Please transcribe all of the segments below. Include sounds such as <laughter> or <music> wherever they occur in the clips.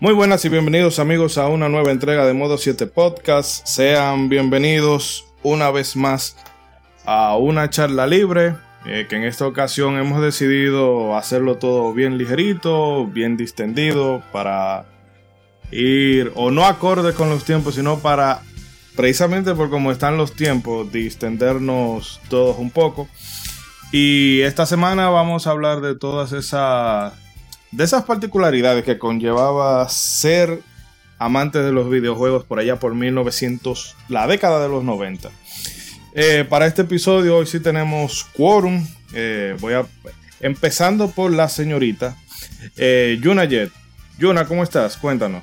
Muy buenas y bienvenidos amigos a una nueva entrega de Modo 7 Podcast. Sean bienvenidos una vez más a una charla libre, eh, que en esta ocasión hemos decidido hacerlo todo bien ligerito, bien distendido, para ir o no acorde con los tiempos, sino para, precisamente por cómo están los tiempos, distendernos todos un poco. Y esta semana vamos a hablar de todas esas de esas particularidades que conllevaba ser amante de los videojuegos por allá por 1900, la década de los 90. Eh, para este episodio hoy sí tenemos quórum. Eh, voy a empezando por la señorita eh, Yuna Jet. Yuna, ¿cómo estás? Cuéntanos.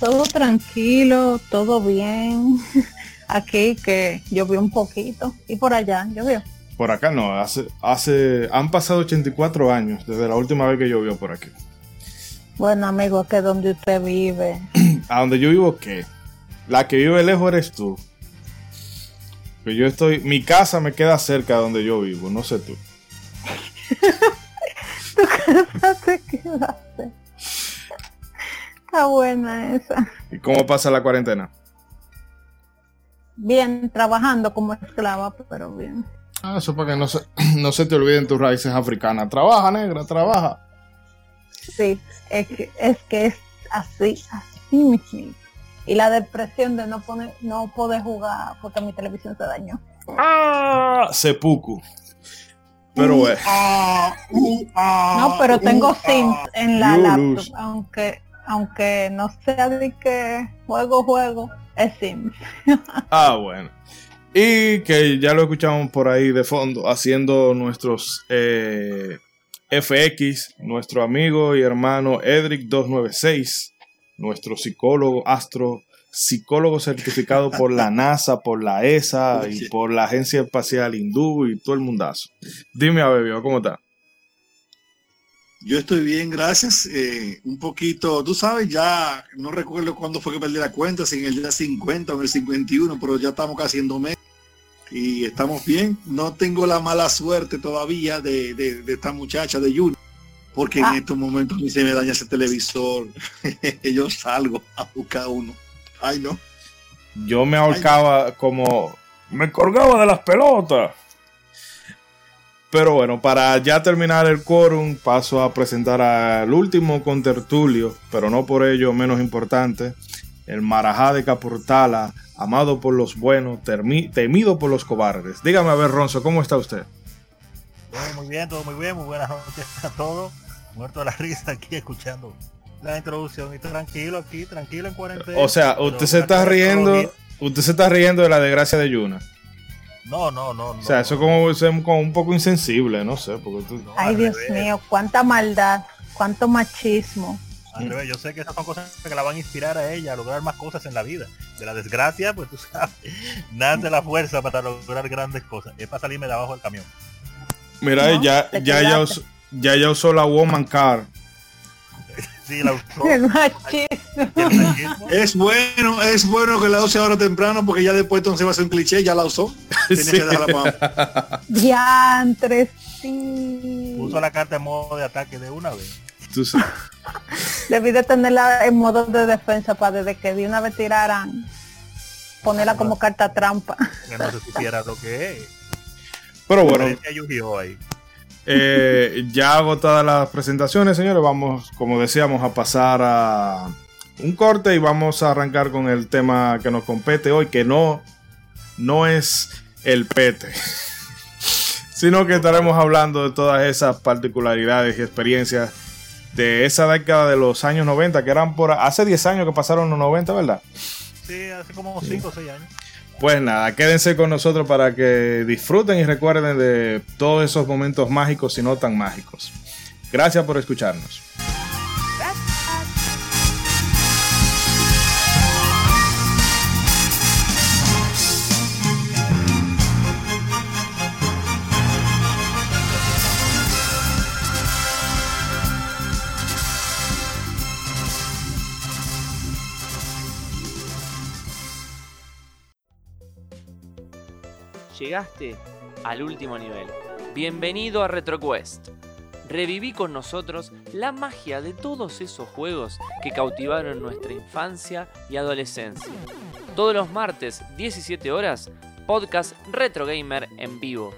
Todo tranquilo, todo bien. <laughs> Aquí que llovió un poquito y por allá llovió. Por acá no, hace, hace, han pasado 84 años desde la última vez que llovió por aquí. Bueno, amigo, que donde usted vive. <clears throat> ¿A donde yo vivo qué? La que vive lejos eres tú. Que yo estoy, mi casa me queda cerca de donde yo vivo, no sé tú. <laughs> tu casa te queda Está buena esa. ¿Y cómo pasa la cuarentena? Bien, trabajando como esclava, pero bien. Ah, eso para que no se, <clears throat> no se te olviden tus raíces africanas. Trabaja, negra, trabaja. Sí, es que es, que es así, así mismo. Y la depresión de no poner, no poder jugar porque mi televisión se dañó. Ah, sepuku. Pero bueno. no, pero tengo Sims en la laptop, aunque aunque no sea de que juego juego, es Sims. <laughs> ah, bueno. Y que ya lo escuchamos por ahí de fondo, haciendo nuestros eh, FX, nuestro amigo y hermano Edric296, nuestro psicólogo, astro, psicólogo certificado por la NASA, por la ESA y <laughs> por la Agencia Espacial Hindú y todo el mundazo. Dime, Abebio, ¿cómo está? Yo estoy bien, gracias. Eh, un poquito, tú sabes, ya no recuerdo cuándo fue que perdí la cuenta, si en el día 50 o en el 51, pero ya estamos casi en dos meses y estamos bien. No tengo la mala suerte todavía de, de, esta muchacha de Yuna, porque en ah. estos momentos se me daña ese televisor. <laughs> Yo salgo a buscar uno. Ay, no. Yo me ahorcaba como... Me colgaba de las pelotas. Pero bueno, para ya terminar el quórum, paso a presentar al último contertulio, pero no por ello menos importante, el Marajá de Capurtala, amado por los buenos, temido por los cobardes. Dígame a ver, Ronzo, ¿cómo está usted? Todo muy bien, todo muy bien, muy buenas noches a todos. Muerto de la <laughs> risa aquí escuchando la introducción y tranquilo aquí, tranquilo en cuarentena. O sea, usted se está riendo, usted se está riendo de la desgracia de Yuna. No, no, no. O sea, eso es como, como, un poco insensible, no sé. Porque Ay, Dios mío, cuánta maldad, cuánto machismo. yo sé que esas son cosas que la van a inspirar a ella a lograr más cosas en la vida. De la desgracia, pues tú sabes, <laughs> nace la fuerza para lograr grandes cosas. Es para salirme de abajo del camión. Mira, ya, ya, ya, usó, ya, ya usó la Woman Car <laughs> es bueno, es bueno que la use ahora temprano porque ya después entonces va a ser un cliché, ya la usó. <laughs> Tiene que dejarla Diantre, sí. Puso la carta en modo de ataque de una vez. <laughs> Debí de tenerla en modo de defensa para desde que de una vez tiraran ponerla como carta trampa. Que no se supiera lo que es. Pero bueno. Eh, ya agotadas las presentaciones, señores, vamos, como decíamos, a pasar a un corte y vamos a arrancar con el tema que nos compete hoy, que no, no es el pete, <laughs> sino que estaremos hablando de todas esas particularidades y experiencias de esa década de los años 90, que eran por hace 10 años que pasaron los 90, ¿verdad? Sí, hace como 5 o 6 años. Pues nada, quédense con nosotros para que disfruten y recuerden de todos esos momentos mágicos y no tan mágicos. Gracias por escucharnos. Llegaste al último nivel. Bienvenido a RetroQuest. Reviví con nosotros la magia de todos esos juegos que cautivaron nuestra infancia y adolescencia. Todos los martes, 17 horas, podcast Retro Gamer en vivo.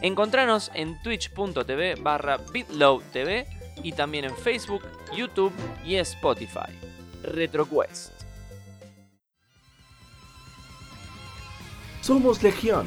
Encontranos en twitch.tv barra bitlowtv y también en Facebook, YouTube y Spotify. RetroQuest. Somos Legión,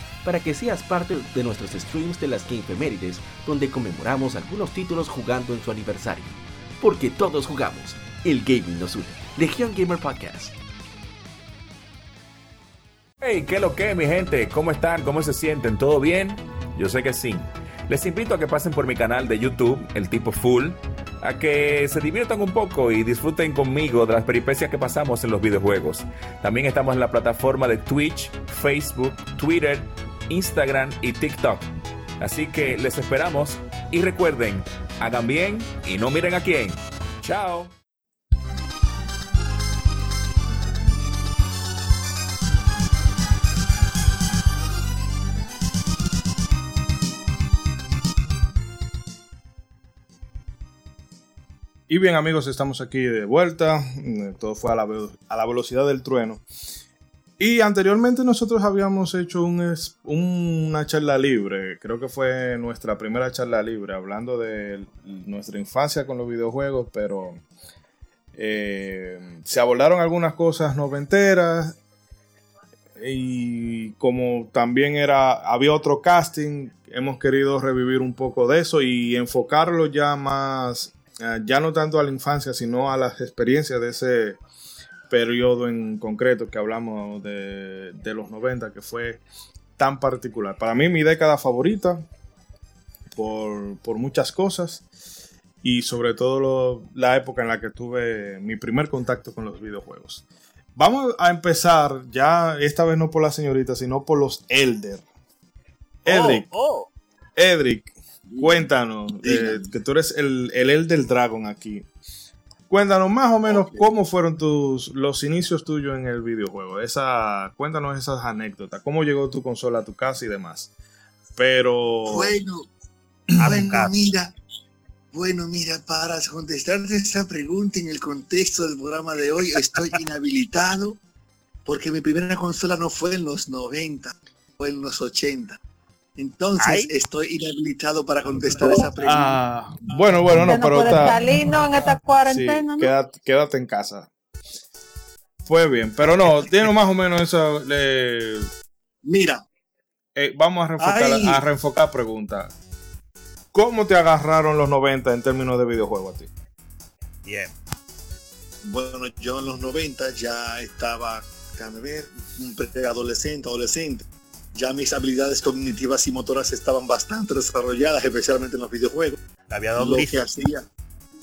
para que seas parte de nuestros streams de las Gamefemérides, donde conmemoramos algunos títulos jugando en su aniversario. Porque todos jugamos, el gaming nos une. Legión Gamer Podcast. Hey, ¿qué lo que, mi gente? ¿Cómo están? ¿Cómo se sienten? ¿Todo bien? Yo sé que sí. Les invito a que pasen por mi canal de YouTube, El Tipo Full, a que se diviertan un poco y disfruten conmigo de las peripecias que pasamos en los videojuegos. También estamos en la plataforma de Twitch, Facebook, Twitter, Instagram y TikTok. Así que les esperamos y recuerden, hagan bien y no miren a quién. Chao. Y bien amigos, estamos aquí de vuelta. Mm, Todo fue a la, a la velocidad del trueno. Y anteriormente nosotros habíamos hecho un una charla libre. Creo que fue nuestra primera charla libre hablando de nuestra infancia con los videojuegos, pero eh, se abordaron algunas cosas noventeras. Y como también era, había otro casting, hemos querido revivir un poco de eso y enfocarlo ya más eh, ya no tanto a la infancia, sino a las experiencias de ese periodo en concreto que hablamos de, de los 90, que fue tan particular. Para mí, mi década favorita, por, por muchas cosas, y sobre todo lo- la época en la que tuve mi primer contacto con los videojuegos. Vamos a empezar ya, esta vez no por la señorita, sino por los Elder. Edric, Oh, oh. Edric, cuéntanos, eh, que tú eres el, el Elder Dragon aquí. Cuéntanos más o menos cómo fueron tus los inicios tuyos en el videojuego. Esa, cuéntanos esas anécdotas, cómo llegó tu consola a tu casa y demás. Pero Bueno, bueno, mira. Bueno, mira, para contestarte esta pregunta en el contexto del programa de hoy, estoy <laughs> inhabilitado porque mi primera consola no fue en los 90, fue en los 80. Entonces Ay. estoy inhabilitado para contestar esa pregunta. ah, bueno, bueno, no, pero está- salir, ¿no? En esta sí, cuarentena, ¿no? quédate, quédate en casa. Fue bien, pero no, tiene más o menos eso. le- Mira, eh, vamos a reenfocar, a reenfocar preguntas. ¿Cómo te agarraron los 90 en términos de videojuego a ti? Bien. bueno, yo en los 90 ya estaba, déjame ver, un preadolescente, adolescente. Ya mis habilidades cognitivas y motoras estaban bastante desarrolladas, especialmente en los videojuegos. Había dado lo que hacía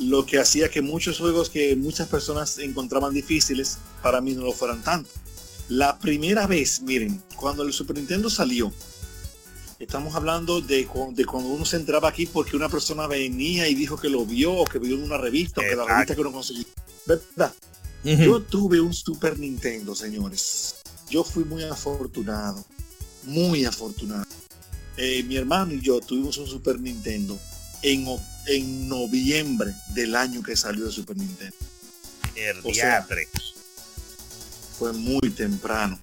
lo que hacía que muchos juegos que muchas personas encontraban difíciles para mí no lo fueran tanto. La primera vez miren cuando el Super Nintendo salió estamos hablando de, cu- de cuando uno se entraba aquí porque una persona venía y dijo que lo vio o que vio en una revista o que la revista que uno conseguía verdad yo tuve un Super Nintendo señores. Yo fui muy afortunado muy afortunado Eh, mi hermano y yo tuvimos un Super Nintendo en, en noviembre del año que salió el Super Nintendo. El o sea, diatre. Fue muy temprano.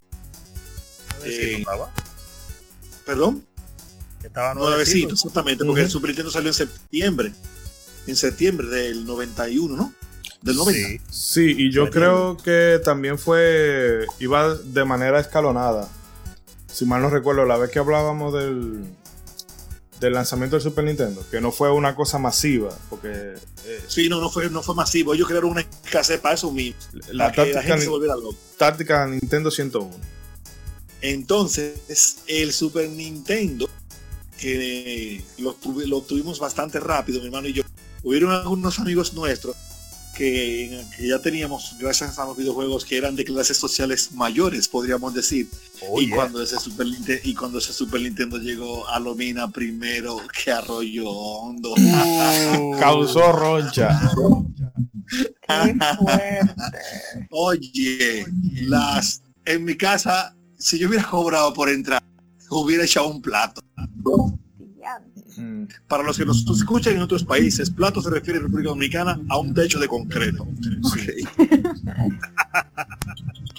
Nuevecito eh, estaba. ¿Perdón? Estaba Nuevecito, exactamente, porque Ujú. el Super Nintendo salió en septiembre. En septiembre del 91, ¿no? Del 90. Sí. Sí, y yo creo que también fue. iba de manera escalonada. Si mal no recuerdo, la vez que hablábamos del. del lanzamiento del Super Nintendo, que no fue una cosa masiva, porque eh, Sí, no, no fue, no fue masivo. Ellos crearon una escasez para eso mismo. la para que la táctica, gente se volviera loca. táctica Nintendo 101. Entonces, el Super Nintendo, que lo, lo tuvimos bastante rápido, mi hermano y yo, hubieron algunos amigos nuestros que, que ya teníamos gracias a los videojuegos que eran de clases sociales mayores, podríamos decir. Oh, y yeah. cuando ese Super Nintendo y cuando ese Super Nintendo llegó a Lomina primero que Arroyo Hondo. Uh, <laughs> Causó roncha. Oye, las en mi casa, si yo hubiera cobrado por entrar, hubiera echado un plato. Para los que nos escuchan en otros países, plato se refiere en República Dominicana a un techo de concreto.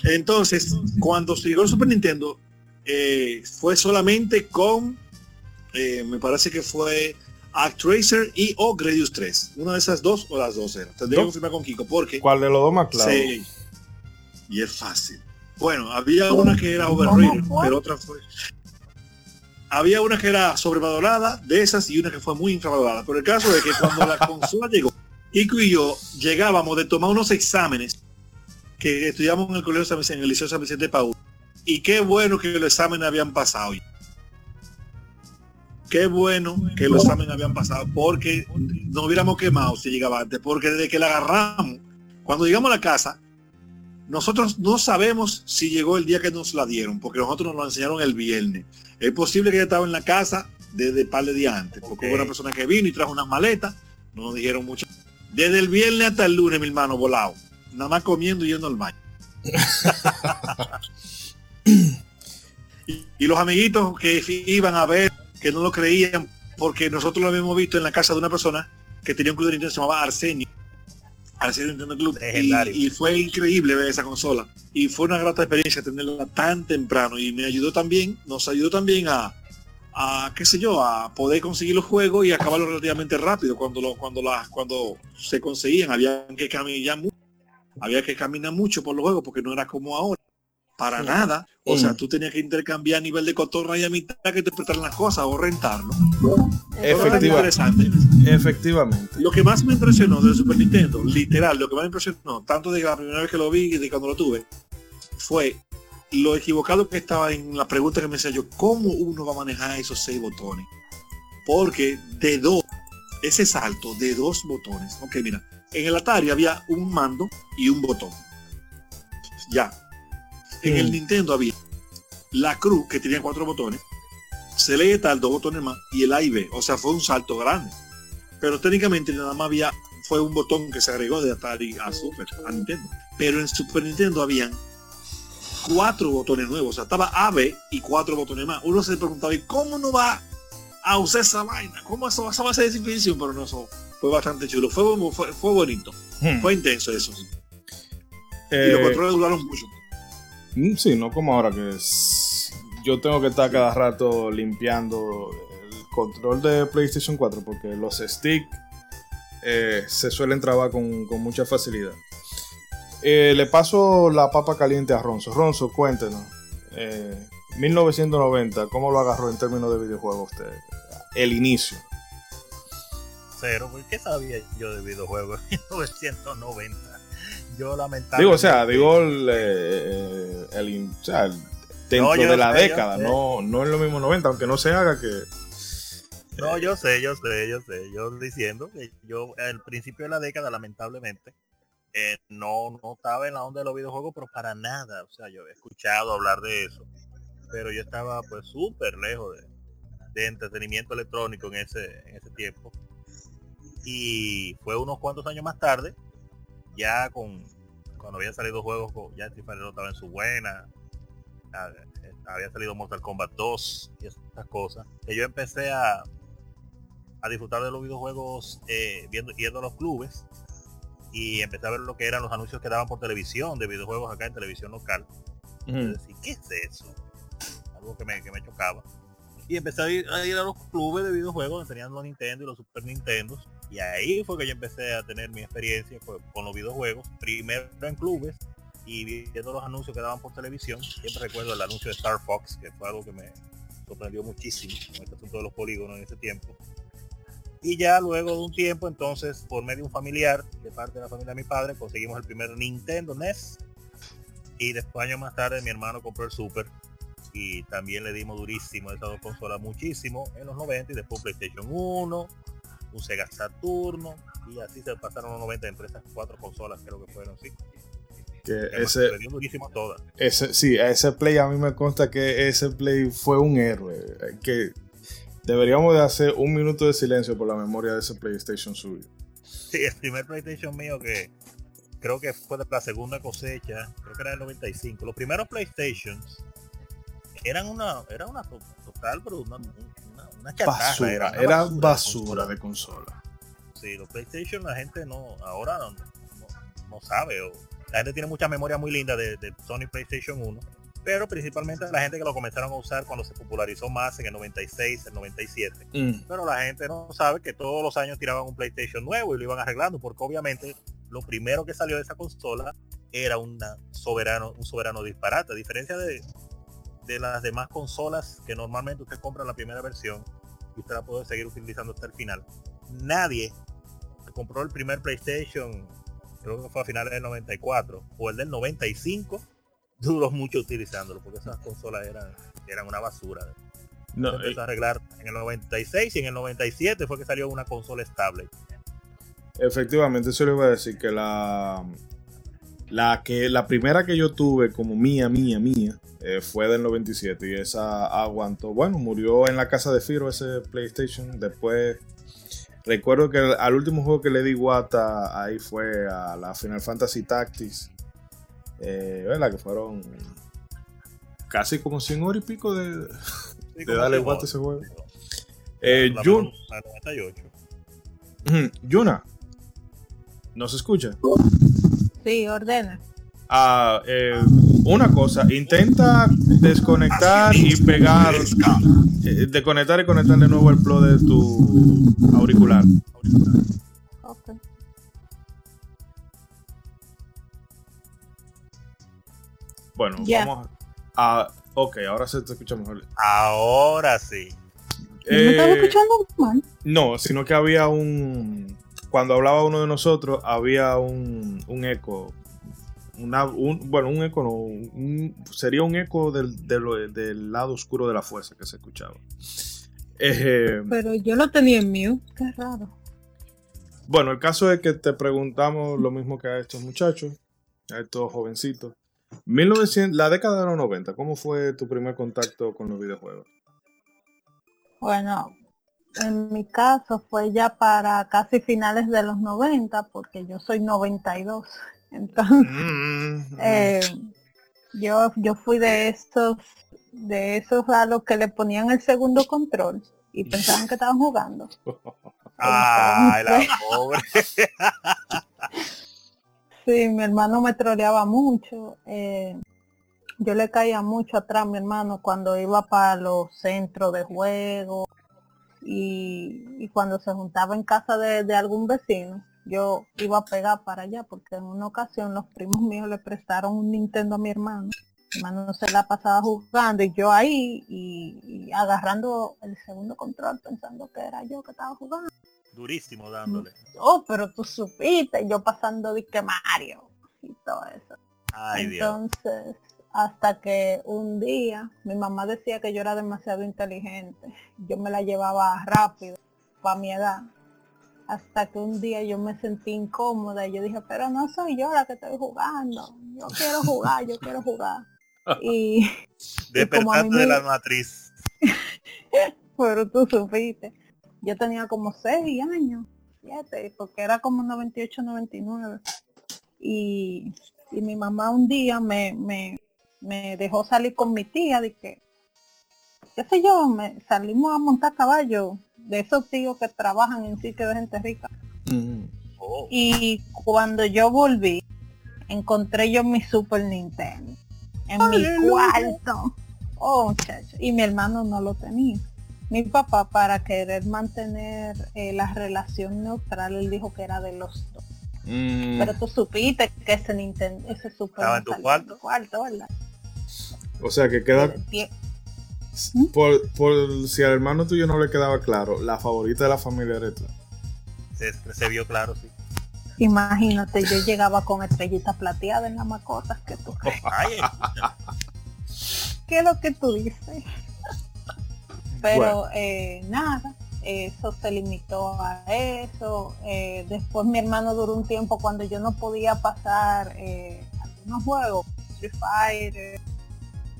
Entonces, cuando se llegó el Super Nintendo, eh, fue solamente con, eh, me parece que fue Actracer y o Gradius 3. Una de esas dos o las dos eran. Tendría que confirmar con Kiko porque ¿Cuál de los dos más claro? Sí. Y es fácil. Bueno, había una que era overrated, pero otra fue. Había una que era sobrevalorada de esas y una que fue muy infravalorada. Pero el caso es que cuando la <laughs> consola llegó, Kiko y yo llegábamos de tomar unos exámenes que estudiamos en el colegio San Vicente, en el Liceo San Vicente de Paúl. Y qué bueno que los exámenes habían pasado. Qué bueno que los exámenes habían pasado porque nos hubiéramos quemado si llegaba antes. Porque desde que la agarramos, cuando llegamos a la casa, nosotros no sabemos si llegó el día que nos la dieron, porque nosotros nos lo enseñaron el viernes. Es posible que ella estaba en la casa desde par de días antes, porque Ok. hubo una persona que vino y trajo unas maletas, no nos dijeron mucho. Desde el viernes hasta el lunes, mi hermano, volado. Nada más comiendo y yendo al baño. <laughs> y, y los amiguitos que iban a ver, que no lo creían, porque nosotros lo habíamos visto en la casa de una persona que tenía un club de Nintendo, se llamaba Arsenio. Arsenio Nintendo Club. Y, fue increíble ver esa consola. Y fue una grata experiencia tenerla tan temprano. Y me ayudó también, nos ayudó también a, a qué sé yo, a poder conseguir los juegos y acabarlo relativamente rápido cuando lo, cuando las, cuando se conseguían, había que caminar mucho, había que caminar mucho por los juegos porque no era como ahora. Para Sí. nada. O sea, tú tenías que intercambiar a nivel de cotorra y a mitad que te prestaran las cosas o rentarlo. Efectiva- interesante. Efectivamente. Lo que más me impresionó del Super Nintendo, literal, lo que más me impresionó, tanto de la primera vez que lo vi y de cuando lo tuve, fue lo equivocado que estaba en la pregunta que me hacía yo, ¿cómo uno va a manejar esos seis botones? Porque de dos, ese salto de dos botones, ok, mira, en el Atari había un mando y un botón. Ya. En el. Nintendo había la cruz que tenía cuatro botones, tal dos botones más y el A y B. O sea, fue un salto grande. Pero técnicamente nada más había, fue un botón que se agregó de Atari a Super, a Nintendo. Pero en Super Nintendo habían cuatro botones nuevos. O sea, estaba A, B y cuatro botones más. Uno se preguntaba, ¿y cómo no va a usar esa vaina? ¿Cómo eso, va a ser difícil? Pero no, eso fue bastante chulo. Fue, fue, fue bonito. Hmm. Fue intenso eso. y Eh, los controles duraron mucho. Mm, Sí, no como ahora que es- yo tengo que estar cada rato limpiando el control de PlayStation 4 porque los sticks eh, se suelen trabar con, con mucha facilidad. Eh, le paso la papa caliente a Ronzo. Ronzo, cuéntenos. eh, 1990, ¿cómo lo agarró en términos de videojuegos usted? El inicio. Cero, ¿por qué sabía yo de videojuegos <laughs> en 1990? Yo lamentablemente... Digo, o sea, digo el, eh, el in- o sea, el- dentro No, de la sé, década, no, no en lo mismo 90, aunque no se haga que... No, yo sé, yo sé, yo sé. Yo diciendo que yo al principio de la década, lamentablemente, eh, no, no estaba en la onda de los videojuegos, pero para nada. O sea, yo he escuchado hablar de eso. Pero yo estaba pues súper lejos de, de entretenimiento electrónico en ese, en ese tiempo. Y fue unos cuantos años más tarde, ya con cuando había salido juegos, con- ya Street Fighter estaba en su buena, eh, había salido Mortal Kombat 2 y esas cosas, que yo empecé a, a disfrutar de los videojuegos eh, viendo, yendo a los clubes y empecé a ver lo que eran los anuncios que daban por televisión de videojuegos acá en televisión local. Y decir, ¿qué es eso? Algo que me, que me chocaba. Y empecé a ir, a ir a los clubes de videojuegos donde tenían los Nintendo y los Super Nintendo. Y ahí fue que yo empecé a tener mi experiencia con los videojuegos. Primero en clubes y viendo los anuncios que daban por televisión. Siempre recuerdo el anuncio de Star Fox, que fue algo que me sorprendió muchísimo con este asunto de los polígonos en ese tiempo. Y ya luego de un tiempo, entonces, por medio un familiar, de parte de la familia de mi padre, conseguimos el primer Nintendo NES. Y después, años más tarde, mi hermano compró el Super. Y también le dimos durísimo a esas dos consolas muchísimo en los 90 y después PlayStation 1, un Sega Saturno y así se pasaron los 90 entre esas cuatro consolas, creo que fueron, sí. Que ese, durísimo todas. ese, sí, a ese play a mí me consta que ese play fue un héroe. Que deberíamos de hacer un minuto de silencio por la memoria de ese PlayStation suyo. Sí, el primer PlayStation mío que creo que fue de la segunda cosecha, creo que era el 95. Los primeros PlayStations eran una, era una to- total, pero una, una, chatarra, Basura, una era de basura consola. de consola. Sí, los PlayStation la gente no, ahora no, no, no sabe. O, la gente tiene mucha memoria muy linda de, de Sony PlayStation 1, pero principalmente la gente que lo comenzaron a usar cuando se popularizó más en el 96, el 97. Mm. Pero la gente no sabe que todos los años tiraban un PlayStation nuevo y lo iban arreglando, porque obviamente lo primero que salió de esa consola era una soberano, un soberano disparate, a diferencia de, de las demás consolas que normalmente usted compra la primera versión y usted la puede seguir utilizando hasta el final. Nadie que compró el primer PlayStation, creo que fue a finales del 94 o el del 95, duró mucho utilizándolo, porque esas consolas eran, eran una basura. No, Se empezó a arreglar en el 96 y en el 97 fue que salió una consola estable. Efectivamente, eso le iba a decir que la, la que la primera que yo tuve como mía, mía, mía, eh, fue del 97 y esa aguantó. Bueno, murió en la casa de Firo ese PlayStation. Después recuerdo que al último juego que le di guata ahí fue a la Final Fantasy Tactics. Eh, ¿verdad? Que fueron casi como 100 horas y pico de, Sí, de darle se guata a ese juego. Eh, La la 98. Ujú, Yuna, ¿no se escucha? Sí, ordena. Ah, eh, una cosa, intenta desconectar y pegar, eh, desconectar y conectar de nuevo el plug de tu auricular. Ok. Bueno, Ya. vamos a... Ok, ahora se te escucha mejor. Ahora sí. ¿No me estaba Eh, escuchando mal? no, sino que había un... Cuando hablaba uno de nosotros, había un, un eco. Una, un, bueno, un eco no. un- sería un eco del, del lado oscuro de la fuerza que se escuchaba. Eh, Pero yo lo tenía en mute. Qué raro. Bueno, el caso es que te preguntamos lo mismo que a estos muchachos, a estos jovencitos. 1900, la década de los 90, ¿cómo fue tu primer contacto con los videojuegos? Bueno, en mi caso fue ya para casi finales de los 90, porque yo soy 92. Entonces, Mm, eh, yo, yo fui de esos, de esos a los que le ponían el segundo control y pensaban que estaban jugando. Ay, la pobre. <laughs> Sí, mi hermano me troleaba mucho. eh, yo le caía mucho atrás a mi hermano cuando iba para los centros de juego y, y cuando se juntaba en casa de, de algún vecino. Yo iba a pegar para allá porque en una ocasión los primos míos le prestaron un Nintendo a mi hermano. Mi hermano se la pasaba jugando y yo ahí y, y agarrando el segundo control pensando que era yo que estaba jugando. Durísimo dándole. Oh, pero tú supiste, yo pasando de que Mario y todo eso. Ay, Dios. Hasta que un día mi mamá decía que yo era demasiado inteligente. Yo me la llevaba rápido para mi edad. Hasta que un día yo me sentí incómoda y yo dije, pero no soy yo la que estoy jugando. Yo quiero jugar, yo quiero jugar. Y a mí Despertando de me- la <laughs> matriz. pero tú supiste. Yo tenía como 6 años, 7, porque era como 98, 99. Y, y mi mamá un día me, me, me dejó salir con mi tía, de que, qué sé yo, me, salimos a montar caballo de esos tíos que trabajan en sitios de gente rica. mm. Oh, Y cuando yo volví, encontré yo mi Super Nintendo en mi cuarto. Oh, muchacho. Y mi hermano no lo tenía. Mi papá, para querer mantener eh, la relación neutral, él dijo que era de los dos. Mm, Pero tú supiste que ese Nintendo, ese Super ¿Estaba en tu cuarto? cuarto, ¿verdad? O sea que queda, Tie- por, por si al hermano tuyo no le quedaba claro, la favorita de la familia eres tú. se, se vio claro, sí. Imagínate, yo llegaba con estrellita plateada en la macota que tú <laughs> ¿Qué es lo que tú dices? <laughs> Pero eh, nada, eso se limitó a eso. Eh, después mi hermano duró un tiempo cuando yo no podía pasar eh, algunos juegos, Street Fighter.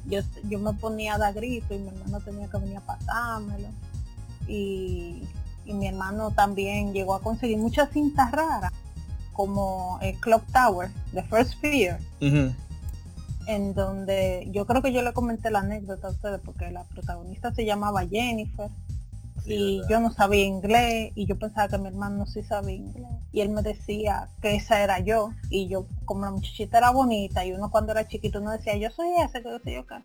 Yo, yo me ponía a dar grito y mi hermano tenía que venir a pasármelo. Y, y mi hermano también llegó a conseguir muchas cintas raras, como el Clock Tower, The First Fear en donde yo creo que yo le comenté la anécdota a ustedes porque la protagonista se llamaba Jennifer y yo no sabía inglés y yo pensaba que mi hermano sí sabía inglés. Y él me decía que esa era yo. Y yo como la muchachita era bonita y uno cuando era chiquito uno decía yo soy ese que yo yo qué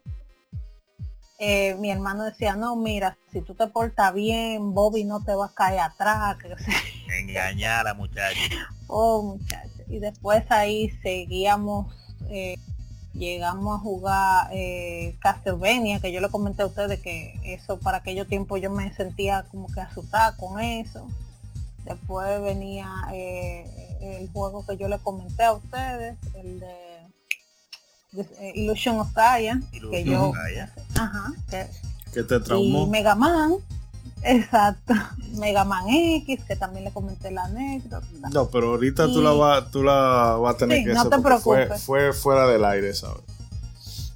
Eh, mi hermano decía no mira si tú te portas bien Bobby no te va a caer atrás que <laughs> Engañar a muchachos. Oh, muchachos. Y después ahí seguíamos, eh, llegamos a jugar eh, Castlevania, que yo le comenté a ustedes que eso para aquellos tiempos yo me sentía como que asustada con eso. Después venía eh, el juego que yo le comenté a ustedes, el de, de, eh, Illusion of Gaia, que Illusion yo, of Gaia. ajá, que Que te y traumó. Mega Man, exacto, <laughs> Mega Man X, que también le comenté la anécdota. No, pero ahorita tú la vas tú la vas a tener Sí, que no hacer te porque fue, preocupes. fue fuera del aire, ¿sabes?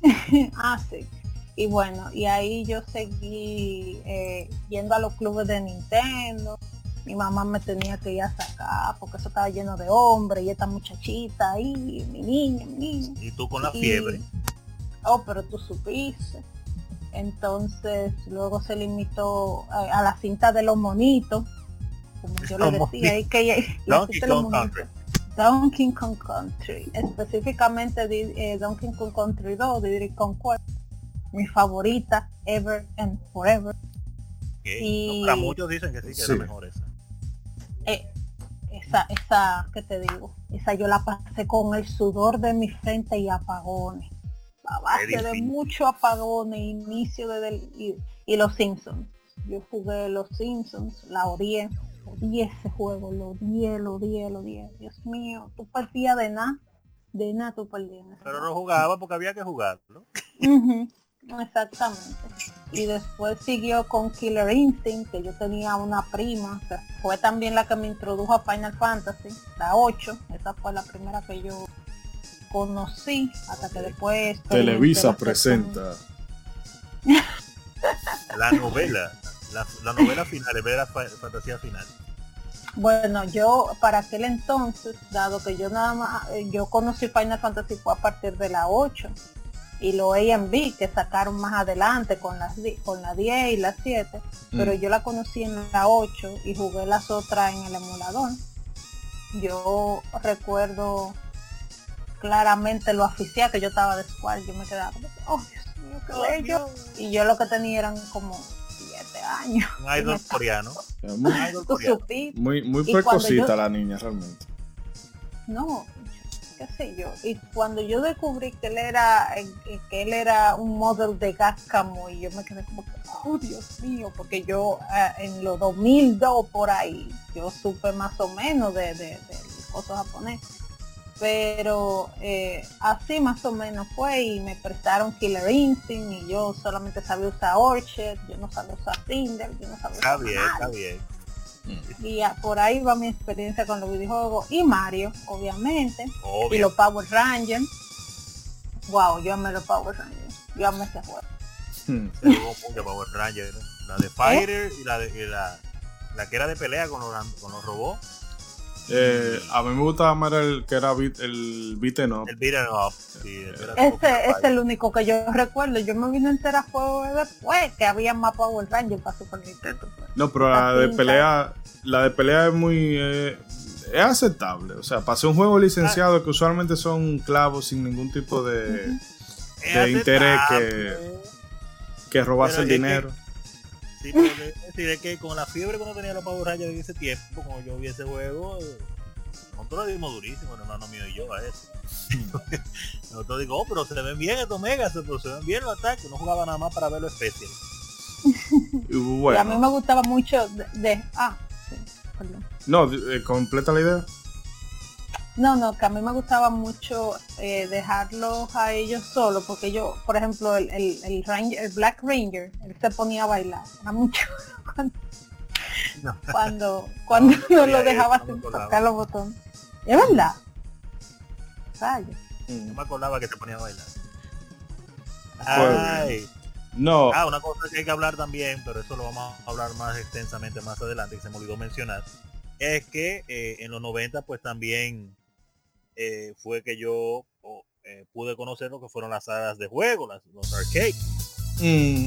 <laughs> ah, sí. Y bueno, y ahí yo seguí eh, yendo a los clubes de Nintendo. Mi mamá me tenía que ir a sacar porque eso estaba lleno de hombres y esta muchachita ahí, mi niña, mi niña. Y tú con la Y- fiebre. Oh, pero tú supiste. Entonces luego se limitó eh, a la cinta de los monitos, como yo le decía, y que la Donkey de Kong. Country. Donkey Kong Country, específicamente eh, Donkey Kong Country 2, Diddy Kong mi favorita ever and forever. Que Y- Para muchos dicen que sí, que Sí. es la mejor esa. Eh, esa, esa, ¿qué te digo? Esa yo la pasé con el sudor de mi frente y apagones. A base de muchos apagones, inicio desde el, y, y los Simpsons. Yo jugué los Simpsons, la odié, odié ese juego, lo odié, lo odié, lo odié. Dios mío, tú perdías de nada, de nada tú ese Pero no jugaba porque había que jugarlo. Ujú, Exactamente. Y después siguió con Killer Instinct, que yo tenía una prima, que fue también la que me introdujo a Final Fantasy, la 8. Esa fue la primera que yo conocí, hasta que después... Televisa presenta. La novela. La, la novela final, la fa- fantasía final. Bueno, yo para aquel entonces, dado que yo nada más, eh, yo conocí Final Fantasy fue a partir de la 8 y lo A&B que sacaron más adelante con las di- con la 10 y la 7, pero Mm. yo la conocí en la 8 y jugué las otras en el emulador. Yo recuerdo claramente lo oficial que yo estaba de Squall, yo me quedaba, oh Dios mío, qué bello. Y yo lo que tenía eran como 7 años. Un idol <laughs> coreano. Muy, idol supiste. muy, muy Y cuando precosita yo- la niña realmente. No, qué sé yo. Y cuando yo descubrí que él era eh, que él era un modelo de Gascamo y yo me quedé como que, oh Dios mío, porque yo eh, en los 2002 por ahí, yo supe más o menos de, de, de cosas japonesas. Pero eh, así más o menos fue y me prestaron Killer Instinct y yo solamente sabía usar Orchard, yo no sabía usar Tinder, yo no sabía Está usar bien, nada. está bien. Y por ahí va mi experiencia con los videojuegos y Mario, obviamente y los Power Rangers. Wow, yo amé los Power Rangers. Yo amé ese juego. Hmm. Mucho Power Ranger. ¿no? La de Fighter y la de y la, la que era de pelea con los, con los robots. Eh, a mí me gustaba más el que era beat- el beaten up. El beat'em up. Sí, el es el único que yo recuerdo. Yo me vine a enterar fue después que había más Power Rangers para Super Nintendo. pues. No, pero la de pelea, la de pelea es muy eh, es aceptable. O sea, para ser un juego licenciado que usualmente son clavos sin ningún tipo de, interés que, que robarse Pero el que- dinero. Sí, pero es decir, es que con la fiebre que uno tenía los Power Rangers en ese tiempo, como yo vi ese juego, nosotros le dimos durísimo, el hermano mío y yo, a eso. <laughs> nosotros digo, oh, pero se ven bien estos megas, pero se ven bien los ataques, no jugaba nada más para ver los especial. Y a mí me gustaba mucho de... de- ah, sí, perdón. no, eh, completa la idea. No, no, que a mí me gustaba mucho eh, dejarlos a ellos solos, porque yo, por ejemplo, el, el, el, Ranger, el Black Ranger, él se ponía a bailar. Era mucho <laughs> cuando, cuando cuando no lo dejaba sin tocar los botones. Es verdad. Rayos. No me acordaba que se ponía a bailar. Fue Ay. No, Ah, una cosa que hay que hablar también, pero eso lo vamos a hablar más extensamente más adelante, que se me olvidó mencionar, es que eh, en los 90 pues también eh, fue que yo oh, eh, pude conocer lo que fueron las salas de juego, las, los arcades. mm,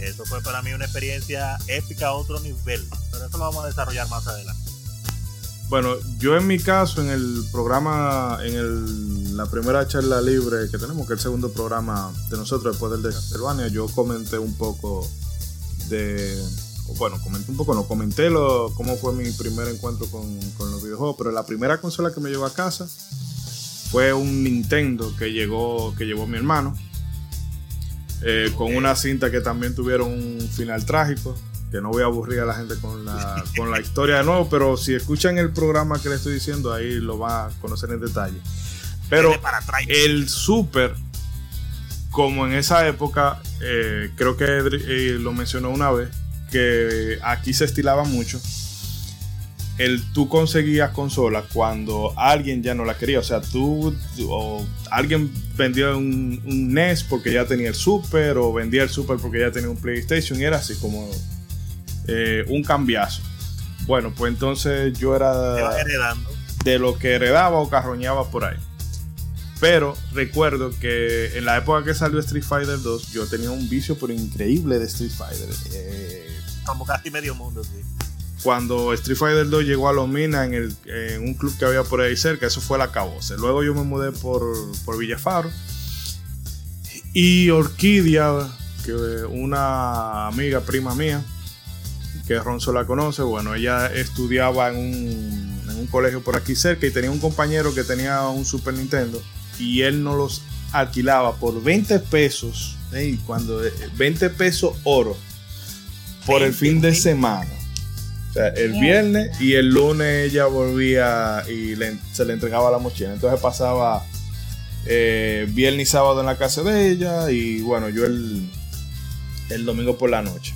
Eso fue para mí una experiencia épica a otro nivel, pero eso lo vamos a desarrollar más adelante. Bueno, yo en mi caso, en el programa, en el, la primera charla libre que tenemos, que es el segundo programa de nosotros después del de Castlevania, yo comenté un poco de. Bueno, comenté un poco, no comenté lo, cómo fue mi primer encuentro con, con los videojuegos, pero la primera consola que me llevó a casa fue un Nintendo que llegó, que llevó mi hermano, eh, con una cinta que también tuvieron un final trágico que no voy a aburrir a la gente con la, <laughs> con la historia de nuevo, pero si escuchan el programa que le estoy diciendo, ahí lo van a conocer en detalle. Pero el Super, como en esa época, eh, creo que eh, lo mencionó una vez, que aquí se estilaba mucho. El tú conseguías consolas cuando alguien ya no la quería. O sea, tú o alguien vendía un, un NES porque ya tenía el Super, o vendía el Super porque ya tenía un PlayStation, y era así como eh, un cambiazo. Bueno, pues entonces yo era de lo que heredaba o carroñaba por ahí. Pero recuerdo que en la época que salió Street Fighter 2, yo tenía un vicio pero increíble de Street Fighter. Eh, Como casi medio mundo, sí. cuando Street Fighter 2 llegó a Lomina en, el, en un club que había por ahí cerca, eso fue la cabose. Luego yo me mudé por, por Villafaro. Y Orquídea, que una amiga, prima mía, que Ronzo la conoce, bueno, ella estudiaba en un, en un colegio por aquí cerca y tenía un compañero que tenía un Super Nintendo y él nos los alquilaba por 20 pesos, ey, cuando 20 pesos oro por el 20, fin de 20. semana. O sea, el viernes y el lunes ella volvía y le- se le entregaba la mochila. Entonces pasaba eh, viernes y sábado en la casa de ella y bueno, yo el, el domingo por la noche.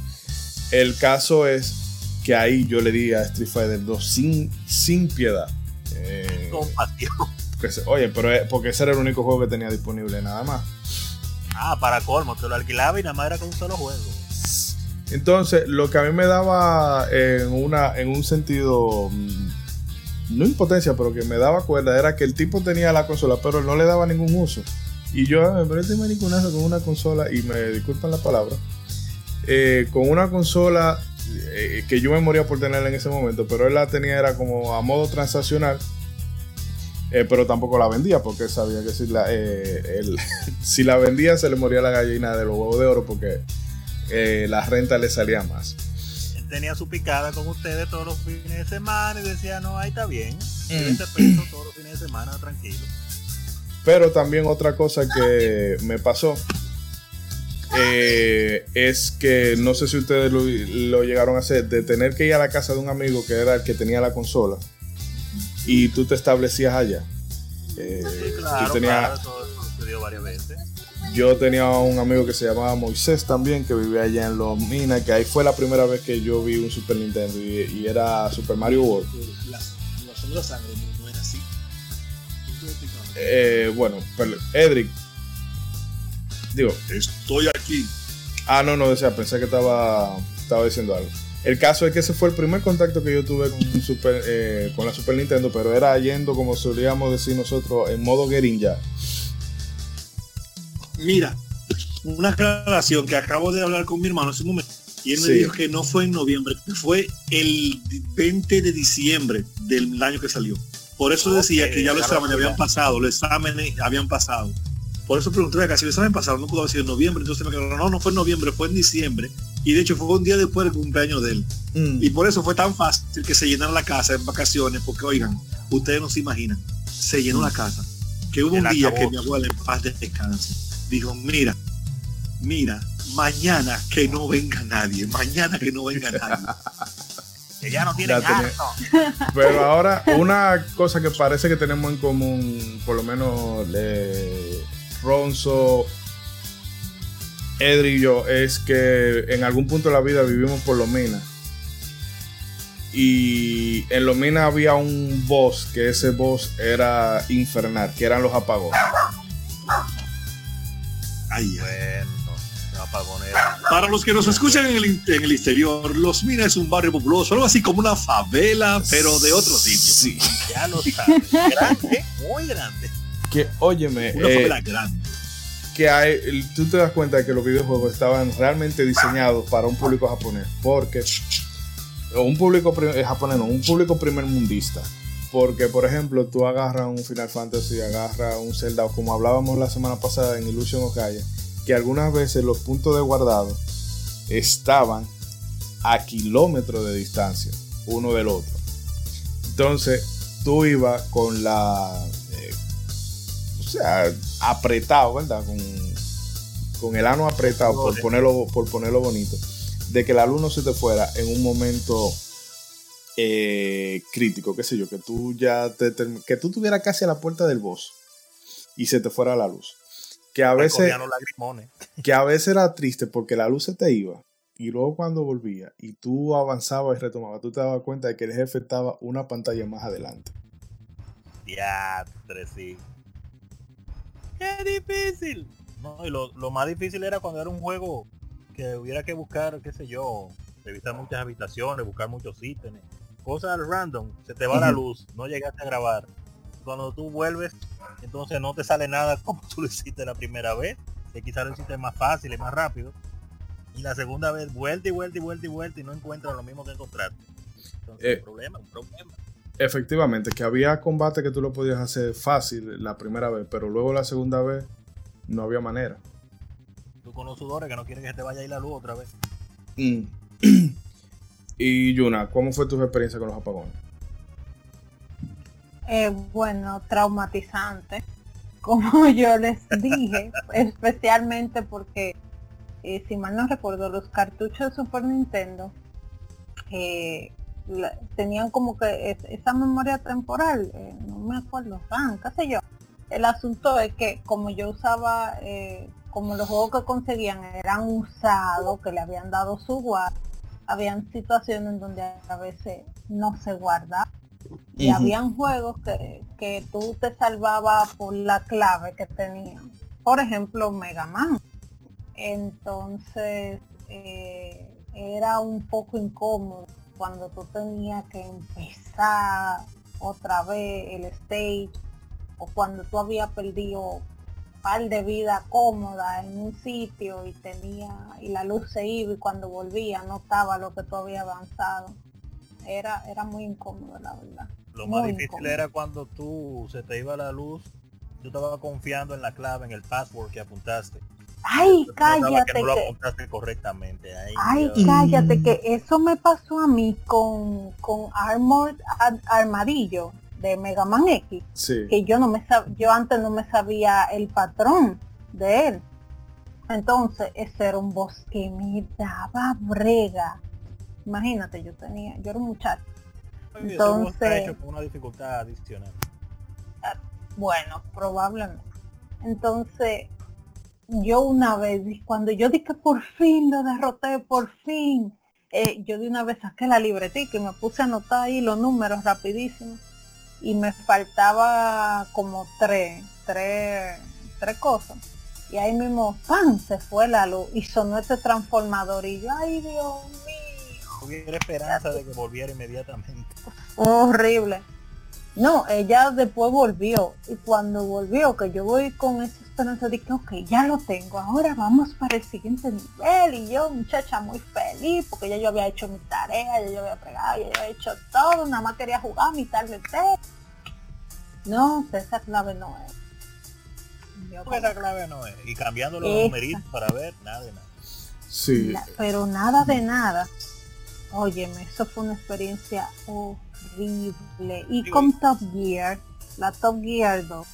El caso es que ahí yo le di a Street Fighter 2 sin, sin piedad. Eh, se- oye, pero es- porque ese era el único juego que tenía disponible nada más. Ah, para colmo, te lo alquilaba y nada más era con un solo juego. Entonces, lo que a mí me daba en, una, en un sentido, mm, no impotencia, pero que me daba cuerda, era que el tipo tenía la consola, pero no le daba ningún uso. Y yo, "Ah, pero este mariconazo con una consola, y me disculpan la palabra, eh, con una consola eh, que yo me moría por tenerla en ese momento, pero él la tenía era como a modo transaccional. eh, pero tampoco la vendía porque sabía que si la, él- <laughs> si la vendía se le moría la gallina de los huevos de oro porque eh, la renta le salía más. Él tenía su picada con ustedes todos los fines de semana y decía, no, ahí está bien. Mm. 20 pesos todos los fines de semana, tranquilo. Pero también otra cosa que me pasó eh, es que no sé si ustedes lo, lo llegaron a hacer, de tener que ir a la casa de un amigo que era el que tenía la consola y tú te establecías allá. Eh, Sí, yo, claro, tenía, claro, eso, eso sucedió varias veces. Yo tenía un amigo que se llamaba Moisés también, que vivía allá en Los Minas, que ahí fue la primera vez que yo vi un Super Nintendo y, y era Super Mario World. La, la zona de la sangre no, era así. Eh, bueno, pero, Edric, digo, Estoy aquí. Ah, no, no, o sea, pensé que estaba, estaba diciendo algo. El caso es que ese fue el primer contacto que yo tuve con, Super, eh, con la Super Nintendo, pero era yendo, como solíamos decir nosotros, en modo guerilla. Mira, una aclaración que acabo de hablar con mi hermano hace un momento. Y él me Sí. dijo que no fue en noviembre, que fue el 20 de diciembre del año que salió. Por eso decía que ya los exámenes habían pasado, los exámenes habían pasado. Por eso pregunté acá, si los exámenes pasaron, no pudo haber sido en noviembre, entonces me quedó, no, no fue en noviembre, fue en diciembre. Y de hecho fue un día después del cumpleaños de él. Y por eso fue tan fácil que se llenara la casa en vacaciones, porque oigan, ustedes no se imaginan, se llenó la casa. Que hubo El un día que mi abuela en paz descanse, dijo, mira, mira, mañana que no venga nadie, mañana que no venga nadie. <laughs> Que ya no harto. <laughs> Pero ahora, una cosa que parece que tenemos en común, por lo menos eh, Ronzo, Edri y yo, es que en algún punto de la vida vivimos por los minas. Y en Lomina había un boss, que ese boss era infernal, que eran los apagones. Ay. Bueno, los apagones eran- Para los que nos escuchan en el, en el exterior, Los Minas es un barrio populoso, algo así como una favela, pero de otro sitio. Sí. ya lo sabes. Grande, muy grande. Que, óyeme, Una eh, favela grande. que hay, tú te das cuenta de que los videojuegos estaban realmente diseñados para un público japonés, porque o un público eh, japonés, no, un público primer mundista. Porque, por ejemplo, tú agarras un Final Fantasy, agarras un Zelda, o como hablábamos la semana pasada en Illusion of Gaia, que algunas veces los puntos de guardado estaban a kilómetros de distancia uno del otro. Entonces, tú ibas con la. eh, o sea, apretado, ¿verdad? Con, con el ano apretado, por ponerlo, por ponerlo bonito. De que la luz no se te fuera en un momento eh, crítico, qué sé yo, que tú ya te, term- que tú estuvieras casi a la puerta del boss y se te fuera la luz. Que a veces, que a veces era triste porque la luz se te iba y luego cuando volvía y tú avanzabas y retomabas, tú te dabas cuenta de que el jefe estaba una pantalla más adelante. Diatre, sí. ¡Qué difícil! No, y lo, lo más difícil era cuando era un juego que hubiera que buscar, qué sé yo, revisar muchas habitaciones, buscar muchos ítems, cosas random, se te va la luz, no llegaste a grabar. Cuando tú vuelves, entonces no te sale nada <laughs> como tú lo hiciste la primera vez, que quizás lo hiciste más fácil y más rápido. Y la segunda vez, vuelta y vuelta y vuelta y vuelta y no encuentras lo mismo que encontraste. Entonces, Eh, un problema, un problema. Efectivamente, que había combate que tú lo podías hacer fácil la primera vez, pero luego la segunda vez no había manera. Tú con los sudores que no quieren que se te vaya a ir la luz otra vez. Mm. <clears throat> y Yuna, ¿cómo fue tu experiencia con los apagones? Eh, bueno, traumatizante, <laughs> como yo les dije, especialmente porque, eh, si mal no recuerdo, los cartuchos de Super Nintendo eh, tenían como que es- esa memoria temporal, eh, no me acuerdo, RAM, qué sé yo. El asunto es que como yo usaba, como los juegos que conseguían eran usados, que le habían dado su guarda, habían situaciones en donde a veces no se guardaba y habían juegos que, que tú te salvabas por la clave que tenían. Por ejemplo, Mega Man. Entonces eh, era un poco incómodo cuando tú tenías que empezar otra vez el stage o cuando tú habías perdido par de vida cómoda en un sitio y tenía y la luz se iba y cuando volvía no estaba lo que tú habías avanzado. Era, era muy incómodo la verdad. Lo más difícil incómodo. era cuando tú se te iba la luz, tú estabas confiando en la clave, en el password que apuntaste. Ay, cállate que no lo que, apuntaste correctamente. Ay, cállate que eso me pasó a mí con, con Armored Armadillo de Mega Man X, Sí. que yo no me sab- yo antes no me sabía el patrón de él. Entonces, ese era un boss que me daba brega. Imagínate, yo tenía, yo era un muchacho. Entonces- hecho con una dificultad adicional. Bueno, probablemente. Entonces, yo una vez, cuando yo dije por fin lo derroté, por fin, eh, yo de una vez saqué la libretica y me puse a anotar ahí los números rapidísimo. Y me faltaba como tres, tres, tres cosas. Y ahí mismo, ¡pam! se fue la luz y sonó este transformador y yo, ay Dios mío. Hubiera esperanza de que volviera inmediatamente. horrible. No, ella después volvió y cuando volvió, que yo voy con esa esperanza de que, ok, ya lo tengo, ahora vamos para el siguiente nivel y yo, muchacha, muy feliz porque ya yo había hecho mi tarea, ya yo había pregado, ya yo había hecho todo, nada más quería jugar mi tarde No, esa clave no es. Yo Porque esa clave no es. Y cambiando los Esa. numeritos para ver, nada de nada. Sí. Pero nada de nada. Óyeme, eso fue una experiencia horrible. Y Sí, con Top Gear, la Top Gear 2.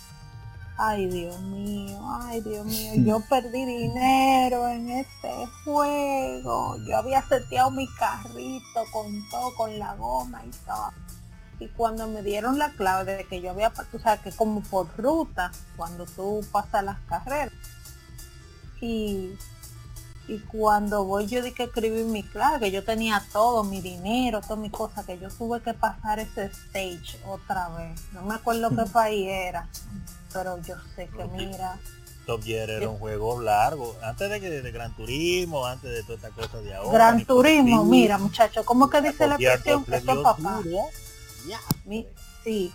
Ay, Dios mío, ay, Dios mío, yo <laughs> perdí dinero en este juego. Yo había seteado mi carrito con todo, con la goma y todo. Y cuando me dieron la clave de que yo había, tú sabes que como por ruta, cuando tú pasas las carreras. Y Y cuando voy yo di que escribí mi clase, que yo tenía todo, mi dinero, todas mis cosas, que yo tuve que pasar ese stage otra vez. No me acuerdo qué país era, pero yo sé que mira, Top Gear era un juego largo, antes de que de Gran Turismo, antes de toda esta cosa de ahora. Gran Turismo, mira muchacho, ¿cómo que dice la expresión? le Eso papá. Mi- sí,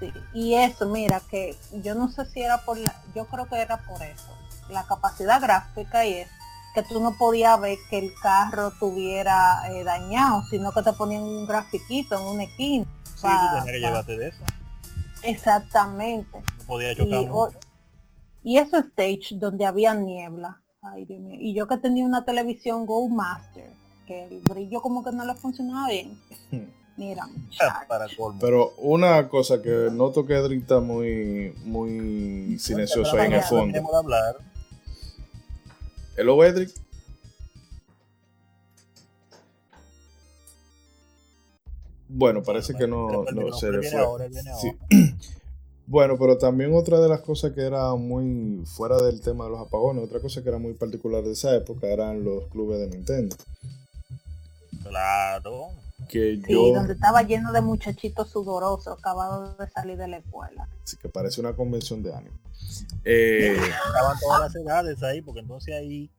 sí. Y eso, mira, que yo no sé si era por la, yo creo que era por eso. La capacidad gráfica y es que tú no podías ver que el carro tuviera eh, dañado, sino que te ponían un grafiquito en una esquina. Sí, pa- tú tenías que llevarte de eso. Exactamente. No podía Y, chocar o- mucho. y esos stage donde había niebla. Ay, Dios mío. Y yo que tenía una televisión Go Master, que el brillo como que no le funcionaba bien. <laughs> Mira, muchacho. Para colmo. Pero una cosa que noto que Edric está muy, muy silencioso ahí en el fondo. Hello, Edric. Bueno, parece que no, no se le fue. Sí. ahora. <clears throat> Bueno, pero también otra de las cosas que era muy fuera del tema de los apagones, otra cosa que era muy particular de esa época eran los clubes de Nintendo. Claro. Que Sí, yo, donde estaba lleno de muchachitos sudorosos acabados de salir de la escuela. sí que parece una convención de ánimo. Eh, Estaban todas las edades ahí, porque entonces ahí,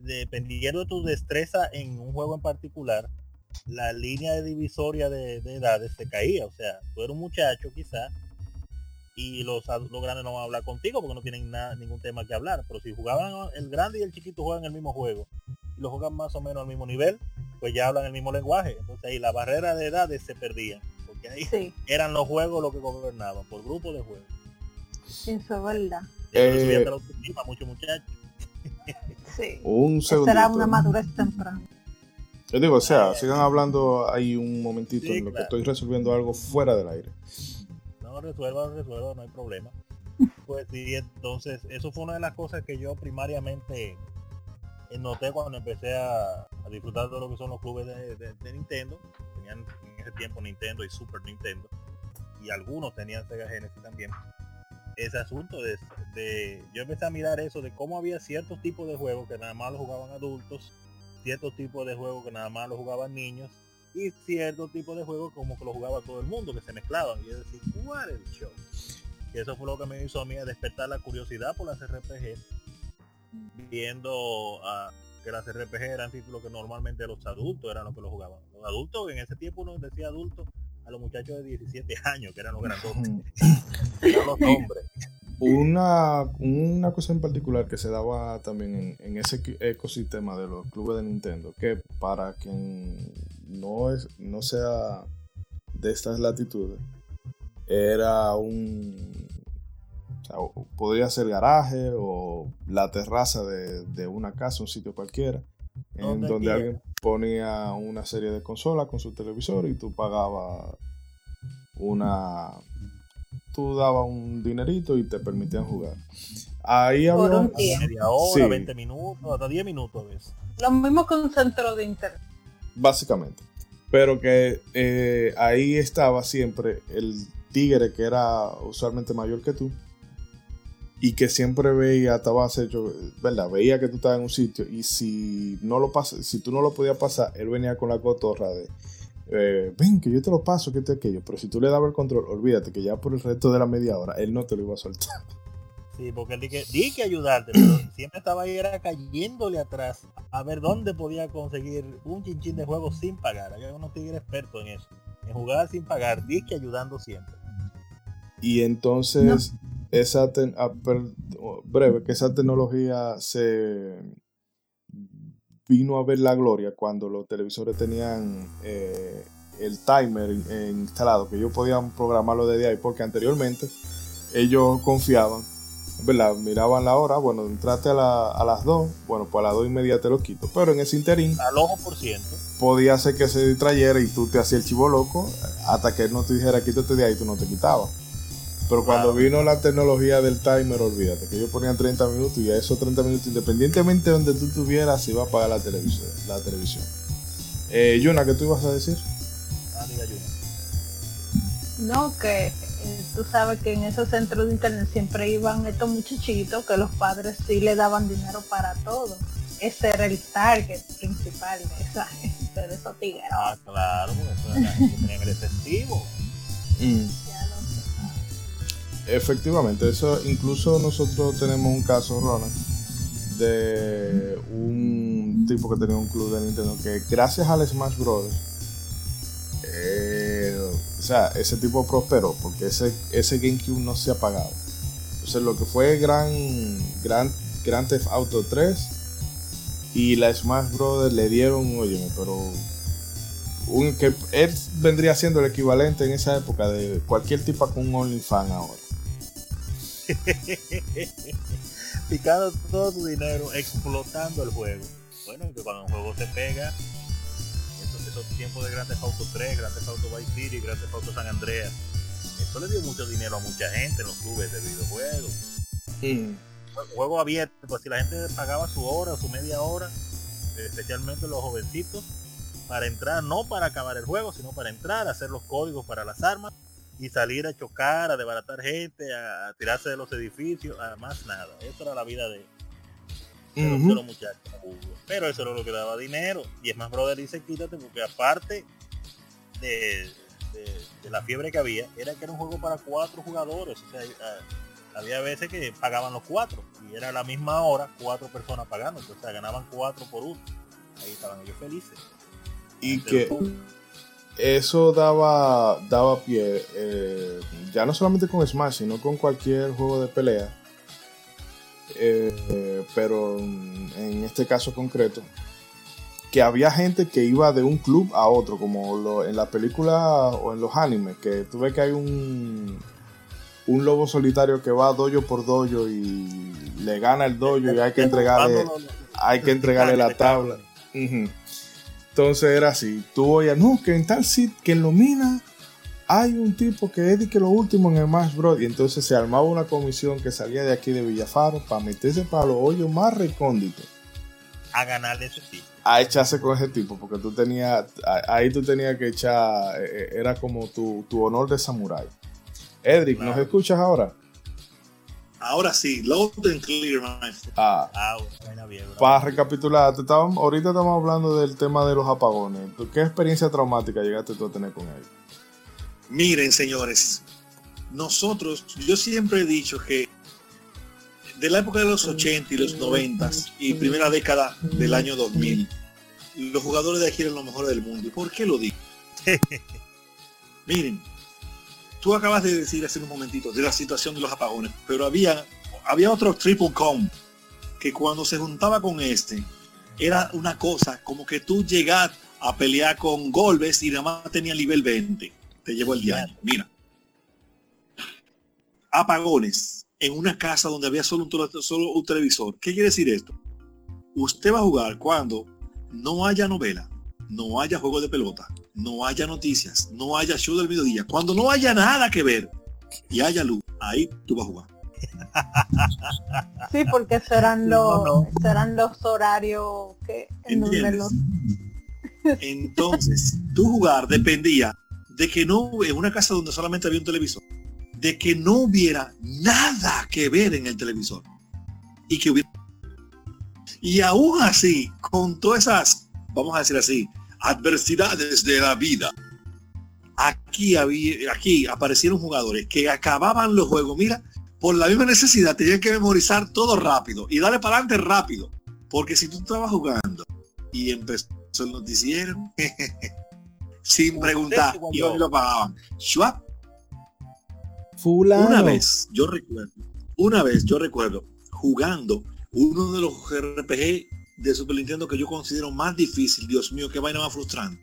dependiendo de tu destreza en un juego en particular, la línea de divisoria de, de edades se caía. O sea, tú eres un muchacho quizás, y los, los grandes no van a hablar contigo porque no tienen nada, ningún tema que hablar. Pero si jugaban el grande y el chiquito juegan el mismo juego y lo juegan más o menos al mismo nivel, pues ya hablan el mismo lenguaje. Entonces ahí la barrera de edades se perdía. Porque ahí Sí, eran los juegos los que gobernaban, por grupo de juegos. eso es verdad. Eh, muchachos. Sí. <laughs> un Esa era una madurez temprana. Yo digo, o sea, sigan hablando ahí un momentito Sí, en lo que estoy resolviendo algo fuera del aire. No, resuelva, resuelva, no hay problema. <laughs> Pues sí, entonces, eso fue una de las cosas que yo primariamente eh, noté cuando empecé a, disfrutar de lo que son los clubes de, Nintendo. Tenían en ese tiempo Nintendo y Super Nintendo. Y algunos tenían Sega Genesis también. Ese asunto de, de- yo empecé a mirar eso de cómo había ciertos tipos de juegos que nada más los jugaban adultos, ciertos tipos de juegos que nada más los jugaban niños y ciertos tipos de juegos como que lo jugaba todo el mundo, que se mezclaban. Y yo decía, ¿cuál es el show? Y eso fue lo que me hizo a mí a despertar la curiosidad por las RPG, viendo ah, que las RPG eran títulos que normalmente los adultos eran los que los jugaban. Los adultos, en ese tiempo uno decía adultos a los muchachos de 17 <laughs> años, que eran los grandotes, <laughs> eran los hombres. Una, una cosa en particular que se daba también en, en ese ecosistema de los clubes de Nintendo, que para quien no, es, no sea de estas latitudes, era un... o podría ser garaje o la terraza de, de una casa, un sitio cualquiera, en Donde quiera. alguien ponía una serie de consolas con su televisor y tú pagabas una tú dabas un dinerito y te permitían jugar. Ahí Por había un. Media hora, Sí. 20 minutos, hasta 10 minutos a veces. Lo mismo que un centro de internet. básicamente. Pero que eh, ahí estaba siempre el tigre que era usualmente mayor que tú y que siempre veía, estaba hecho, ¿verdad? Veía que tú estabas en un sitio y si no lo pas- si tú no lo podías pasar, él venía con la cotorra de eh, ven que yo te lo paso, que te aquello, pero si tú le dabas el control, olvídate que ya por el resto de la media hora él no te lo iba a soltar. <laughs> Sí, porque él dije, di que ayudarte, pero siempre estaba ahí era cayéndole atrás a ver dónde podía conseguir un chinchín de juego sin pagar. Había unos tigres expertos en eso, en jugar sin pagar, di que ayudando siempre. Y entonces, esa ah, per- breve, que esa tecnología se vino a ver la gloria cuando los televisores tenían eh, el timer eh, instalado, que ellos podían programarlo desde ahí, porque anteriormente ellos confiaban, ¿verdad? Miraban la hora, bueno, entraste a, la- a las 2, bueno, pues a las 2 y media te lo quito, pero en ese interín Al ojo por ciento. podía ser que se distrayera y tú te hacías el chivo loco hasta que él no te dijera quítate de ahí, tú no te quitabas. Pero cuando Claro. vino la tecnología del timer, olvídate, que ellos ponían 30 minutos y a esos 30 minutos, independientemente de donde tú estuvieras, se iba a apagar la televisión. La televisión. Eh, Yuna, ¿qué tú ibas a decir? Ah, diga. No, que eh, tú sabes que en esos centros de internet siempre iban estos muchachitos que los padres sí le daban dinero para todo. ese era el target principal de, esa, de esos tigres. Ah, claro, porque eso era que tenían el efectivo. Mm. Efectivamente, eso incluso nosotros tenemos un caso, Ronald, de un tipo que tenía un club de Nintendo que gracias al Smash Bros. eh, o sea, ese tipo prosperó porque ese, ese GameCube no se ha pagado. Entonces lo que fue Gran, Gran, Grand Theft Auto 3 y la Smash Bros. le dieron, óyeme, pero un, que él vendría siendo el equivalente en esa época de cualquier tipo con un OnlyFans ahora. <laughs> Picando todo tu dinero, explotando el juego. Bueno, que cuando un juego se pega, esos, esos tiempos de Grand Theft Auto 3, Grand Theft Auto Vice City, Grand Theft Auto San Andreas, eso le dio mucho dinero a mucha gente en los clubes de videojuegos. Juego abierto, pues si la gente pagaba su hora, su media hora, eh, especialmente los jovencitos, para entrar, no para acabar el juego, sino para entrar, hacer los códigos para las armas y salir a chocar, a desbaratar gente, a, tirarse de los edificios, a más nada. Esa era la vida de, de los- Ujú. de los muchachos. Pero eso era lo que daba dinero. Y es más, brother, dice quítate porque aparte de, la fiebre que había, era que era un juego para cuatro jugadores. O sea, ah, había veces que pagaban los cuatro y era a la misma hora cuatro personas pagando. O sea, ganaban cuatro por uno. Ahí estaban ellos felices. Y que eso daba, daba pie, eh, ya no solamente con Smash, sino con cualquier juego de pelea. Eh, pero en este caso concreto, que había gente que iba de un club a otro, como lo- en la película o en los animes, que tú ves que hay un, un lobo solitario que va dojo por dojo y le gana el dojo y hay que entregarle, hay que entregarle la tabla. Entonces era así. Tú oías, no, que en tal sitio, que en Lomina hay un tipo que es de que lo último en el Smash Bros. Y entonces se armaba una comisión que salía de aquí de Villafaro para meterse para los hoyos más recónditos A ganar de ese tipo. a echarse con ese tipo, porque tú tenías, ahí tú tenías que echar, eh, eh, era como tu, tu honor de samurái. Edric, ¿nos escuchas ahora? Ahora sí, loud and clear. Ah, Ah, bien, para recapitular, te ahorita estamos hablando del tema de los apagones. ¿Tú ¿Qué experiencia traumática llegaste tú a tener con él? Miren, señores, nosotros, yo siempre he dicho que de la época de los 80 y los 90 y primera década del año 2000, los jugadores de aquí eran los mejores del mundo. ¿Y por qué lo digo? <laughs> Miren, tú acabas de decir hace un momentito de la situación de los apagones, pero había, había otro triple com que cuando se juntaba con este, era una cosa como que tú llegas a pelear con Golbes y nada más tenía nivel 20. Te llevo el diario. Mira. Apagones en una casa donde había solo un, solo un televisor. ¿Qué quiere decir esto? Usted va a jugar cuando no haya novela, no haya juego de pelota, no haya noticias, no haya show del mediodía, cuando no haya nada que ver y haya luz, ahí tú vas a jugar. Sí, porque serán los, No, no. serán los horarios que en donde ¿Entiendes? los Entonces, tu jugar dependía de que no, en una casa donde solamente había un televisor, de que no hubiera nada que ver en el televisor. Y que hubiera... Y aún así, con todas esas, vamos a decir así, adversidades de la vida, aquí había, aquí aparecieron jugadores que acababan los juegos, mira, por la misma necesidad tenían que memorizar todo rápido y darle para adelante rápido. Porque si tú estabas jugando y empezó el noticiero, <laughs> sin preguntar, y yo. hoy lo pagaban. Schwab, Fulano. una vez, yo recuerdo, una vez yo recuerdo jugando uno de los RPG de Super Nintendo que yo considero más difícil, Dios mío, qué vaina más frustrante.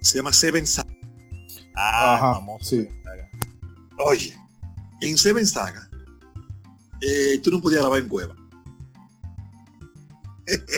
Se llama Seven Saga. Ah, Ajá, famoso. sí. Oye, en Seven Saga, eh, tú no podías grabar en cueva.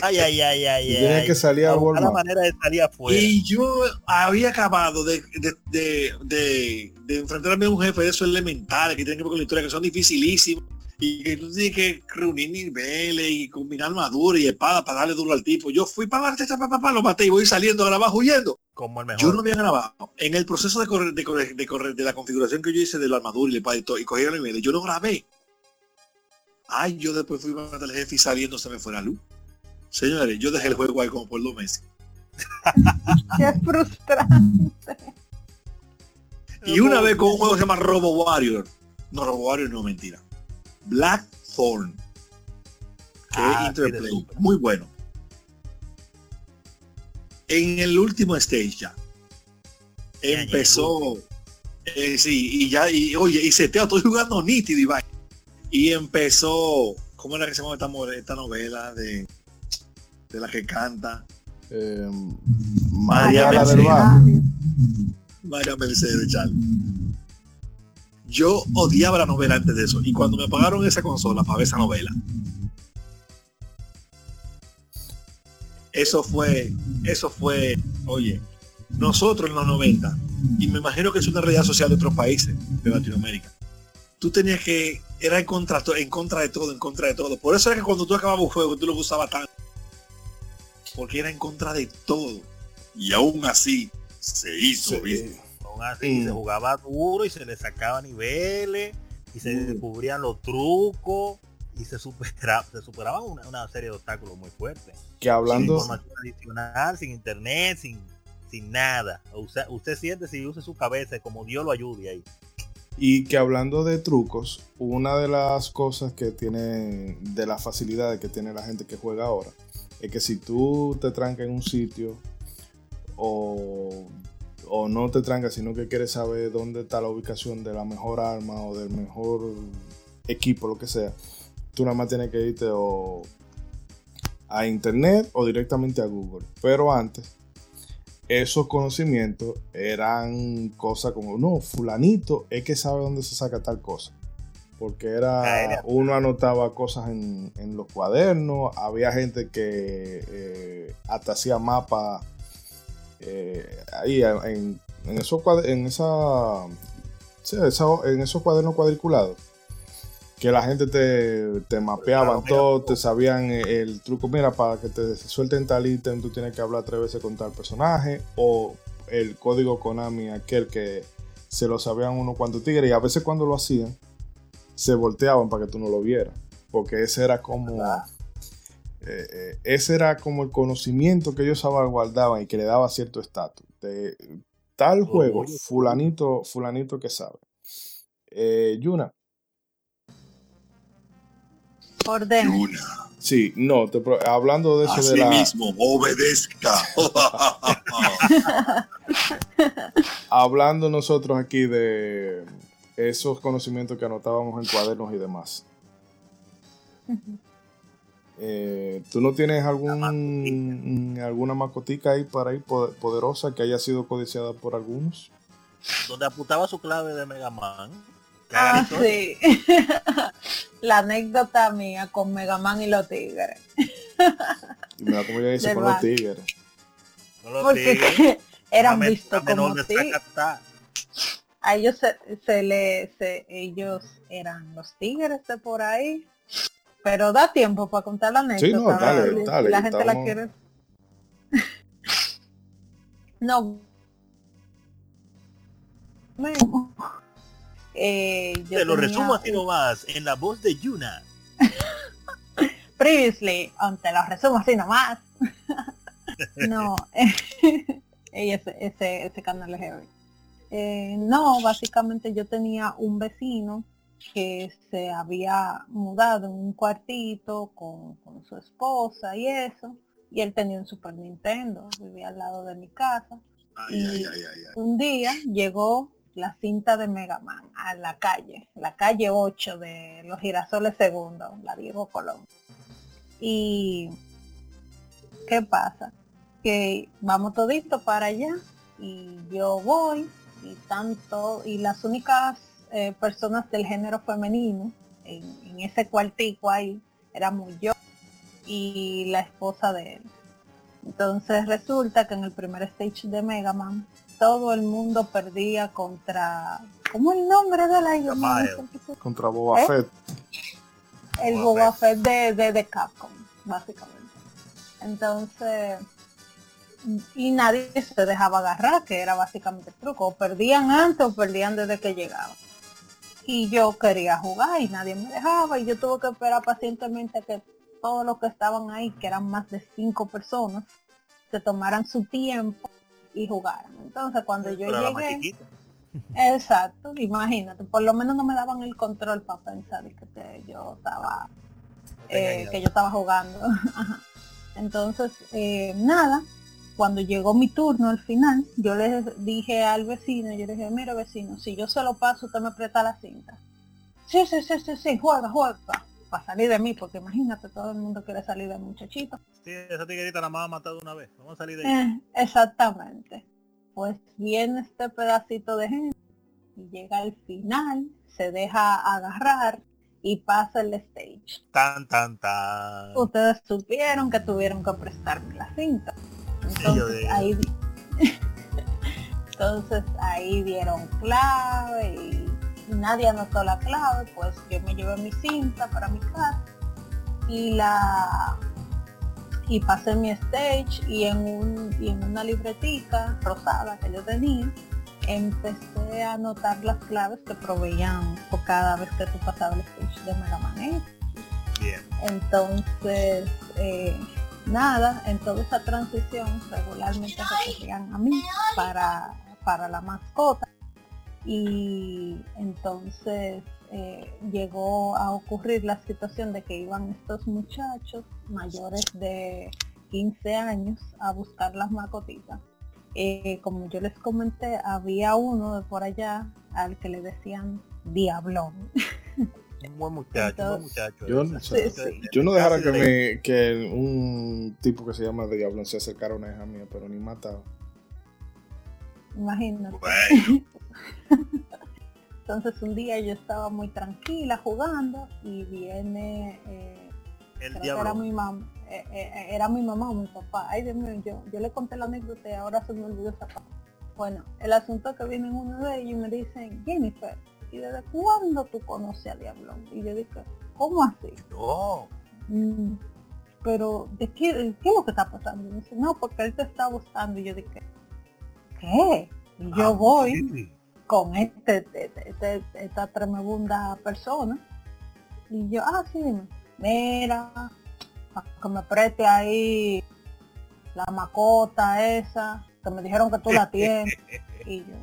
Ay, ay, ay, ay, Y ay. tienes que salir a la manera de salir afuera. Y yo había acabado de, de, de, de- de enfrentarme a un jefe de esos elementales que tienen que ver con la historia, que son dificilísimos. Y que tú tienes que reunir niveles y combinar armadura y espada para darle duro al tipo. Yo fui para adelante, pa, pa, pa, lo maté y voy saliendo a grabar huyendo. Como el mejor. Yo no había grabado. En el proceso de correr, de correr, de correr, de la configuración que yo hice de la armadura y el espada y todo, y cogí los niveles, yo no grabé. Ay, yo después fui a matar al jefe y saliendo se me fue la luz. Señores, yo dejé el juego ahí como por dos meses. Qué frustrante. Y una vez con un juego que se llama Robo Warrior. No, Robo Warrior no, mentira. Blackthorn. Ah, Interplay. Muy bueno. En el último stage ya. Empezó. eh, sí, y ya, y oye, y seteo, estoy jugando nítido y. Y empezó. ¿Cómo era que se llama esta, novela de, de la que canta? Eh, María Mercedes. María Mercedes, Charlie. Yo odiaba la novela antes de eso. Y cuando me pagaron esa consola para ver esa novela. Eso fue, eso fue, oye, nosotros en los 90, y me imagino que es una realidad social de otros países de Latinoamérica. Tú tenías que, era en contra, en contra de todo, en contra de todo. Por eso era que cuando tú acababas un juego, tú lo usabas tanto. Porque era en contra de todo. Y aún así, se hizo Sí. bien. Aún así, Mm. se jugaba duro y se le sacaba niveles y se Mm. descubrían los trucos y se, supera, <laughs> se superaban una, una serie de obstáculos muy fuertes. Que Sin hablando, información adicional, sin internet, sin, sin nada. Sea, usted siente si use su cabeza como Dios lo ayude ahí. y que hablando de trucos, una de las cosas que tiene, de las facilidades que tiene la gente que juega ahora, es que si tú te trancas en un sitio o, o no te trancas, sino que quieres saber dónde está la ubicación de la mejor arma o del mejor equipo, lo que sea, tú nada más tienes que irte o a internet o directamente a Google. Pero antes, esos conocimientos eran cosas como, no, fulanito es que sabe dónde se saca tal cosa. Porque Ah, era, era. uno anotaba cosas en, en los cuadernos, había gente que eh, hasta hacía mapas eh, ahí en, en esos en esa, sí, esa- en esos cuadernos cuadriculados que la gente te, te mapeaban todo, te sabían el truco, mira, para que te suelten tal ítem, tú tienes que hablar tres veces con tal personaje, o el código Konami, aquel que se lo sabían uno cuantos tigres, y a veces cuando lo hacían, se volteaban para que tú no lo vieras, porque ese era como... eh, ese era como el conocimiento que ellos guardaban y que le daba cierto estatus. De tal juego, fulanito, fulanito que sabe. Eh, Yuna, Ordena. Yuna, sí, no, te hablando de eso de la, mismo, obedezca. <laughs> hablando nosotros aquí de esos conocimientos que anotábamos en cuadernos y demás. Eh, ¿Tú no tienes algún alguna mascotica ahí para ahí poder- poderosa que haya sido codiciada por algunos? Donde apuntaba su clave de Mega Man. Ah, sí. <laughs> La anécdota mía con Mega Man y los tigres. Y mira cómo ya dice con los tigres. Porque <laughs> eran la vistos como tigres. A ellos se, se le, se- ellos eran los tigres de por ahí. Pero da tiempo para contar la anécdota. Sí, no, la gente la quiere. <laughs> no. Eh, yo Te lo resumo así nomás, en la voz de Yuna. <laughs> previously, te lo resumo así nomás. <laughs> no, ese, ese, ese canal es heavy. Eh, no, básicamente yo tenía un vecino que se había mudado en un cuartito con, con su esposa y eso, y él tenía un Super Nintendo, vivía al lado de mi casa. Ay, ay, ay, ay, ay. Un día llegó la cinta de Mega Man a la calle, la calle 8 de los girasoles segundos, la Diego Colón. Y ¿qué pasa? Que vamos todito para allá y yo voy y tanto y las únicas eh, personas del género femenino en, en ese cuartico ahí éramos yo y la esposa de él. Entonces resulta que en el primer stage de Mega Man todo el mundo perdía contra ¿cómo el nombre de la se- Contra Boba ¿Eh? Fett. el Boba Boba Fett de, de, de Capcom, básicamente. Entonces, y nadie se dejaba agarrar, que era básicamente el truco. O perdían antes o perdían desde que llegaban. Y yo quería jugar y nadie me dejaba y yo tuve que esperar pacientemente a que todos los que estaban ahí, que eran más de cinco personas, se tomaran su tiempo y jugaran. Entonces cuando yo Pero llegué, exacto, imagínate, por lo menos no me daban el control para pensar que te- yo estaba eh, que yo estaba jugando. <laughs> Entonces, eh, nada, cuando llegó mi turno al final, yo le dije al vecino, yo le dije, mira vecino, si yo se lo paso, usted me aprieta la cinta. Sí, sí, sí, sí, sí, juega, juega. Para salir de mí, porque imagínate, todo el mundo quiere salir de muchachito. Sí, esa tiguerita la más ha matado una vez. Vamos a salir de ahí. Eh, exactamente. Pues viene este pedacito de gente y llega al final, se deja agarrar y pasa el stage. Tan, tan, tan. ustedes supieron que tuvieron que prestarme la cinta. Entonces ahí <laughs> entonces ahí dieron clave y, y nadie anotó la clave, pues yo me llevé mi cinta para mi casa y la y pasé mi stage y en un y en una libretica rosada que yo tenía empecé a anotar las claves que proveían por cada vez que tú pasabas el stage de Mega Man. Bien. Entonces, eh, nada, en toda esa transición regularmente recurrían a mí para, para la mascota. Y entonces eh, llegó a ocurrir la situación de que iban estos muchachos mayores de 15 años a buscar las mascotitas. Eh, como yo les comenté, había uno de por allá al que le decían Diablón. <laughs> Un buen muchacho, un buen Entonces- muchacho. Yo no sé. Ese- Sí, Yo no dejara que, de- me, que un tipo que se llama Diablo se acercara a una hija mía, pero ni matado. Imagínate. Bueno, <laughs> Entonces un día yo estaba muy tranquila jugando y viene, eh, El creo que era mi mamá, eh, eh, era mi mamá o mi papá. Ay Dios mío, yo, yo le conté la anécdota y ahora se me olvidó esa parte. Bueno, el asunto que vienen uno de ellos y me dicen, Jennifer, ¿y desde cuándo tú conoces a Diablón? Y yo dije, ¿cómo así? No. "Mm, pero ¿de qué, de qué es lo que está pasando? Y me dice, no, porque él te está buscando. Y yo dije, ¿qué? Y yo Ah, voy sí. con este, este- este- esta tremenda persona. Y yo, ah, sí, dime, mira, que me preste ahí la macota esa, que me dijeron que tú la <laughs> tienes. y yo,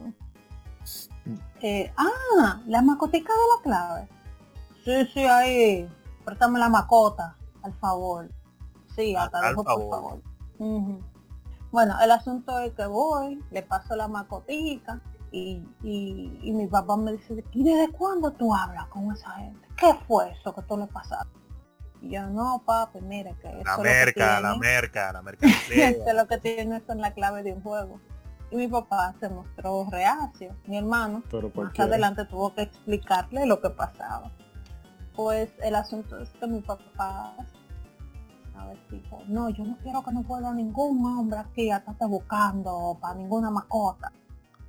eh, ah, la macotica de la clave. Sí, sí, ahí, préstame la macota, al favor. Sí, hasta al dijo, por favor. favor. Bueno, el asunto es que voy, le paso la macotica y, y, y mi papá me dice, ¿y desde cuándo tú hablas con esa gente? ¿Qué fue eso que tú le pasaste? Y yo, no, papi, mire que eso La es lo que merca, la tiene". merca, la Esto <laughs> mercancía. es lo que tiene eso en la clave de un juego. Y mi papá se mostró reacio. Mi hermano Pero más adelante tuvo que explicarle lo que pasaba. Pues el asunto es que mi papá a ver, dijo, no, yo no quiero que no vuelva ningún hombre aquí a estarte buscando para ninguna mascota.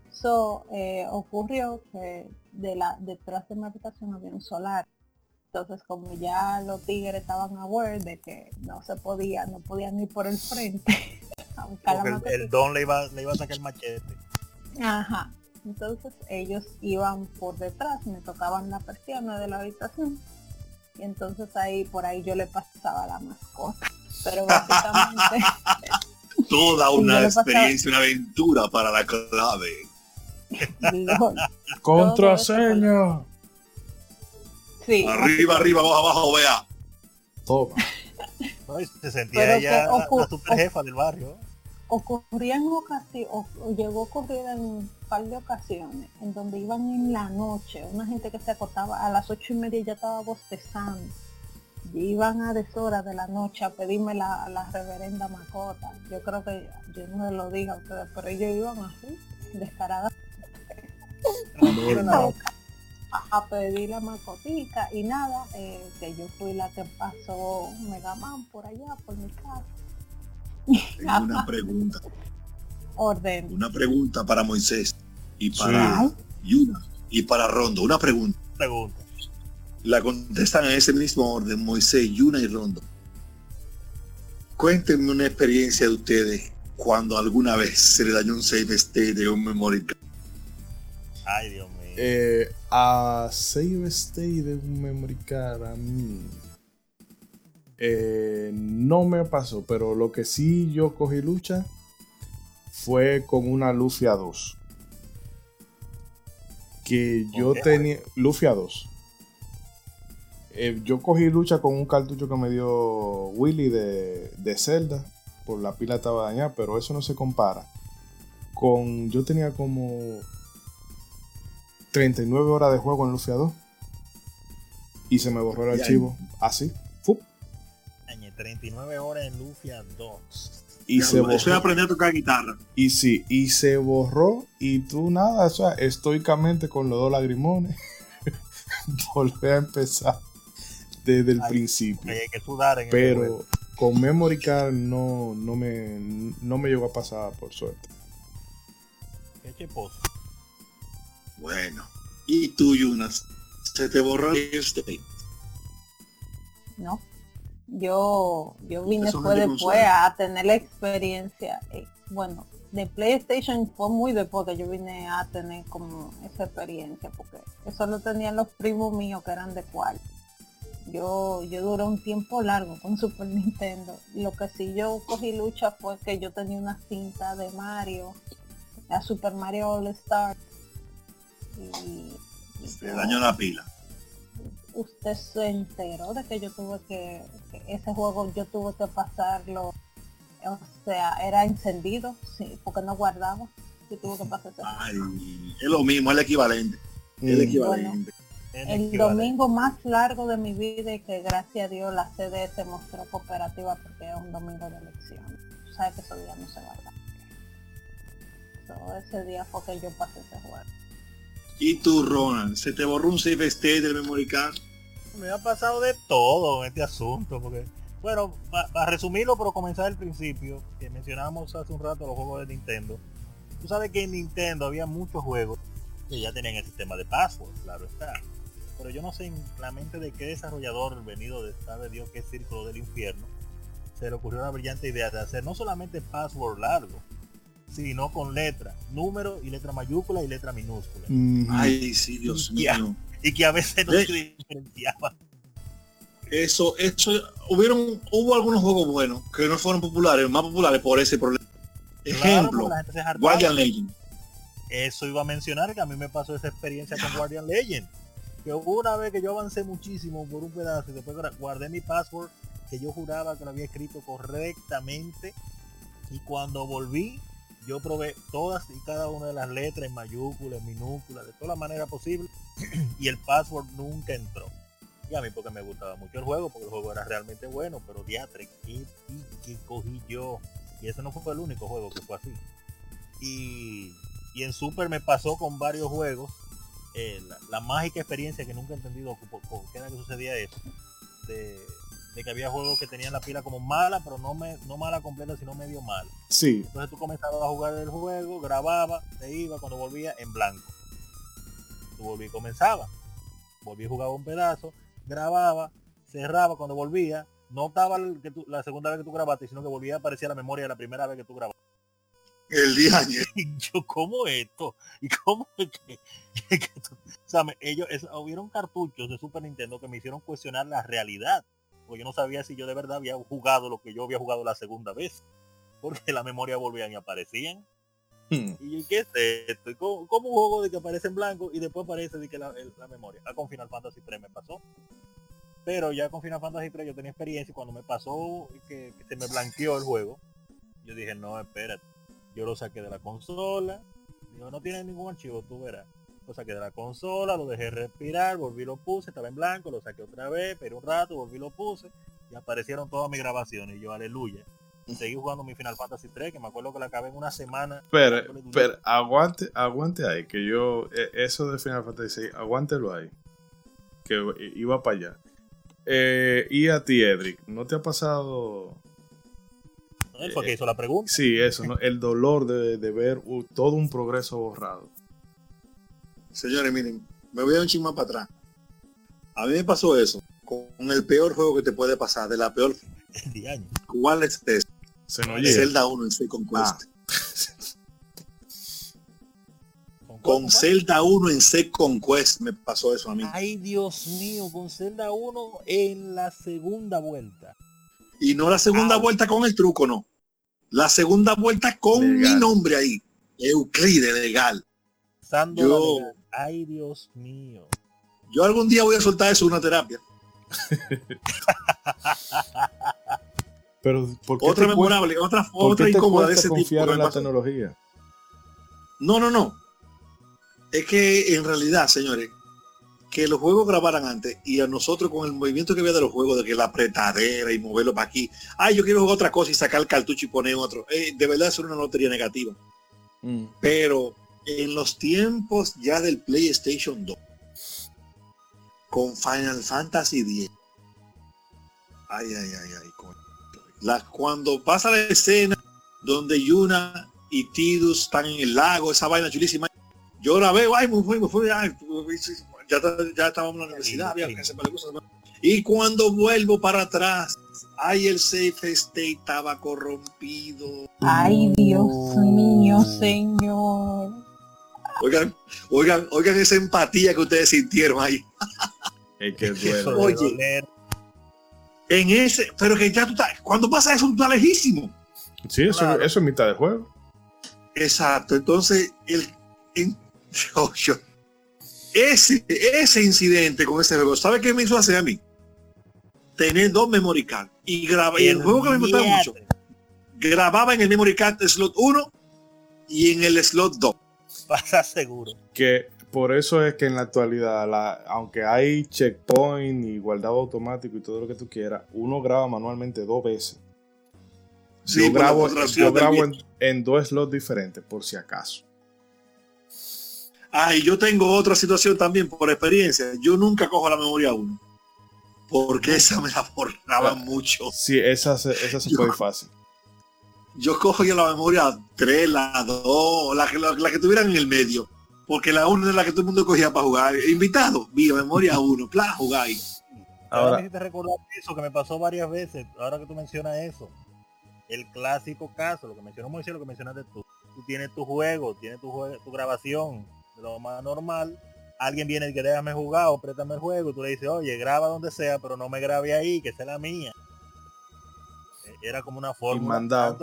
So, eh, ocurrió que de la, detrás de mi habitación había un solar. Entonces como ya los tigres estaban aware de que no se podía, no podían ir por el frente <laughs> a buscar la Porque el, don le iba, le iba a sacar el machete. Ajá. Entonces ellos iban por detrás, me tocaban la persiana de la habitación. Y entonces ahí por ahí yo le pasaba la mascota. Pero básicamente, <laughs> toda <laughs> una experiencia, una aventura para la clave. <laughs> Contraseña. sí, Arriba, arriba, abajo, abajo, vea. Toma. se sentía Pero ella la super jefa del barrio. Ocurría en ocasiones, o, llegó a ocurrir en un par de ocasiones, en donde iban en la noche, una gente que se acostaba a las ocho y media ya estaba bostezando. Y iban a deshora de la noche a pedirme la, la reverenda macota. Yo creo que yo no se lo diga a ustedes, pero ellos iban así, descaradas No, a, a pedir la macotica y nada, eh, que yo fui la que pasó Megaman por allá, por mi casa. Tengo una pregunta, Orden. una pregunta para Moisés y para Yuna y para Rondo. Una pregunta. pregunta. La contestan en ese mismo orden, Moisés, Yuna y Rondo. Cuéntenme una experiencia de ustedes cuando alguna vez se le dañó un save state de un memory card. Ay, Dios mío. Eh, a Save State de un memory card a mí. Eh, no me pasó, pero lo que sí yo cogí lucha fue con una Lufia 2. Que yo tenía. Lufia 2. Eh, yo cogí lucha con un cartucho que me dio Willy de, de Zelda. Por la pila estaba dañada, pero eso no se compara. Con. Yo tenía como 39 horas de juego en Lufia 2. Y se me borró el archivo. Así. ¡Fup! Añe, 39 horas en Lufia 2. Y se Eso es borró. aprender a tocar guitarra. Y sí, y se borró. Y tú nada, o sea, estoicamente con los dos lagrimones. <laughs> volver a empezar desde el Ay, principio. Hay que sudar en este. Pero con Memory Card no, no, me, no me llegó a pasar por suerte. Qué cheposo. Bueno. ¿Y tú, Yunas? Se te borró el state. ¿no? Yo, yo vine Eso no fue es de después a tener la experiencia. eh, bueno, de PlayStation fue muy después que yo vine a tener como esa experiencia, porque eso lo tenían los primos míos que eran de cual. Yo, yo duré un tiempo largo con <laughs> Super Nintendo. Lo que sí yo cogí lucha fue que yo tenía una cinta de Mario, la Super Mario All Star. Y, y Se yo- dañó la pila. Usted se enteró de que yo tuve que, que ese juego yo tuve que pasarlo o sea era encendido sí porque no guardaba yo tuve que pasar ese juego. Ay, es lo mismo, es el equivalente. Es el Mm, equivalente. En el equivalente. domingo más largo de mi vida y que gracias a Dios la CDS mostró cooperativa porque era un domingo de elección Tú sabes que ese día no se guarda So, ese día fue que yo pasé ese juego Y tú, Ronald, se te borró un save state del memory card. Me ha pasado de todo en este asunto, porque, bueno, para resumirlo, pero comenzar del principio, que mencionábamos hace un rato los juegos de Nintendo. Tú sabes que en Nintendo había muchos juegos que ya tenían el sistema de password, claro está. Pero yo no sé en la mente de qué desarrollador venido de sabe Dios qué círculo del infierno se le ocurrió la brillante idea de hacer no solamente password largo, sino con letra, número y letra mayúscula y letra minúscula. ujú. Ay, sí, Dios mío. Y que a veces no se diferenciaba. Eso, eso, hubieron, hubo algunos juegos buenos que no fueron populares, más populares por ese problema. Ejemplo. Guardian Legend. Eso iba a mencionar que a mí me pasó esa experiencia con Guardian Legend. Que hubo una vez que yo avancé muchísimo por un pedazo y después guardé mi password que yo juraba que lo había escrito correctamente. Y cuando volví, yo probé todas y cada una de las letras en mayúsculas, en minúsculas, de toda la manera posible. <clears throat> y el password nunca entró. Y a mí porque me gustaba mucho el juego, porque el juego era realmente bueno, pero diatre, qué pique cogí yo. Y ese no fue el único juego que fue así. Y, y en Super me pasó con varios juegos. eh, la, la mágica experiencia que nunca he entendido por por qué era que sucedía eso. De, de que había juegos que tenían la pila como mala, pero no, me, no mala completa, sino medio mala. Sí, Entonces tú comenzabas a jugar el juego, grababa, te iba, cuando volvía en blanco. Tú volví y comenzaba. Volví y jugaba un pedazo, grababa, cerraba cuando volvía. No estaba el que tú- la segunda vez que tú grabaste, sino que volvía a aparecer la memoria de la primera vez que tú grabaste. El día <laughs> Y yo, ¿cómo esto? ¿Y cómo es que, <laughs> que tú- o sea, me- ellos, es- hubieron cartuchos de Super Nintendo que me hicieron cuestionar la realidad. Porque yo no sabía si yo de verdad había jugado lo que yo había jugado la segunda vez. Porque la memoria volvían y aparecían. <laughs> Y ¿qué es esto? ¿Y ¿Cómo, un juego de que aparece en blanco y después aparece de que la, memoria? Ah, con Final Fantasy 3 me pasó. Pero ya con Final Fantasy 3 yo tenía experiencia y cuando me pasó que, que se me blanqueó el juego, yo dije, no, espérate. Yo lo saqué de la consola. Digo, no tiene ningún archivo, tú verás. Lo saqué de la consola, lo dejé respirar, volví lo puse, estaba en blanco, lo saqué otra vez, esperé un rato, volví lo puse y aparecieron todas mis grabaciones y yo, aleluya. Seguí jugando mi Final Fantasy 3, que me acuerdo que la acabé en una semana. Pero, pero aguante, aguante ahí, que yo, eh, eso de Final Fantasy VI, aguántelo ahí, que iba para allá. Eh, y a ti, Edric, ¿no te ha pasado? Él fue el que hizo la pregunta. Sí, eso, ¿no? el dolor de, de ver uh, todo un progreso borrado. Señores, miren, me voy a un chisme para atrás. A mí me pasó eso con el peor juego que te puede pasar, de la peor. <laughs> El de año. ¿Cuál es este? Se nos llega. Zelda 1 en Second Ah. Quest. ¿Con cuál, Con cuál? Zelda 1 en Second Quest me pasó eso a mí. Ay, Dios mío, con Zelda 1 en la segunda vuelta. Y no la segunda Ah. vuelta con el truco, no. La segunda vuelta con mi nombre ahí. Euclides legal. Yo- legal. Ay, Dios mío. Yo algún día voy a soltar eso en una terapia. <laughs> Pero ¿por qué Otra cuesta- memorable, otra, por otra qué te incómoda de ese tipo. confiar que en la pasó. tecnología? No, no, no. Es que en realidad, señores, que los juegos grabaran antes y a nosotros con el movimiento que había de los juegos, de que la apretadera y moverlo para aquí, ay, yo quiero jugar otra cosa y sacar el cartucho y poner otro. Eh, de verdad es una lotería negativa. Mm. Pero en los tiempos ya del PlayStation 2, con Final Fantasy X, ay, ay, ay, ay, coño. La- cuando pasa la escena donde Yuna y Tidus están en el lago, esa vaina chulísima, yo la veo, ay, me fui, me fui, ay, ya, ya estábamos en la universidad, había que hacer varias cosas. y cuando vuelvo para atrás, ay, el safe state estaba corrompido. Ay, Dios mío, señor. Oigan, oigan, oigan esa empatía que ustedes sintieron ahí. Es que <laughs> Oye. En ese, pero que ya tú estás, cuando pasa eso, tú estás lejísimo. Sí, eso, Claro. eso es mitad de juego. Exacto. Entonces, el, en- <laughs> oh, yo- ese, ese incidente con ese juego, ¿sabe qué me hizo hacer a mí? Tener dos memory card y graba, y el juego que me gustaba mucho, grababa en el memory card slot 1 y en el slot 2. Pasa seguro. Que por eso es que en la actualidad, la- aunque hay checkpoint y guardado automático y todo lo que tú quieras, uno graba manualmente dos veces. Sí, yo la grabo, yo grabo en, en dos slots diferentes, por si acaso. Ah, y yo tengo otra situación también por experiencia. Yo nunca cojo la memoria 1. Porque esa me la borraba Ah. mucho. Sí, esa esa se Yo- puede fácil. Yo cojo ya la memoria 3, la 2, la que, la, la que tuvieran en el medio. Porque la 1 es la que todo el mundo cogía para jugar. Invitado, vía memoria 1, <laughs> plan, jugar ahí. Ahora Ahora- me hiciste recordar eso que me pasó varias veces. Ahora que tú mencionas eso. El clásico caso, lo que mencionó Moisés, lo que mencionaste tú. Tú tienes tu juego, tienes tu juego, tu grabación, de lo más normal. Alguien viene y que déjame jugar o préstame el juego. Tú le dices, oye, graba donde sea, pero no me grabe ahí, que es la mía. Eh, Era como una forma. mandado.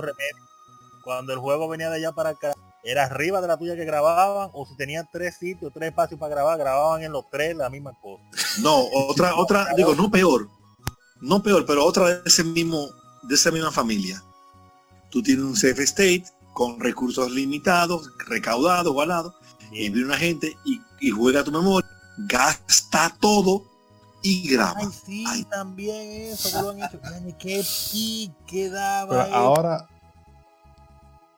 Cuando el juego venía de allá para acá, era arriba de la tuya que grababan, o si tenían tres sitios, tres espacios para grabar, grababan en los tres la misma cosa. No, otra, <laughs> otra, digo, no peor. No peor, pero otra de ese mismo, de esa misma familia. Tú tienes un safe state con recursos limitados, recaudados, guardados, y viene una gente y, y juega tu memoria, gasta todo y graba. Ay, sí, Ay. también eso que lo han hecho. <laughs> Ay, qué pique daba Pero eso. ahora,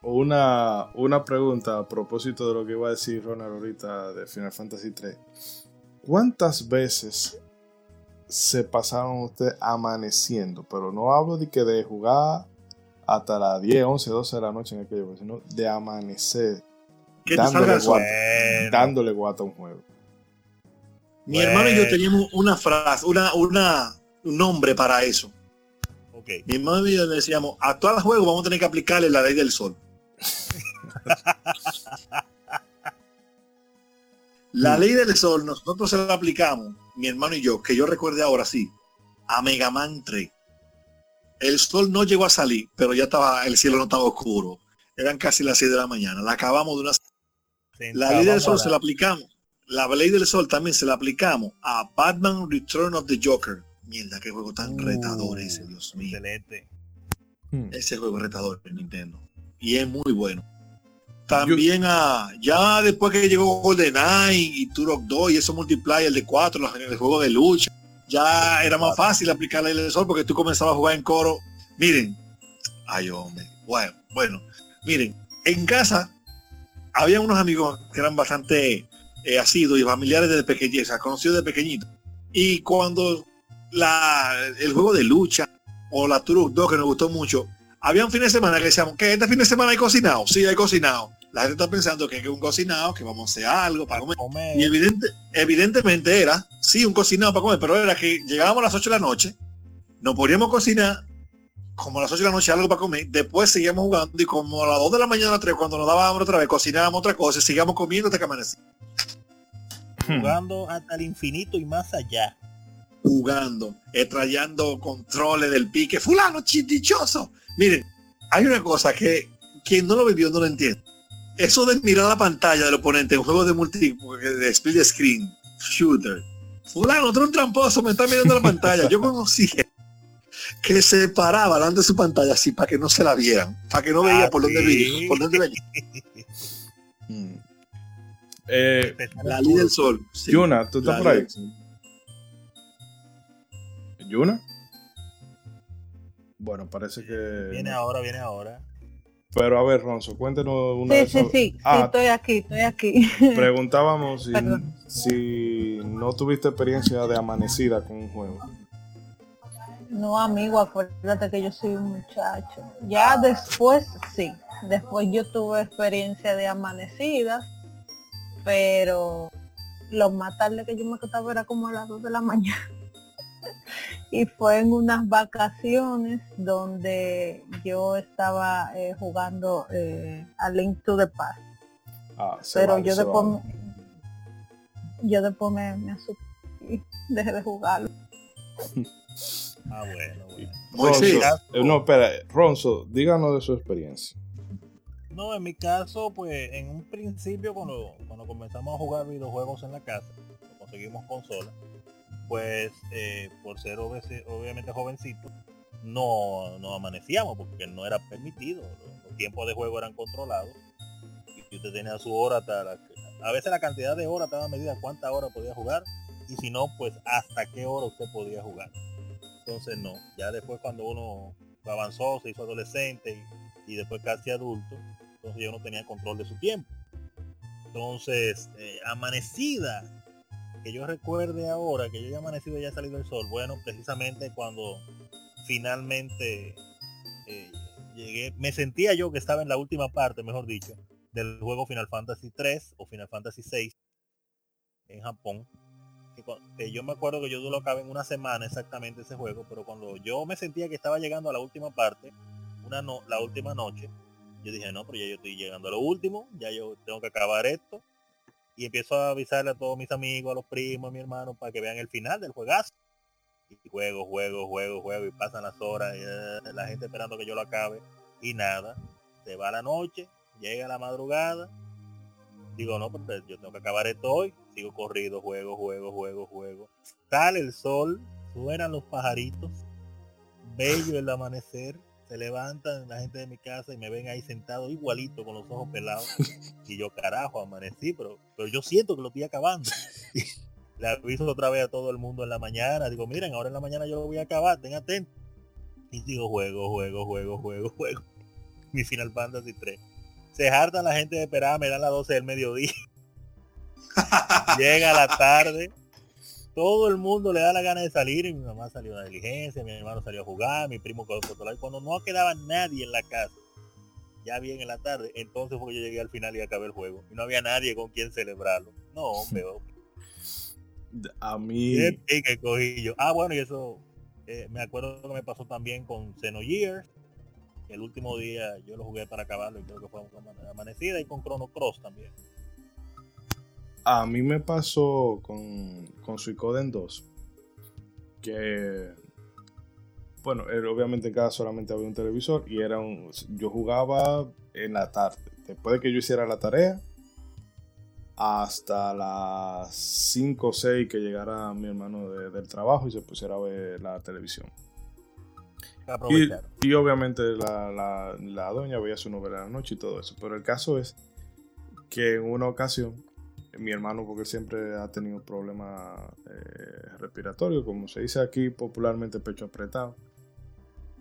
una, una pregunta a propósito de lo que iba a decir Ronald ahorita de Final Fantasy 3. ¿Cuántas veces se pasaron ustedes amaneciendo? Pero no hablo de que de jugar hasta las 10, 11, 12 de la noche en aquello, sino de amanecer dándole el guata, Bueno, dándole guata a un juego. Mi hermano y yo teníamos una frase, una, una, un nombre para eso. ok. Mi hermano y yo le decíamos, a todos los juegos vamos a tener que aplicarle la ley del sol. <laughs> la ley del sol nosotros se la aplicamos, mi hermano y yo, que yo recuerde ahora sí, a Mega Man 3. El sol no llegó a salir, pero ya estaba, el cielo no estaba oscuro. Eran casi las 6 de la mañana. La acabamos de una la ley del sol se la aplicamos. La ley del sol también se la aplicamos a Batman Return of the Joker. Mierda, qué juego tan Uh, retador ese, Dios mío. Excelente. Hmm. Ese juego es retador en Nintendo. Y es muy bueno. También a, ya después que llegó GoldenEye y Turok 2 y esos multiplayer de 4, los- el juego de lucha, ya era más fácil aplicar la ley sol porque tú comenzabas a jugar en coro. Miren, ay hombre, bueno, bueno, miren, en casa había unos amigos que eran bastante eh, asiduos y familiares desde pequeñez, conocidos de pequeñito. Y cuando la, el juego de lucha o la Turok 2 que nos gustó mucho, había un fin de semana que decíamos que este fin de semana hay cocinado, sí hay cocinado. La gente está pensando que es un cocinado, que vamos a hacer algo para comer. Comer. Y evidente, evidentemente era, sí, un cocinado para comer, pero era que llegábamos a las 8 de la noche, nos poníamos a cocinar, como a las 8 de la noche algo para comer, después seguíamos jugando y como a las 2 de la mañana, 3, cuando nos daba hambre otra vez, cocinábamos otra cosa, y seguíamos comiendo hasta que amanecía. <laughs> jugando hasta el infinito y más allá. jugando, trayendo controles del pique, fulano dichoso. Miren, hay una cosa que quien no lo vivió no lo entiende. Eso de mirar la pantalla del oponente en juego de multi, de split screen, shooter. Fulano, otro un tramposo, me está mirando la pantalla. Yo conocí que se paraba delante de su pantalla así para que no se la vieran, para que no veía Ah, por dónde venía, por dónde venía. <laughs> Eh, La luz del sol. sí. Yuna, ¿tú estás La por ahí? ¿Yuna? Bueno, parece que... Viene ahora, viene ahora. Pero a ver, Ronzo, cuéntenos una Sí, de sí, sí, sí, Ah, estoy aquí, estoy aquí. preguntábamos si, si no tuviste experiencia de amanecida con un juego. No, amigo, acuérdate que yo soy un muchacho. Ya después, sí. Después yo tuve experiencia de amanecidas, pero lo más tarde que yo me acostaba era como a las 2 de la mañana. Y fue en unas vacaciones donde yo estaba eh, jugando eh, a Link to the Past. Ah, Pero vale, yo después, vale. me- yo después me, me asusté y dejé de jugarlo. <laughs> Ah, bueno, bueno. Ronzo, eh, no, espera, Ronzo, díganos de su experiencia. No, en mi caso, pues en un principio cuando, cuando comenzamos a jugar videojuegos en la casa, conseguimos consola, pues eh, por ser obvi- obviamente jovencito, no, no amanecíamos porque no era permitido. Los, tiempos de juego eran controlados y usted tenía su hora, hasta a veces la cantidad de horas estaba medida cuánta hora podía jugar y si no, pues hasta qué hora usted podía jugar. Entonces no, ya después cuando uno avanzó, se hizo adolescente y, y después casi adulto, entonces ya uno tenía control de su tiempo. Entonces, eh, amanecida, que yo recuerde ahora, que yo ya amanecido y ya ha salido el sol, bueno, precisamente cuando finalmente eh, llegué, me sentía yo que estaba en la última parte, mejor dicho, del juego Final Fantasy 3 o Final Fantasy 6 en Japón. Que yo me acuerdo que yo lo acabé en una semana exactamente ese juego, pero cuando yo me sentía que estaba llegando a la última parte, una no, la última noche, yo dije, no, pero ya yo estoy llegando a lo último, ya yo tengo que acabar esto. Y empiezo a avisarle a todos mis amigos, a los primos, a mi hermano, para que vean el final del juegazo. Y juego, juego, juego, juego, y pasan las horas, y, eh, la gente esperando que yo lo acabe. Y nada, se va la noche, llega la madrugada. Digo, no, porque yo tengo que acabar esto hoy. Sigo corrido, juego, juego, juego, juego. Sale el sol, suenan los pajaritos, bello el amanecer, se levantan la gente de mi casa y me ven ahí sentado igualito con los ojos pelados. Y yo carajo amanecí pero pero yo siento que lo estoy acabando <laughs> le aviso otra vez a todo el mundo en la mañana digo miren ahora en la mañana yo lo voy a acabar ten atentos y digo juego juego juego juego juego <laughs> mi Final Fantasy 3 se harta la gente de esperar me dan las 12 del mediodía. <laughs> Llega la tarde todo el mundo le da la gana de salir y mi mamá salió a la diligencia, mi hermano salió a jugar, mi primo. Y cuando no quedaba nadie en la casa, ya bien en la tarde, entonces fue que yo llegué al final y acabé el juego. Y no había nadie con quien celebrarlo. No, hombre, <laughs> hombre. A mí, Qué pique cogí yo. Ah, bueno, y eso eh, me acuerdo que me pasó también con Xenogears. El último día yo lo jugué para acabarlo y creo que fue una amanecida y con Chrono Cross también. A mí me pasó con, con Suicoden 2. Que, bueno, obviamente en casa solamente había un televisor y era un, yo jugaba en la tarde. Después de que yo hiciera la tarea, hasta las 5 o 6 que llegara mi hermano de- del trabajo y se pusiera a ver la televisión. Y, y obviamente la, la- la doña veía su novela de la noche y todo eso. Pero el caso es que en una ocasión, mi hermano, porque siempre ha tenido problemas eh, respiratorios, como se dice aquí popularmente, pecho apretado.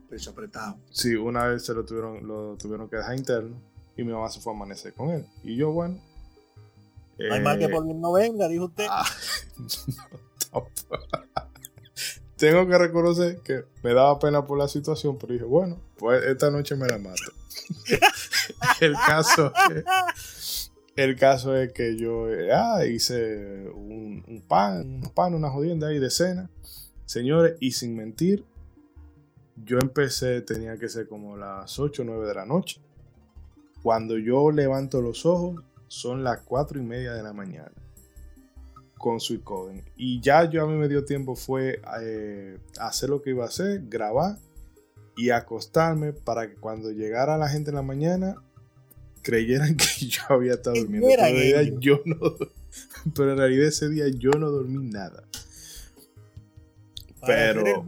Pecho apretado. Sí, una vez se lo tuvieron, lo tuvieron que dejar interno y mi mamá se fue a amanecer con él. Y yo, bueno. No hay mal que eh, por bien no venga, dijo usted. Ah, <laughs> no, Tengo que reconocer que me daba pena por la situación, pero dije, bueno, pues esta noche me la mato. <laughs> el caso es, el caso es que yo eh, ah, hice un, pan, un pan, una jodienda ahí de cena. Señores, y sin mentir, yo empecé, tenía que ser como las 8 o 9 de la noche. Cuando yo levanto los ojos, son las 4 y media de la mañana. con Suicoden. Y ya yo a mí me dio tiempo fue eh, hacer lo que iba a hacer, grabar y acostarme para que cuando llegara la gente en la mañana creyeran que <laughs> yo había estado durmiendo. Pero en, realidad yo no, <laughs> pero en realidad ese día yo no dormí nada. pero...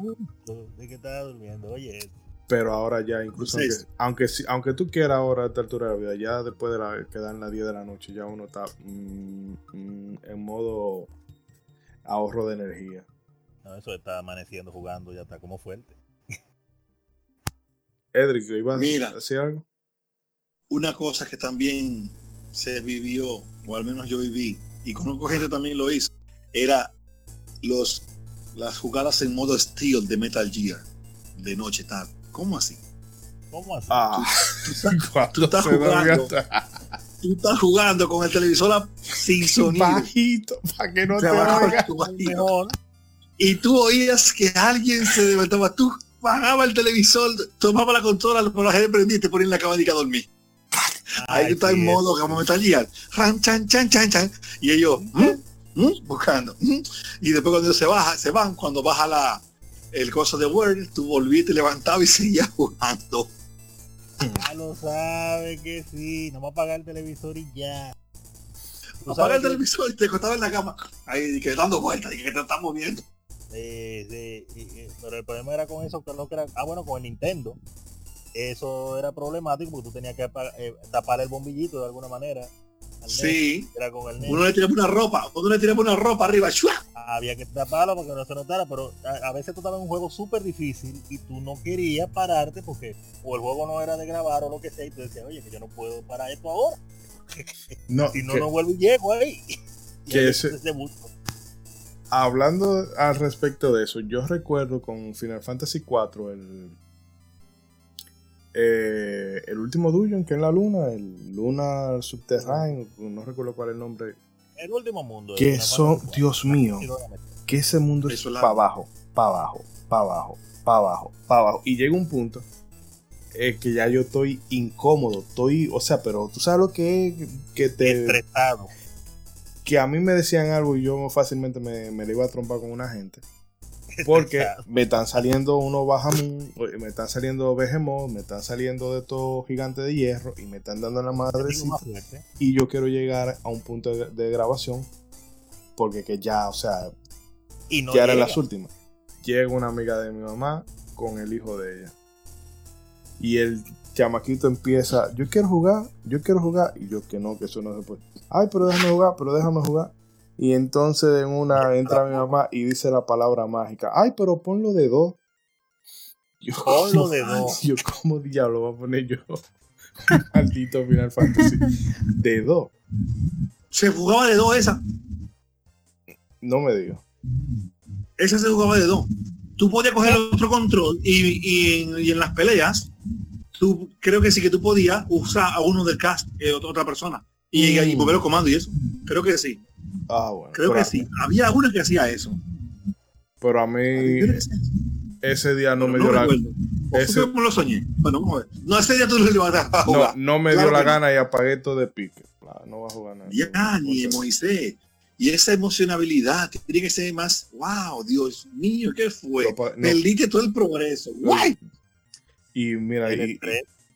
De que estaba durmiendo, oye pero ahora ya incluso aunque, aunque, tú quieras ahora a esta altura de la vida ya después de la, quedar en las 10 de la noche ya uno está mm, mm, en modo ahorro de energía no, eso está amaneciendo jugando ya está como fuerte Edric ¿ibas Mira, a decir algo? Una cosa que también se vivió o al menos yo viví y conozco gente también lo hizo era los las jugadas en modo steel de Metal Gear de noche tarde ¿Cómo así? ¿Cómo así? Ah, tú, <laughs> estás jugando. Tú estás jugando con el televisor sin <laughs> sonido. Bajito, para que no te, te Y tú oías que alguien se levantaba. Tú bajabas el televisor, tomaba la consola, por la gente prendía y te ponían la cama a dormir. Ahí está en modo como metalía. Ran, chan, chan, chan, chan. Y ellos buscando. Y después cuando se baja, se van, cuando baja la, el coso de Word, tú volviste, levantado y <laughs> seguías jugando. Ya lo sabe que sí, no va a apagar el televisor y ya. Apaga el televisor y te acostaba en la cama, ahí que dando vueltas y que te. Sí, sí, pero el problema era con eso, que no era, ah bueno, con el Nintendo. Eso era problemático porque tú tenías que eh, tapar el bombillito de alguna manera Sí. uno le tiraba una ropa, uno le tiraba una ropa arriba. Había que taparlo porque no se notara, pero a, veces tú estabas en un juego súper difícil y tú no querías pararte porque o el juego no era de grabar o lo que sea y tú decías, oye, que yo no puedo parar esto ahora. <laughs> No, si no, no vuelvo y llego ahí. <laughs> que ese, hablando al respecto de eso, yo recuerdo con Final Fantasy 4 el eh, el último dungeon que es la luna, el Luna Subterráneo, no recuerdo cuál es el nombre. El último mundo. Que son, Dios mío, que ese mundo es para abajo, para abajo, para abajo, para abajo, para abajo. Y llega un punto es que ya yo estoy incómodo, estoy, o sea, pero tú sabes lo que es que te... Estresado. Que a mí me decían algo y yo fácilmente me, me le iba a trompar con una gente. <laughs> Porque me están saliendo unos Bajamun, me están saliendo Behemoth, me están saliendo de estos gigantes de hierro y me están dando la madre Y yo quiero llegar a un punto de, grabación porque que ya, o sea, ya eran las últimas. Llega una amiga de mi mamá con el hijo de ella. Y el chamaquito empieza, yo quiero jugar, yo quiero jugar. Y yo que no, que eso no se puede. Ay, pero déjame jugar, pero déjame jugar. Y entonces en una entra mi mamá y dice la palabra mágica. Ay, pero ponlo de dos. Yo, ponlo de dos. Yo, ¿cómo diablo voy a poner yo? <laughs> Maldito Final Fantasy. De dos. ¿Se jugaba de dos esa? No me digo. Esa se jugaba de dos. Tú podías coger otro control y, en, las peleas, tú creo que sí que tú podías usar a uno del cast, eh, otra persona, y, y mover los comandos y eso. Creo que sí. Ah, bueno. Creo que sí. Había una que hacía eso. Pero a mí ese día no, me dio la ese... lo soñé. Bueno, vamos a ver. No, ese día tú no le a jugar. No, no me dio la gana y apagué todo de pique. No va a jugar nada. Ya, ni Moisés. Y esa emocionabilidad tiene que ser más, wow, Dios mío, ¿qué fue? No, todo el progreso. Guay. Y mira, y,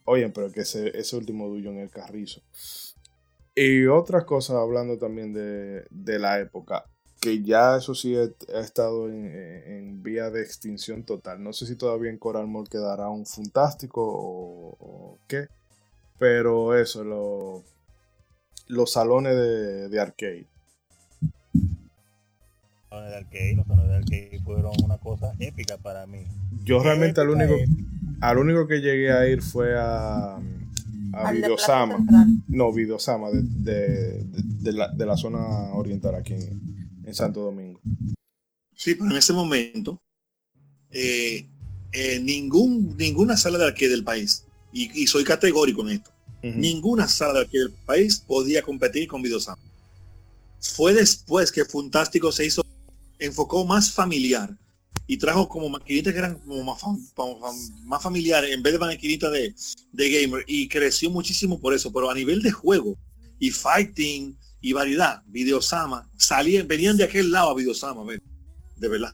oye, pero que ese, ese último duyo en el carrizo. Y otras cosas hablando también de, la época, que ya eso sí ha, estado en, vía de extinción total. No sé si todavía en Coral Mall quedará un fantástico o, qué, pero eso, lo, los salones de, arcade. Los salones de arcade, los salones de arcade fueron una cosa épica para mí. Yo realmente al único, al único que llegué a ir fue a a Videosama. No, Videosama de, de, la, de, la, zona oriental aquí en, Santo Domingo. Sí, pero en ese momento eh, eh, ningún, ninguna sala de arcade del país, y, soy categórico en esto, ninguna sala de arcade del país podía competir con Videosama. Fue después que Fantástico se hizo, enfocó más familiar y trajo como maquinitas que eran como más, más familiares en vez de maquinitas de, de gamer y creció muchísimo por eso, pero a nivel de juego y fighting y variedad. Videosama, salían, venían de aquel lado a Videosama, de verdad.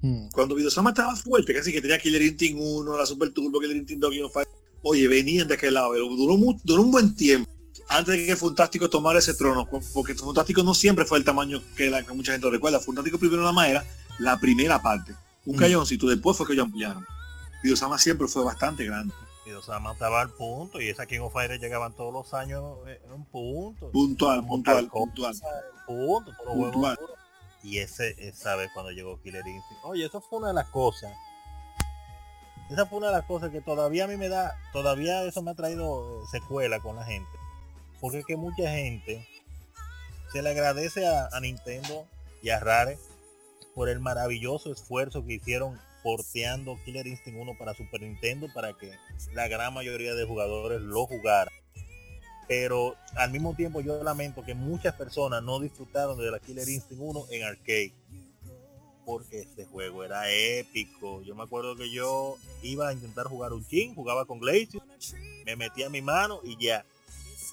Mm. Cuando Videosama estaba fuerte, casi que tenía Killer Instinct 1, la Super Turbo, Killer Instinct 2, King of Fighters, oye, venían de aquel lado, duró, mu- duró un buen tiempo antes de que Fantástico tomara ese trono, porque Fantástico no siempre fue el tamaño que, la, que mucha gente recuerda. Fantástico primero nada más era la primera parte, un Mm. calloncito, después fue que ellos ampliaron. Videosama siempre fue bastante grande. Y Osama estaba al punto y esa King of Fighters llegaban todos los años eh, en un punto. Puntual, puntual, puntual. punto, Puntual. Y ese, esa vez cuando llegó Killer Instinct. Oye, eso fue una de las cosas. Esa fue una de las cosas que todavía a mí me da, todavía eso me ha traído eh, secuela con la gente. Porque es que mucha gente se le agradece a, a Nintendo y a Rare por el maravilloso esfuerzo que hicieron porteando Killer Instinct 1 para Super Nintendo para que la gran mayoría de jugadores lo jugaran. Pero al mismo tiempo yo lamento que muchas personas no disfrutaron de la Killer Instinct 1 en arcade. Porque este juego era épico. Yo me acuerdo que yo iba a intentar jugar un chin, jugaba con Glacier, me metía mi mano y ya.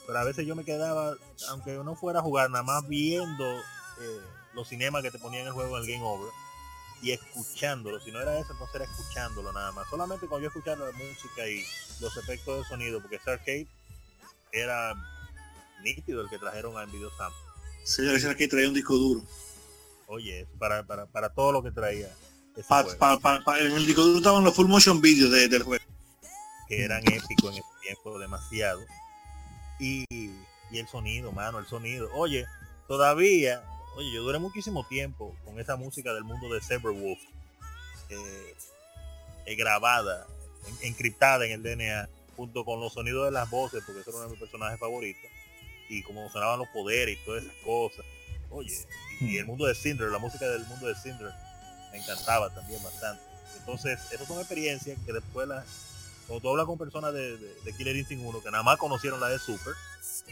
Pero a veces yo me quedaba, aunque no fuera a jugar, nada más viendo eh, los cinemas que te ponían el juego en el Game Over y escuchándolo. Si no era eso, entonces era escuchándolo nada más. Solamente cuando yo escuchaba la música y los efectos de sonido, porque ese arcade era nítido el que trajeron al video Sam. Era que traía un disco duro. Oye, para, para, para todo lo que traía ese Pa- juego, pa- pa- pa- en el disco duro estaban los full motion videos de- del juego. que eran épicos en ese tiempo demasiado. Y, y el sonido, mano, el sonido. Oye, todavía, oye, yo duré muchísimo tiempo con esa música del mundo de Cyberwolf, eh, eh, grabada, en- encriptada en el DNA, junto con los sonidos de las voces, porque ese era uno de mis personajes favoritos, y como sonaban los poderes y todas esas cosas. Oye, y, y el mundo de Cinder, la música del mundo de Cinder, me encantaba también bastante. Entonces, esas son experiencias que después las, cuando tú hablas con personas de, de, de Killer Instinct 1 que nada más conocieron la de Super,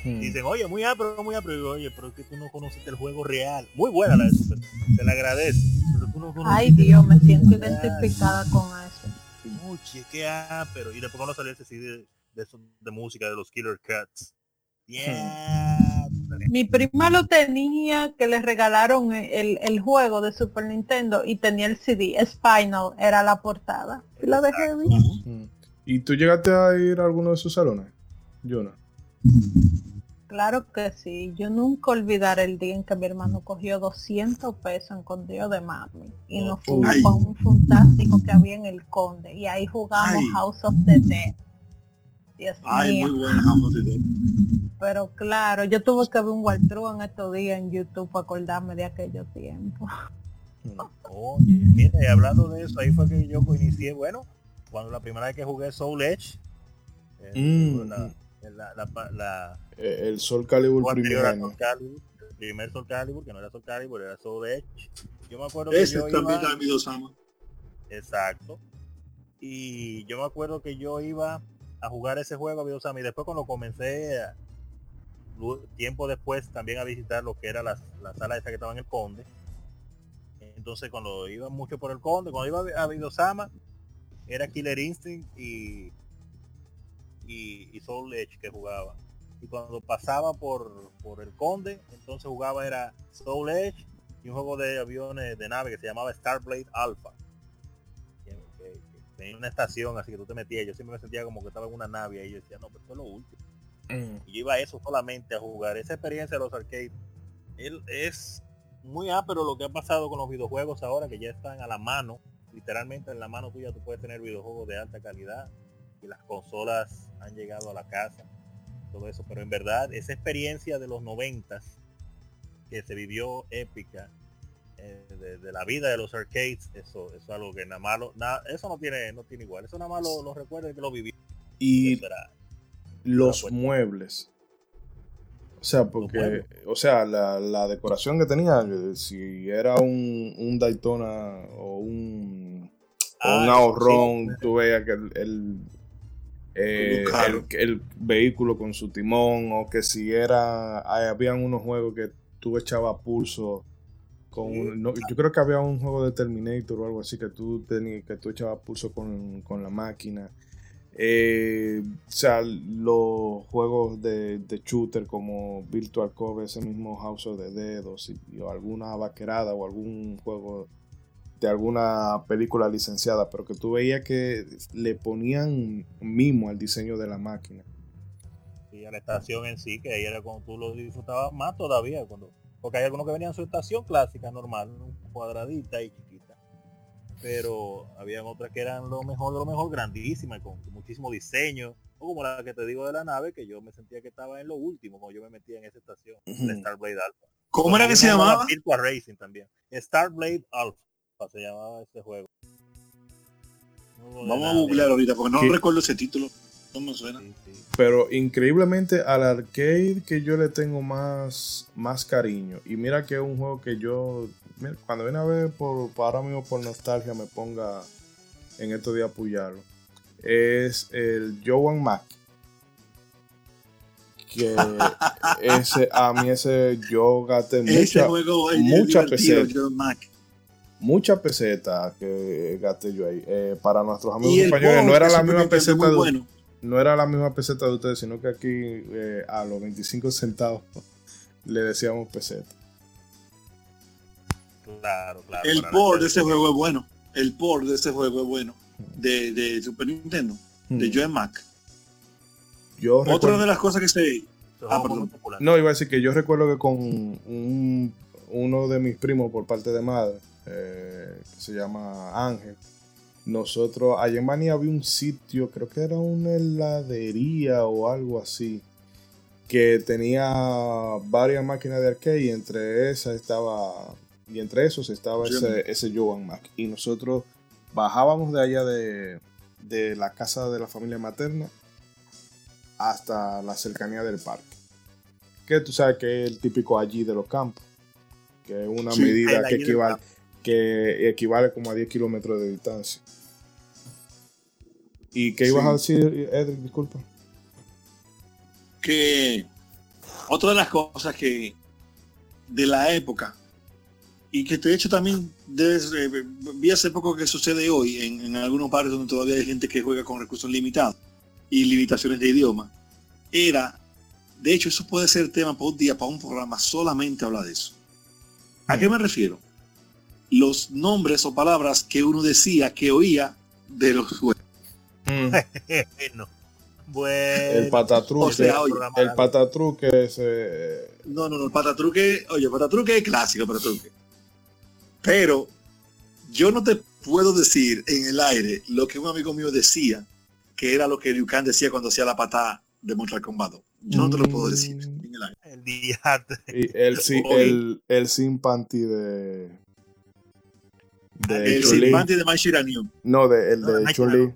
Mm. dicen, oye, muy apro, muy apro. Oye, pero es que tú no conociste el juego real. Muy buena la de Super, se le agradece. Pero tú no conociste Ay Dios, me siento real. identificada con eso. Oye, qué ápero. Y después cuando salió ese CD de, de, eso- de música de los Killer Cats. Yeah. Mi prima lo tenía, que le regalaron el, el juego de Super Nintendo y tenía el CD. Spinal era la portada. Y la dejé bien. Mm. ¿Y tú llegaste a ir a alguno de sus salones? Yo no. Claro que sí. Yo nunca olvidaré el día en que mi hermano cogió 200 pesos en Condeo de Mami. Y nos fuimos para un fantástico que había en el Conde. Y ahí jugamos Ay. House of the Dead. Dios Ay, muy buena. House of the Dead. Pero claro, yo tuve que ver un walkthrough en estos días en YouTube para acordarme de aquellos tiempos. Oye, mira, y hablando de eso, ahí fue que yo inicié, bueno, cuando la primera vez que jugué Soul Edge, eh, Mm. la, la, la, la- Eh, El Sol Calibur primero. Soul Calibur, el primer Soul Calibur, que no era Soul Calibur, era Soul Edge. Yo me acuerdo que yo también iba, exacto, y yo me acuerdo que yo iba a jugar ese juego a Videosama y después cuando comencé a- tiempo después también a visitar lo que era la, la sala esa que estaba en el Conde. Entonces cuando iba mucho por el Conde, cuando iba a Videosama, era Killer Instinct y, y, y Soul Edge que jugaba. Y cuando pasaba por, por el Conde, entonces jugaba era Soul Edge y un juego de aviones de nave que se llamaba Starblade Alpha. Que, que- que tenía una estación así que tú te metías. Yo siempre me sentía como que estaba en una nave y yo decía, no, pero esto es lo último. Mm. Y yo iba a eso solamente a jugar. Esa experiencia de los arcades él es muy ápero lo que ha pasado con los videojuegos ahora que ya están a la mano. Literalmente en la mano tuya tú puedes tener videojuegos de alta calidad y las consolas han llegado a la casa. Todo eso. Pero en verdad esa experiencia de los noventas que se vivió épica eh, de, de la vida de los arcades, eso, eso es algo que nada más lo- nada- eso no tiene, no tiene igual. Eso nada más lo, lo recuerda que lo vivió. Y los muebles. O sea, porque, o sea, la, la decoración que tenía, eh, si era un, un Daytona o un, Ah, un ahorrón, sí. tú veías que el, el, eh, el- el vehículo con su timón, o que si era, habían unos juegos que tú echabas pulso con Sí. un- no, yo creo que había un juego de Terminator o algo así que tú tenías, que tú echabas pulso con, con la máquina. Eh, o sea, los juegos de, shooter como Virtual Cove, ese mismo House of the Dead, o, alguna vaquerada o algún juego de alguna película licenciada, pero que tú veías que le ponían mimo al diseño de la máquina. Y a la estación en sí, que ahí era cuando tú lo disfrutabas más todavía, cuando porque hay algunos que venían en su estación clásica normal, cuadradita y. Pero habían otras que eran lo mejor de lo mejor, grandísimas, con muchísimo diseño. O como la que te digo de la nave, que yo me sentía que estaba en lo último, cuando yo me metía en esa estación, uh Starblade Alpha. ¿Cómo era que se llamaba? Virtua Racing también. Starblade Alpha se llamaba este juego. Vamos a googlear ahorita porque no recuerdo ese título. No me suena. Pero increíblemente al arcade que yo le tengo más, más cariño. Y mira que es un juego que yo, cuando viene a ver por, ahora mismo por nostalgia me ponga en estos días apoyarlo. Es el Joan Mac. Que <laughs> ese, a mí ese yo gasté mucha, mucha mucha peseta que gasté yo ahí. Eh, para nuestros amigos españoles no era la misma peseta de, no era la misma peseta de ustedes, sino que aquí eh, a los 25 centavos le decíamos peseta. Claro, claro. El port de ese juego es bueno. El port de ese juego es bueno. De, de Super Nintendo. De. Joe Mac. Yo Otra de las cosas que se... Ah, no, iba a decir que yo recuerdo que con un, uno de mis primos por parte de madre, eh, que se llama Ángel, nosotros, allá en Mani había un sitio, creo que era una heladería o algo así, que tenía varias máquinas de arcade y entre esas estaba, y entre esos estaba ese, ese Joan Mac. Y nosotros bajábamos de allá de, de la casa de la familia materna hasta la cercanía del parque. Que tú sabes que es el típico allí de los campos, que es una medida que equivale, que equivale como a 10 kilómetros de distancia. ¿Y qué ibas a decir, Edric? Disculpa. Que otra de las cosas que de la época y que de hecho también eh, vi hace poco que sucede hoy en, en, algunos barrios donde todavía hay gente que juega con recursos limitados y limitaciones de idioma, era, de hecho eso puede ser tema para un día, para un programa, solamente habla de eso. ¿A qué me refiero? Los nombres o palabras que uno decía, que oía de los juegos. Mm. <laughs> Bueno. El patatruque. el patatruque es. No, no, no, el patatruque. Oye, el patatruque es clásico, patatruque. Pero yo no te puedo decir en el aire lo que un amigo mío decía, que era lo que Liu Kang decía cuando hacía la patada de Mortal Kombat. Yo no te lo puedo decir mm. en el aire. El día. Y el, <laughs> el, el de. De el simpanti de Mai No, de, el de Chuli.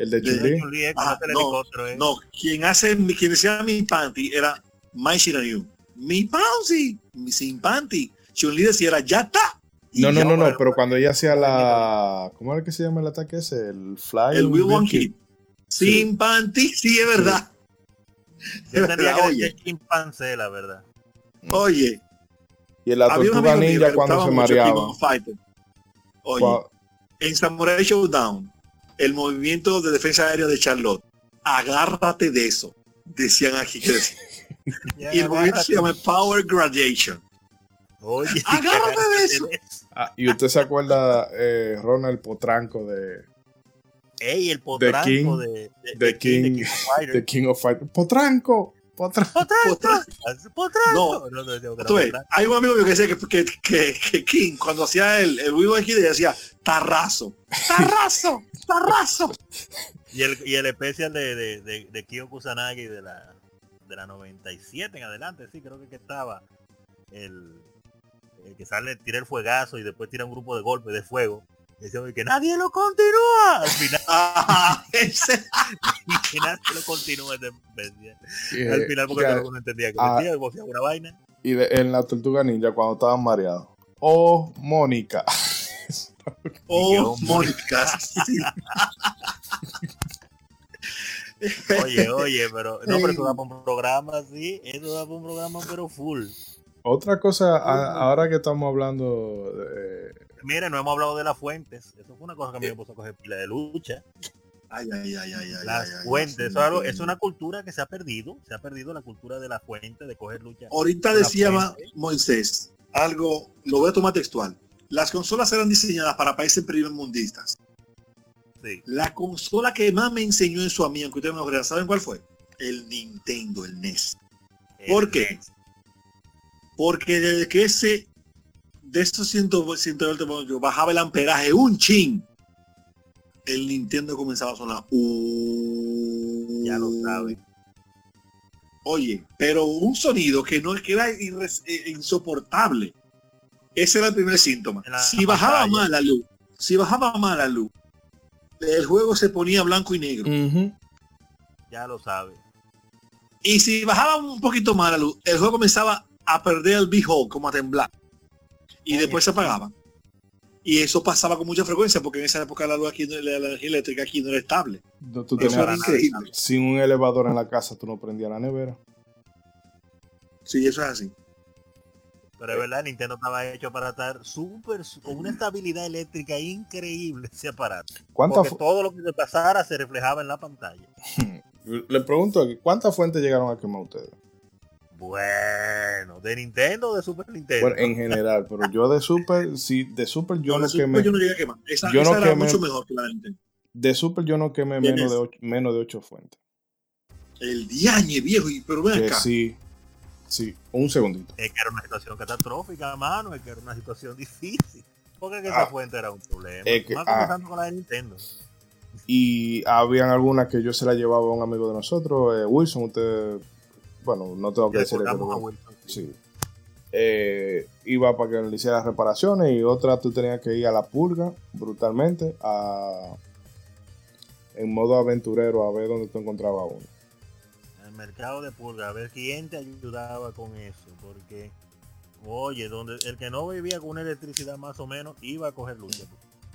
El de Chun-Li. Ah, no, eh. no, quien hace, quien decía mi panty era Mai Shiraniu. Mi panty, mi sin panty. Chun-Li decía era ya está. No, no, no, no, pero cuando ella hacía la. ¿Cómo era que se llama el ataque ese? El Fly. El Will One Kid. Sin panty, sí, es verdad. <laughs> Yo tendría que decir chimpancé, la verdad. Oye. Y en la tortuga ninja cuando se mareaba. Oye, en Samurai Showdown, el movimiento de defensa aérea de Charlotte. Agárrate de eso, decían aquí que <laughs> y el movimiento se llama Power Gradation. Oye, <laughs> agárrate de eso. Ah, y usted se acuerda, eh, Ronald Potranco de. Ey, el potranco de, de, King, de King of Fighters. Potranco. Potranco. <laughs> Potranco. No, no, no, hay un amigo mío que decía que, que, que, King, cuando hacía el, el Vivo aquí, decía tarrazo. Tarrazo. Tarrazo. <laughs> Y el, y el especial de, de, de, de Kyo Kusanagi de la, de la 97 en adelante, sí, creo que, que estaba. El, el, que sale, tira el fuegazo y después tira un grupo de golpes de fuego y que nadie lo continúa. <laughs> Al final, ah, <laughs> y que nadie lo continúa Al final porque no entendía que ah, decía, una vaina. Y de, en la tortuga ninja cuando estaban mareados. Oh, Mónica. <laughs> oh, Mónica. oye, oye, pero no, pero eso da para un programa así, eso da para un programa pero full. Otra cosa, ahora que estamos hablando de, Mire, no hemos hablado de las fuentes. Eso fue una cosa que a mí me puso a coger pila de lucha. Ay, ay, ay, ay, ay, Las ay, fuentes, ay, eso es, algo- ay, es una cultura que se ha perdido, se ha perdido la cultura de la fuente, de coger lucha. Ahorita decía. Moisés algo, lo voy a tomar textual. Las consolas eran diseñadas para países primermundistas. Sí. La consola que más me enseñó eso a mí, aunque ustedes me lo crean, ¿saben cuál fue? El Nintendo, el NES. ¿Por El qué? NES. Porque desde que ese, de esos 120 voltios bajaba el amperaje un chin, el Nintendo comenzaba a sonar. Uh, Ya lo saben. Oye, pero un sonido que no que era eh, insoportable. Ese era el primer síntoma. Si bajaba mal la luz, si bajaba mal la luz, el juego se ponía blanco y negro. Ya lo sabe. Y si bajaba un poquito más la luz, el juego comenzaba a perder el behold, como a temblar. Y después se apagaba. Y eso pasaba con mucha frecuencia, porque en esa época la luz aquí, no- la, la energía eléctrica aquí no era estable. No, tú Eso era increíble. sin un elevador en la casa, tú no prendías la nevera. Sí, eso es así. Pero es verdad, Nintendo estaba hecho para estar súper, con una estabilidad eléctrica increíble ese aparato. ¿Cuántas Porque todo lo que pasara se reflejaba en la pantalla. <laughs> Le pregunto, ¿cuántas fuentes llegaron a quemar ustedes? Bueno, de Nintendo o de Super Nintendo. Bueno, en general, pero yo de Super, sí, de Super yo No, no Super quemé. yo no llegué a quemar. Esa, yo no esa era quemé- mucho mejor que la de Nintendo. De Super yo no quemé ¿Quién menos es? de, ocho, menos de ocho fuentes. El diañe, viejo, y- pero ven Que acá. sí, sí, un segundito. Es que era una situación catastrófica, mano, es que era una situación difícil. Porque que esa Ah. fuente era un problema. Es que- Más ah. comenzando con la de Nintendo. Y habían algunas que yo se la llevaba a un amigo de nosotros, eh, Wilson, usted, bueno, no tengo que Wilson. Sí. Eh, iba para que le hiciera reparaciones y otra tú tenías que ir a la pulga brutalmente a, en modo aventurero a ver dónde tú encontrabas uno. El mercado de pulga, a ver quién te ayudaba con eso. Porque, oye, donde el que no vivía con una electricidad más o menos iba a coger lucha.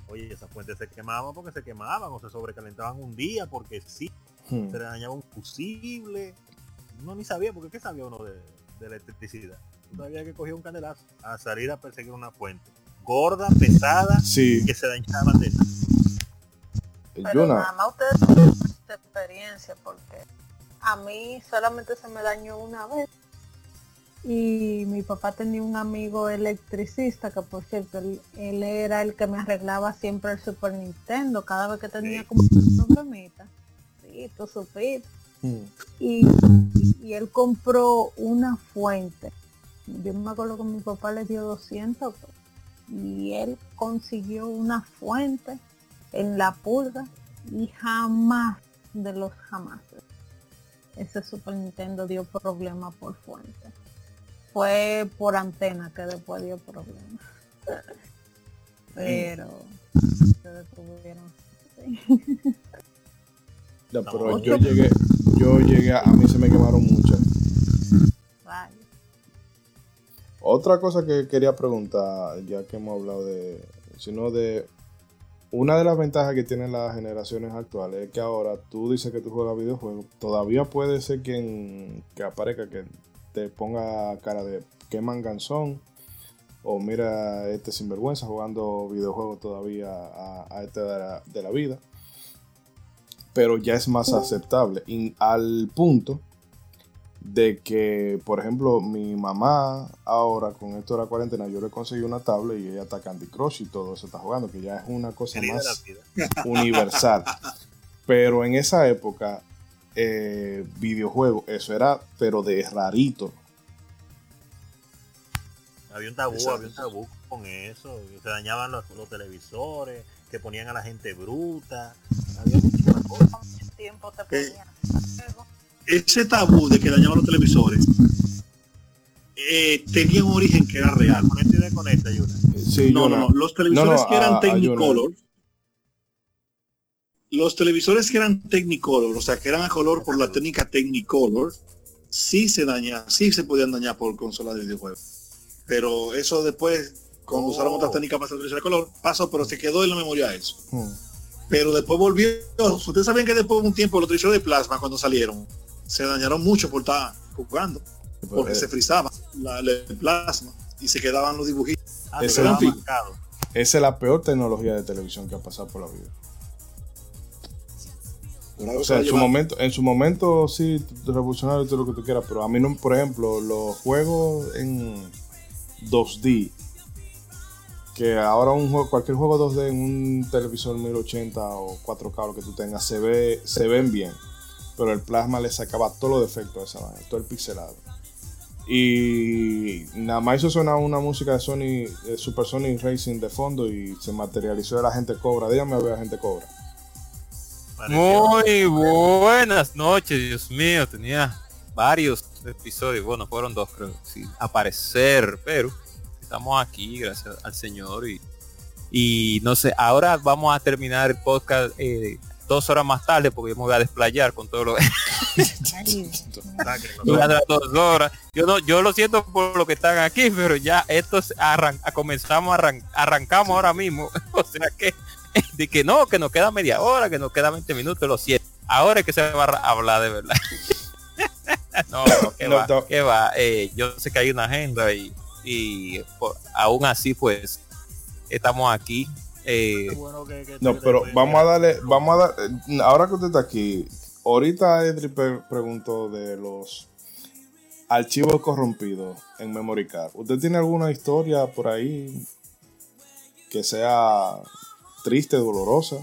Oye, esas fuentes se quemaban porque se quemaban o se sobrecalentaban un día porque sí, Hmm. se le dañaba un fusible. No ni sabía, porque ¿qué sabía uno de, de electricidad? Sabía que cogía un candelazo a salir a perseguir una fuente. Gorda, pesada, Sí, que se dañaba de Pero Yuna, nada más ustedes tienen esta experiencia porque a mí solamente se me dañó una vez. Y mi papá tenía un amigo electricista que por cierto él, él era el que me arreglaba siempre el Super Nintendo cada vez que tenía Sí. como un problemita. Sí, tú supiste. Y, y él compró una fuente. Yo me acuerdo que mi papá le dio 200 pesos. y él consiguió una fuente en la pulga y jamás de los jamás ese Super Nintendo dio problema por fuente. Fue por antena que después dio problema. <laughs> Pero se detuvieron. Sí. <laughs> No, pero yo llegué, yo llegué, a mí se me quemaron muchas. Vaya. Otra cosa que quería preguntar, ya que hemos hablado de, sino de una de las ventajas que tienen las generaciones actuales es que ahora tú dices que tú juegas videojuegos, todavía puede ser quien que aparezca que te ponga cara de qué manganzón o mira este sinvergüenza jugando videojuegos todavía a, a esta la, de la vida. Pero ya es más aceptable. Y al punto de que, por ejemplo, mi mamá ahora con esto de la cuarentena, yo le conseguí una tablet y ella está Candy Crush y todo eso está jugando, que ya es una cosa Querida más <laughs> universal. Pero en esa época, eh, videojuegos, eso era, pero de rarito. Había un tabú, Exacto. había un tabú con eso, se dañaban los, los televisores, que ponían a la gente bruta, había mucho tiempo te Eh. Ese tabú de que dañaban los televisores eh, tenía un origen que era real. Conecta. Sí, No, no, no-. Los televisores no, que eran a- a Technicolor. Los televisores que eran Technicolor, o sea, que eran a color por la técnica Technicolor, sí se dañaban, sí se podían dañar por consolas de videojuegos. Pero eso después, cuando Oh. usaron otras técnicas para hacer televisores de color, pasó, pero se quedó en la memoria eso. Hmm. Pero después volvió. Ustedes sabían que después de un tiempo los televisores de plasma, cuando salieron, se dañaron mucho por estar jugando, porque Eh, se frizaba la- el plasma y se quedaban los dibujitos. Ah, Ese quedaba. Esa es la peor tecnología de televisión que ha pasado por la vida. O sea, se en su momento, en su momento sí, revolucionario todo lo que tú quieras, pero a mí no, por ejemplo, los juegos en 2D, que ahora un juego, cualquier juego 2D en un televisor 1080 o 4K, lo que tú tengas, se ve, se ven bien. Pero el plasma le sacaba todos los defectos a esa vaina, todo el pixelado. Y nada más hizo sonar una música de Sony, de Super Sonic Racing de fondo y se materializó de la gente cobra. Dígame a ver la gente cobra. Muy buenas noches, Dios mío, tenía varios episodios, bueno, fueron dos creo, sin aparecer, pero estamos aquí, gracias al Señor, y, y no sé, ahora vamos a terminar el podcast eh, dos horas más tarde porque yo me voy a desplayar con todo lo <laughs> dos horas. Yo no, yo lo siento por lo que están aquí, pero ya esto se arran- comenzamos, arran- arrancamos ahora mismo. <laughs> o sea que, de que no, que nos queda media hora, que nos queda 20 minutos, lo siento. Ahora es que se va a hablar de verdad. <laughs> no, no, que No, va, no. que va. Eh, yo sé que hay una agenda y, y por- aún así pues estamos aquí. Eh, Qué bueno que- que- No, pero vamos a darle, vamos a dar, ahora que usted está aquí, ahorita Edri pre- preguntó de los archivos corrompidos en Memory Card. ¿Usted tiene alguna historia por ahí que sea triste, dolorosa?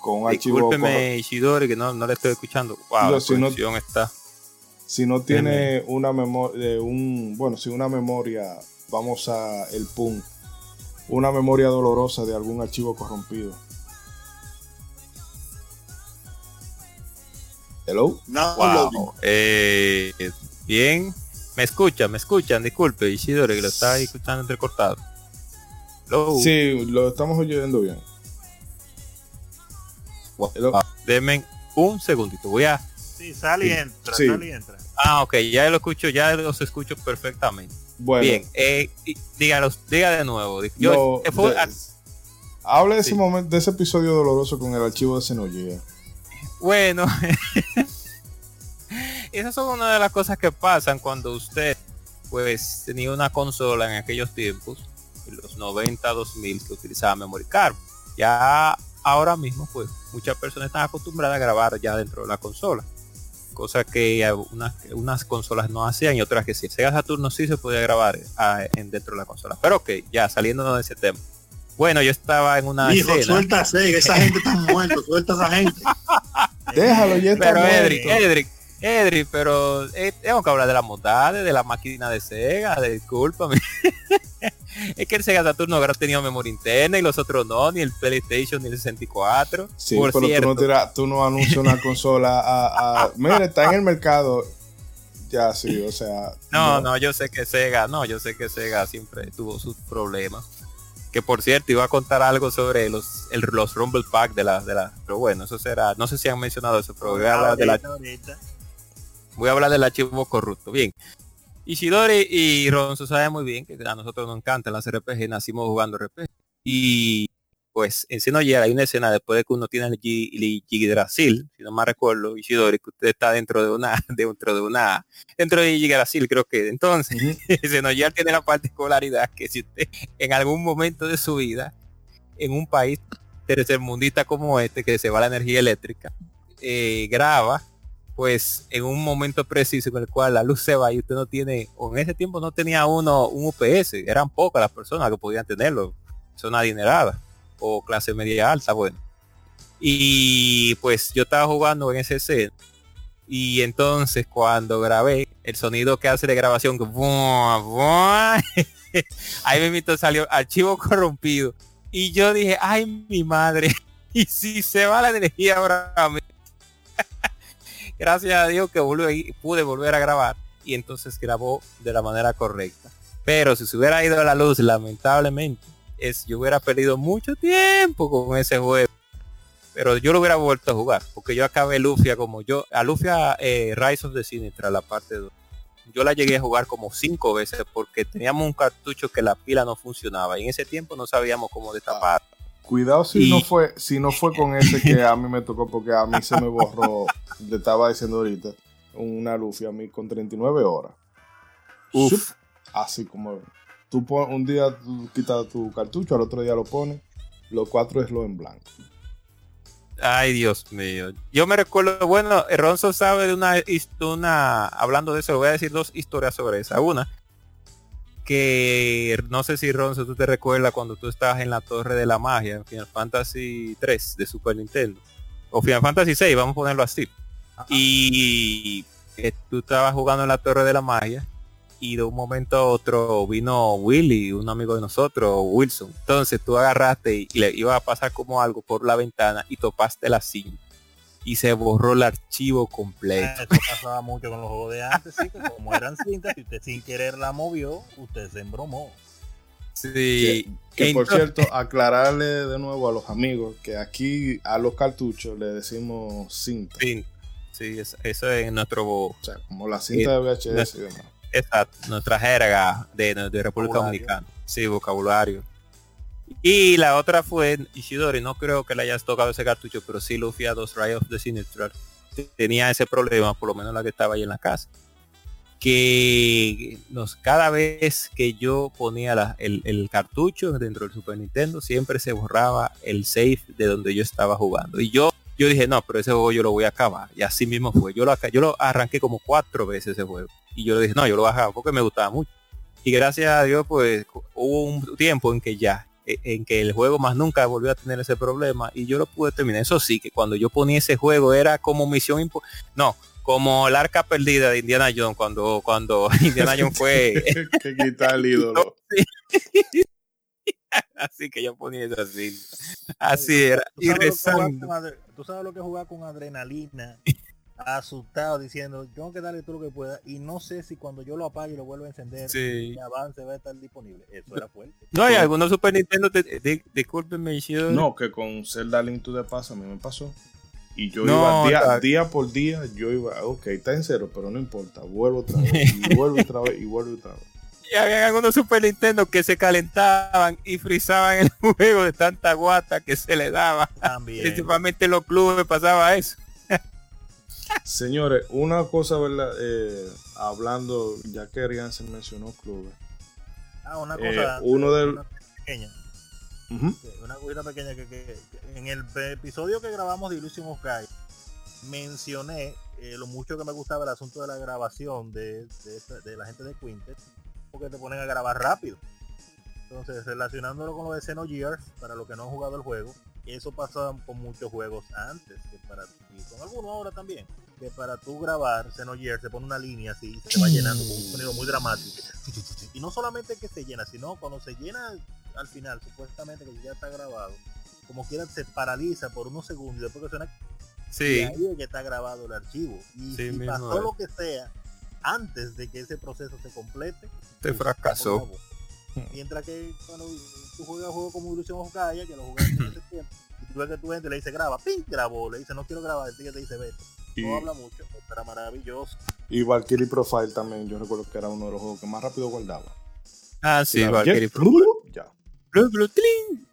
Con un archivo discúlpeme, Ishidori, que no, no le estoy escuchando. Wow, No, la si no- está. Si no tiene una memoria, un, bueno, si una memoria, vamos a el PUN, una memoria dolorosa de algún archivo corrompido. Hello. No, Wow. Eh, bien. Me escuchan, me escuchan, disculpe, Ishidori, que lo ahí escuchando entrecortado. Hello. Sí, lo estamos oyendo bien. Hello. Denme un segundito. Voy a. Sí, sale y entra, Sí. sale y entra. Ah, ok, ya lo escucho, ya los escucho perfectamente. Bueno, Bien, eh, dígalos, diga de nuevo. Yo, eh, de- hable de ese momento, de ese episodio doloroso con el archivo de Xenogears. Bueno, <laughs> esas son una de las cosas que pasan cuando usted pues tenía una consola en aquellos tiempos, en los 90, 2000, que utilizaba memory card. Ya ahora mismo pues muchas personas están acostumbradas a grabar ya dentro de la consola. Cosa que unas, unas consolas no hacían y otras que sí. Sega Saturno sí se podía grabar ah, en, dentro de la consola. Pero ok, ya saliendo de ese tema. Bueno, yo estaba en una Hijo, suelta a Sega, esa gente está <laughs> muerta, suelta a esa gente. Déjalo, ya está Pero. Edric, Edric, Edric, pero eh, tengo que hablar de las bondades, de la máquina de Sega, de discúlpame. <laughs> es que el Sega Saturno habrá tenido memoria interna y los otros no, ni el PlayStation ni el 64. Sí, Por pero tú cierto, no, tira- tú no anuncias una <laughs> consola a, a- Mira, está en el mercado. Ya, sí, o sea. no, no, yo sé que Sega, no, yo sé que Sega siempre tuvo sus problemas. Que por cierto, iba a contar algo sobre los, el- los Rumble Pack de la, de la, pero bueno, eso será, no sé si han mencionado eso, pero voy a hablar de la, voy a hablar del archivo corrupto. Bien. Ishidori y Ronzo saben muy bien que a nosotros nos encantan las RPG, nacimos jugando RPG. Y pues en Xenogears hay una escena después de que uno tiene el Yggdrasil, si no me recuerdo, Ishidori, que usted está dentro de una, <laughs> dentro de una, dentro de Yggdrasil creo que. Entonces, Xenogears <laughs> tiene la particularidad que si usted en algún momento de su vida, en un país tercermundista como este, que se va la energía eléctrica, eh, graba pues en un momento preciso en el cual la luz se va y usted no tiene, o en ese tiempo no tenía uno un UPS, eran pocas las personas que podían tenerlo, son adineradas o clase media alta, bueno. Y pues yo estaba jugando en ese set y entonces cuando grabé el sonido que hace de grabación, que <laughs> ahí me salió archivo corrompido y yo dije, ay mi madre, <laughs> y si se va la energía ahora mismo gracias a Dios que pude volver a grabar y entonces grabó de la manera correcta. Pero si se hubiera ido la luz, lamentablemente, es, yo hubiera perdido mucho tiempo con ese juego. Pero yo lo hubiera vuelto a jugar, porque yo acabé Lufia como yo, a Lufia eh, Rise of the Sinistra, la parte 2. Yo la llegué a jugar como cinco veces porque teníamos un cartucho que la pila no funcionaba y en ese tiempo no sabíamos cómo destapar. Cuidado si Y- no fue, si no fue con ese que a mí me tocó, porque a mí se me borró, le estaba diciendo ahorita, una Luffy a mí con 39 horas. Uf. Así como tú pon- un día tú quitas tu cartucho, al otro día lo pones, los cuatro es lo en blanco. Ay, Dios mío. Yo me recuerdo, bueno, Ronzo sabe de una, una, hablando de eso, voy a decir dos historias sobre esa. Una, que no sé si Ronzo tú te recuerdas cuando tú estabas en la Torre de la Magia en Final Fantasy 3 de Super Nintendo. O Final Fantasy 6, vamos a ponerlo así. Y eh, tú estabas jugando en la Torre de la Magia y de un momento a otro vino Willy, un amigo de nosotros, Wilson. Entonces tú agarraste y, y le iba a pasar como algo por la ventana y topaste la cinta y se borró el archivo completo. Eso pasaba mucho con los juegos de antes, sí, que como eran cintas, si usted sin querer la movió, usted se embromó. Sí. Que por cierto, aclararle de nuevo a los amigos que aquí a los cartuchos le decimos cinta. Sí, sí, es- eso es nuestro, O sea, como la cinta de VHS y demás. exacto, nuestra jerga de, de República. Dominicana. Sí, vocabulario. Y la otra fue Ishidori, no creo que le hayas tocado ese cartucho, pero sí Lufia 2 Ray of the Sinistral tenía ese problema, por lo menos la que estaba ahí en la casa. Que cada vez que yo ponía el, cartucho dentro del Super Nintendo, siempre se borraba el save de donde yo estaba jugando. Y yo, yo dije, no, pero ese juego yo lo voy a acabar. Y así mismo fue. Yo lo, arranqué como cuatro veces ese juego. Y yo le dije, no, yo lo bajaba porque me gustaba mucho. Y gracias a Dios, pues hubo un tiempo en que ya, en que el juego más nunca volvió a tener ese problema y yo lo pude terminar. Eso sí, que cuando yo ponía ese juego era como misión impo- no, como el arca perdida de Indiana Jones cuando cuando <laughs> Indiana Jones fue <laughs> que quitar el ídolo. <laughs> así que yo ponía eso así. Así era. ¿Tú Y sabes, lo que tú sabes lo que jugar con adrenalina, asustado, diciendo, tengo que darle todo lo que pueda, y no sé si cuando yo lo apague y lo vuelvo a encender, Sí. el avance va a estar disponible. Eso era fuerte. No, hay algunos Super Nintendo, te- di- discúlpenme. No, que con Zelda Link to the Past a mí me pasó. Y yo No, iba día por día, yo iba, ok, está en cero, pero no importa, vuelvo otra vez, y <laughs> vuelvo otra vez, y vuelvo otra vez. Y había algunos Super Nintendo que se calentaban y frizaban el <laughs> juego de tanta guata que se le daba. También. Principalmente en los clubes pasaba eso. Señores, una cosa, ¿verdad? Eh, hablando, ya que Riansen mencionó clubes. Ah, una Eh, cosa uno del- una pequeña. Una cosita pequeña que, que- que en el episodio que grabamos de Illusion of Sky mencioné eh, lo mucho que me gustaba el asunto de la grabación de, de la gente de Quintet porque te ponen a grabar rápido. Entonces, relacionándolo con lo de Xenogears, para los que no han jugado el juego, eso pasaba con muchos juegos antes, que para y con algunos ahora también, que para tú grabar Xenogears se pone una línea así, se va llenando con un sonido muy dramático. Y no solamente que se llena, sino cuando se llena al final, supuestamente que ya está grabado, como quiera se paraliza por unos segundos y después que suena y Sí. ahí es que está grabado el archivo. Y Sí, si pasó lo que sea antes de que ese proceso se complete, Se pues, fracasó. Mientras que cuando tú juegas juegos como Illusion of Gaia, que lo jugaste en ese tiempo, y tú ves que tu gente le dice graba, ping, grabó, le dice no quiero grabar, el tigre te dice vete. Y, No habla mucho, pero era maravilloso. y Valkyrie Profile también, yo recuerdo que era uno de los juegos que más rápido guardaba. Ah, sí, Valkyrie. blub, Ya. Blu, blu, tling.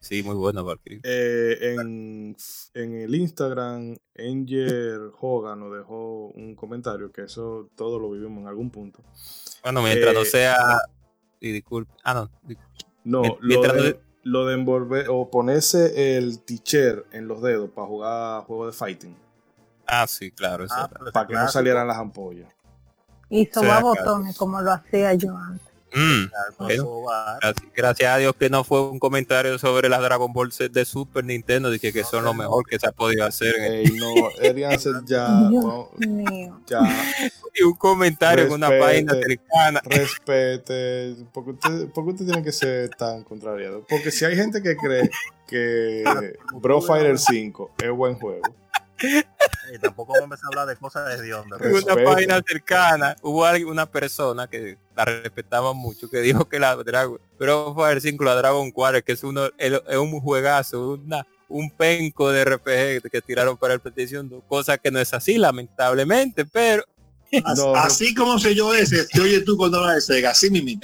Sí, muy bueno Valkyrie. Eh, en, en el Instagram, Angel Hogan nos dejó un comentario que eso todo lo vivimos en algún punto. Bueno, mientras no Eh, sea... Y disculpe. Ah, no. No, lo de, no- lo de envolver o ponerse el teacher en los dedos para jugar juegos de fighting, Ah, sí, claro. Eso Ah, para que no salieran las ampollas. Y claro. botones como lo hacía yo antes. Mm, claro, gracias, a Dios que no fue un comentario sobre las Dragon Ball Z de Super Nintendo, de que, son lo mejor que se ha podido hacer. en el- Ey, no, Erian ya, Dios no, mío. ya Y un comentario en una página cercana. <laughs> respete, porque usted, porque usted tiene que ser tan contrariado. Porque si hay gente que cree que Bro Fighter 5 es buen juego, tampoco vamos a empezar a hablar de cosas de Dios. En una página cercana hubo una persona que la respetaba mucho que dijo que la Dragon pero fue el 5 la Dragon Quarter que es uno el- es un juegazo una un penco de RPG que tiraron para el PlayStation 2, cosa que no es así lamentablemente pero No, no. así como sé yo ese, te oyes tú cuando hablas de Sega, así mismo.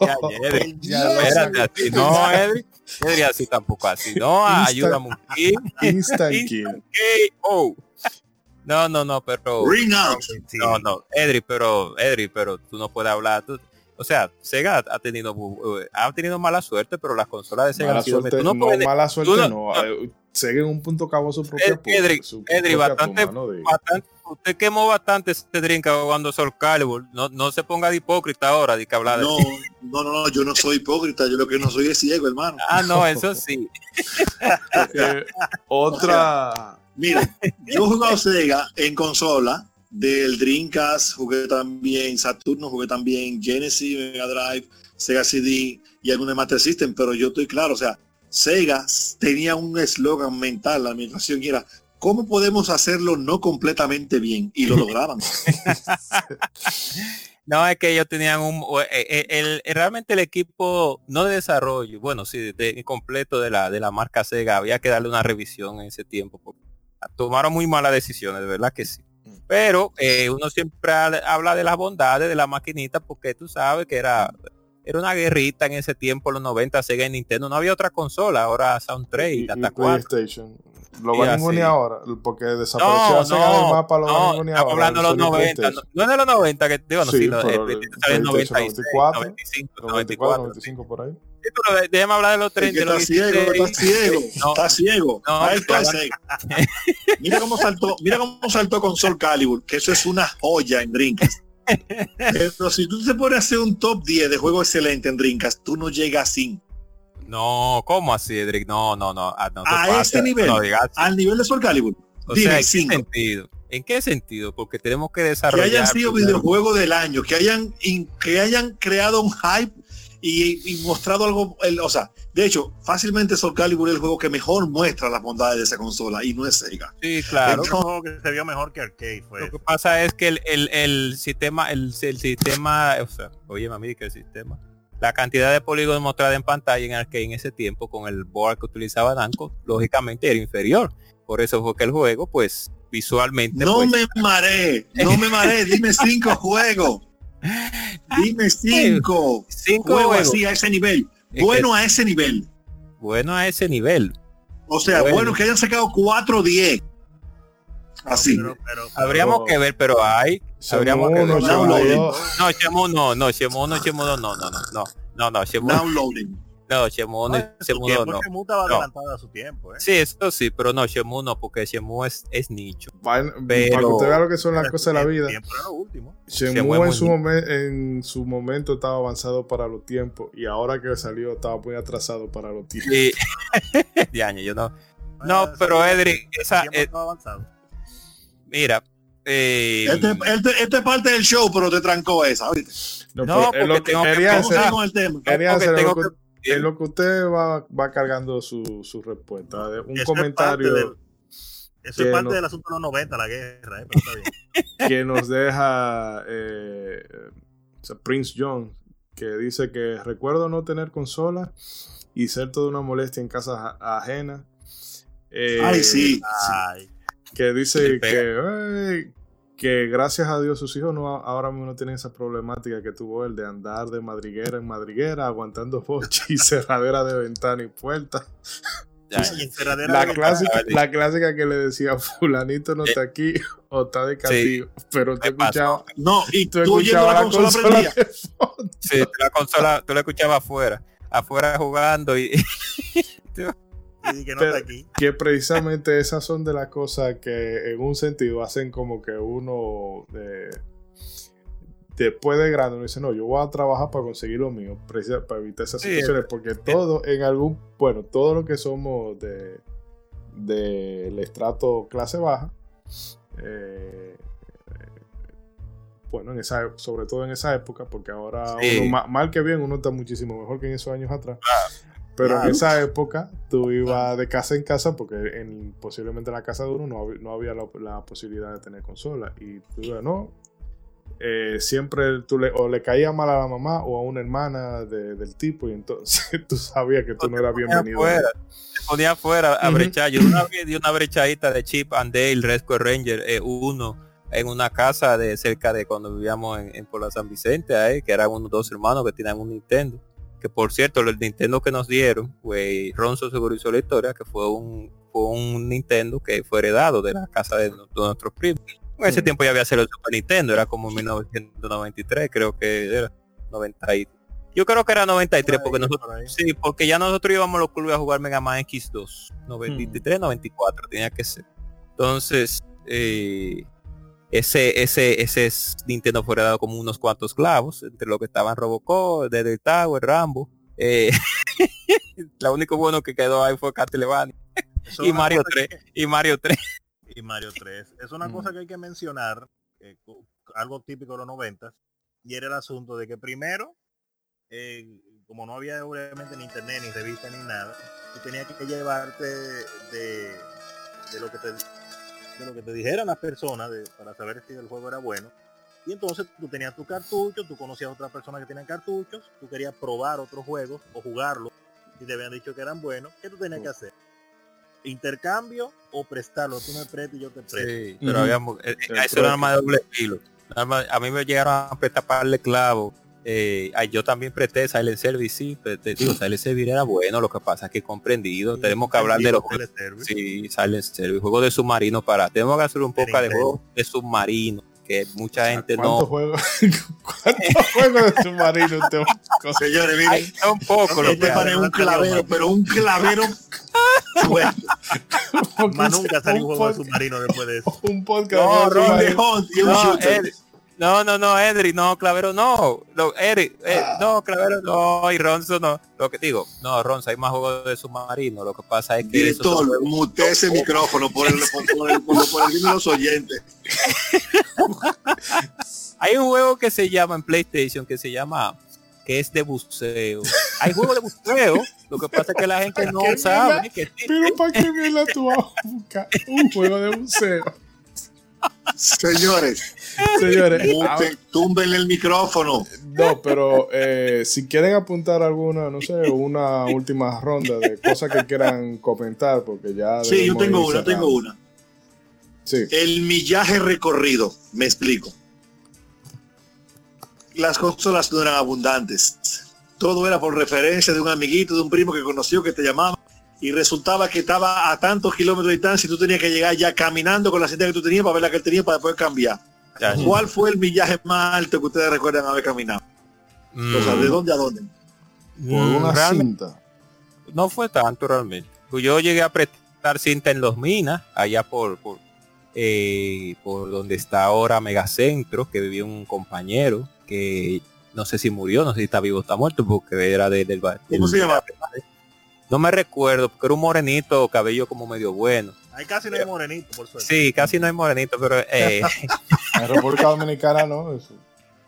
ya, Edri, Ya lo <laughs> espérate, no Edri Edri así tampoco así no Insta- ayúdame un <laughs> instant kill. KO. no no no pero Ring out. No, no, Edri, pero, Edri, pero tú no puedes hablar. tú- o sea, Sega ha tenido eh, ha tenido mala suerte, pero las consolas de Sega Mala han sido suerte, tú no, no puedes- mala suerte tú no- no. eh, Sega en un punto acabó su propia Ed- Edric, pu- su Edric, propia bastante- tumba, ¿no? De- bastante- usted quemó bastante ese drinka jugando Soul Calibur. No, no se ponga de hipócrita ahora de que hablar de No, no, no, no, yo no soy hipócrita, yo lo que no soy es ciego, hermano. Ah, no, <laughs> eso sí. Eh, otra Mira, yo he jugado Sega en consola, del Dreamcast, jugué también Saturno, jugué también Genesis, Mega Drive, Sega CD y algunos Master System, pero yo estoy claro, o sea, Sega tenía un eslogan mental, la administración, y era, ¿cómo podemos hacerlo no completamente bien? Y lo lograban. <laughs> No, es que ellos tenían un... eh, eh, el, el- realmente el equipo, no de desarrollo, bueno, sí, de, de- completo de la, de la marca Sega, había que darle una revisión en ese tiempo. Porque tomaron muy malas decisiones, de verdad que sí. Pero eh, uno siempre ha- habla de las bondades de la maquinita porque tú sabes que era era una guerrita en ese tiempo, los 90, Sega y Nintendo. No había otra consola, ahora Sound 3 y, y, y Data 4. PlayStation. Lo Y van a ningunear ahora, porque desapareció No, a Sega del mapa, lo van a no, ningunear estamos ahora. hablando de los Sony 90, no, no es de los 90, que digo, no, Sí, sí, lo- pero el el PlayStation 96, 94, 95, 94, 94. 95 por ahí. Sí, pero déjame hablar de los Es 30, que de los está ciego, 16. está ciego, <laughs> No. está ciego. No, está. Sega. Mira cómo saltó, mira cómo saltó con Soul Calibur, que eso es una joya en Dreamcast. <laughs> Pero si tú te pones a hacer un top 10 de juego excelente en Dreamcast, tú no llegas sin. No, ¿cómo así, Edric? No, no, no. ah, no A ese nivel, no digas. Al nivel de Soul Calibur. O dime sea, ¿en qué sentido? ¿En qué sentido? Porque tenemos que Que desarrollar. hayan sido primero- videojuegos del año, que hayan, in- que hayan creado un hype y, y mostrado algo, el- o sea, de hecho, fácilmente Soul Calibur es el juego que mejor muestra las bondades de esa consola y no es Sega. Sí, claro. Es un juego que se vio mejor que Arcade fue. Lo que pasa es que el, el, el sistema, el, el sistema, o sea, oye mami, que el sistema, la cantidad de polígonos mostrada en pantalla en arcade en ese tiempo con el board que utilizaba Namco, lógicamente era inferior. Por eso fue que el juego, pues, visualmente, No pues, me mareé, no me mareé, dime <laughs> cinco juegos. Dime cinco. cinco juegos así a ese nivel. Bueno a ese nivel. bueno a ese nivel. O sea, Bueno. bueno, que hayan sacado 4 10. Así. Pero, pero, Habríamos Pero- que ver, pero hay. Habríamos que no, Shenmue no, Shemu no, no, Shemu no, Shemu no, no, no, no, no, no, no, Shemu, Downloading. no, Shemu no, Shemu no, no. Shenmue estaba No. adelantada a su tiempo, ¿eh? Sí, eso sí, pero no, Shemu no, porque Shemu es, es nicho. Vaina- Pero- Para que usted vea lo que son las cosas de la vida. tiempo era lo último. Shenmue Shenmue en su, momen- en su momento estaba avanzado para los tiempos y ahora que salió estaba muy atrasado para los tiempos. Año, <laughs> yo no. No, pero Edric, esa, eh, mira, eh, Este, este, este es parte del show, pero te trancó esa. ¿oíste? No, No, es lo porque que tengo que- hacer- con el tema. hacer tengo lo que- en lo que usted va, va cargando su, su respuesta. Un Eso es comentario del- Eso es parte del asunto de los 90, la guerra, ¿eh? pero está bien. que nos deja eh, Prince John, que dice que recuerdo no tener consola y ser toda una molestia en casas a- ajenas. Eh, Ay, sí. Ay, Que dice que, "Ay, que gracias a Dios sus hijos no ahora mismo no tienen esa problemática que tuvo él de andar de madriguera en madriguera, aguantando boche y <laughs> cerradera de ventana y puerta. ya, <laughs> y encerradera La de- clásica, la clásica que le decía fulanito no está aquí o está de castigo, pero te escuchaba, No, y tú tú escuchabas la la consola consola prendida. de fondo. sí, la consola, tú la escuchabas afuera, afuera jugando y <laughs> y que no Pero- está aquí. que precisamente esas son de las cosas que en un sentido hacen como que uno eh, después de grande uno dice no yo voy a trabajar para conseguir lo mío para evitar esas Sí, situaciones porque todo en algún bueno todo lo que somos de del estrato clase baja eh, bueno en esa sobre todo en esa época porque ahora Sí. uno, ma- mal que bien uno está muchísimo mejor que en esos años atrás pero en esa época tú ibas de casa en casa porque en, posiblemente en la casa de uno no, no había la, la posibilidad de tener consola. Y tú ibas, no, eh, siempre tú le, o le caía mal a la mamá o a una hermana de- del tipo y entonces <laughs> tú sabías que tú no eras bienvenido. te ponía afuera a Ujú. brechar. Yo una vez di una brechadita de Chip and Dale, Rescue Ranger eh, uno en una casa de cerca de cuando vivíamos en, en Puebla San Vicente, ahí, que eran unos dos hermanos que tenían un Nintendo. Que por cierto, el Nintendo que nos dieron, fue Ronzo seguro hizo la historia, que fue un, fue un Nintendo que fue heredado de la casa de, nu- de nuestros primos. En ese Mm. tiempo ya había sido el Super Nintendo, era como 1993, creo que era. 90 y- yo creo que era 93 Por porque nosotros sí, porque ya nosotros íbamos a los clubes a jugar Mega Man X2, 93, 94 tenía que ser. Entonces, eh, ese ese ese es- Nintendo fue dado como unos cuantos clavos entre lo que estaban Robocop, Dead Tower, Rambo. Eh, <laughs> lo único bueno que quedó ahí fue Castlevania y Mario cosa 3 que- y Mario 3. y Mario 3. Es una Mm. cosa que hay que mencionar, eh, algo típico de los 90, y era el asunto de que primero, eh, como no había obviamente ni internet, ni revista, ni nada, tú tenías que llevarte de, de lo que te lo que te dijeran las personas de- para saber si el juego era bueno. Y entonces tú tenías tu cartucho, tú conocías a otras personas que tenían cartuchos, tú querías probar otros juegos o jugarlos y te habían dicho que eran buenos, ¿qué tú tenías que hacer? Intercambio o prestarlo, tú me prestas y yo te presto. Sí, pero Ujú. había mu- eh, El eso era más de doble más- A mí me llegaron a prestar para darle clavo. Eh, ay, yo también presté Silent Service, sí, te digo, Silent Service era bueno, lo que pasa es que comprendido, tenemos que hablar de los teleservice. Sí, Silent Service, juego de submarino para, tenemos que hacer un poco de juegos de submarino, que mucha gente ¿Cuántos no, juegos, <laughs> ¿Cuántos juegos de submarino usted? Señores, miren, Ay, un poco lo este que parece un clavero, pero un clavero <laughs> Más nunca salió un juego de submarino después de eso. un podcast No, de Hunt y un No, shooter. No, no, no, Edri, no, Clavero, no, eh, no, Clavero, no, y Ronzo, no, lo que digo, no, Ronzo, hay más juegos de submarino, lo que pasa es que esos son Director, mute ese micrófono por el, por, por el, por, el de los oyentes. <laughs> Hay un juego que se llama en PlayStation que se llama que es de buceo. Hay juegos de buceo. Lo que pasa es que la gente no ¿Qué sabe que. Pero ¿para qué mierda tú vas a buscar un juego de buceo? Señores, Señores, mute, túmbenle el micrófono. No, pero eh, si quieren apuntar alguna, no sé, una última ronda de cosas que quieran comentar, porque ya. Sí, yo tengo una, tengo una. Sí. El millaje recorrido, me explico. Las consolas no eran abundantes. Todo era por referencia de un amiguito, de un primo que conoció que te llamaba y resultaba que estaba a tantos kilómetros de distancia y tú tenías que llegar ya caminando con la cinta que tú tenías para ver la que él tenía para después cambiar. Ya, ¿Cuál fue el millaje más alto que ustedes recuerdan haber caminado? mm, O sea, ¿de dónde a dónde? Por mm, una realmente cinta. no fue tanto realmente. Pues Yo llegué a prestar cinta en los minas, allá por, por, eh, por donde está ahora Megacentro, que vivía un compañero que no sé si murió, no sé si está vivo o está muerto, porque era de- del, ba- ¿Cómo del- se llama? No me recuerdo, porque era un morenito, cabello como medio bueno. Ahí casi no hay morenito, por suerte. Sí, casi no hay morenito, pero eh, <laughs> En República Dominicana no. Eso.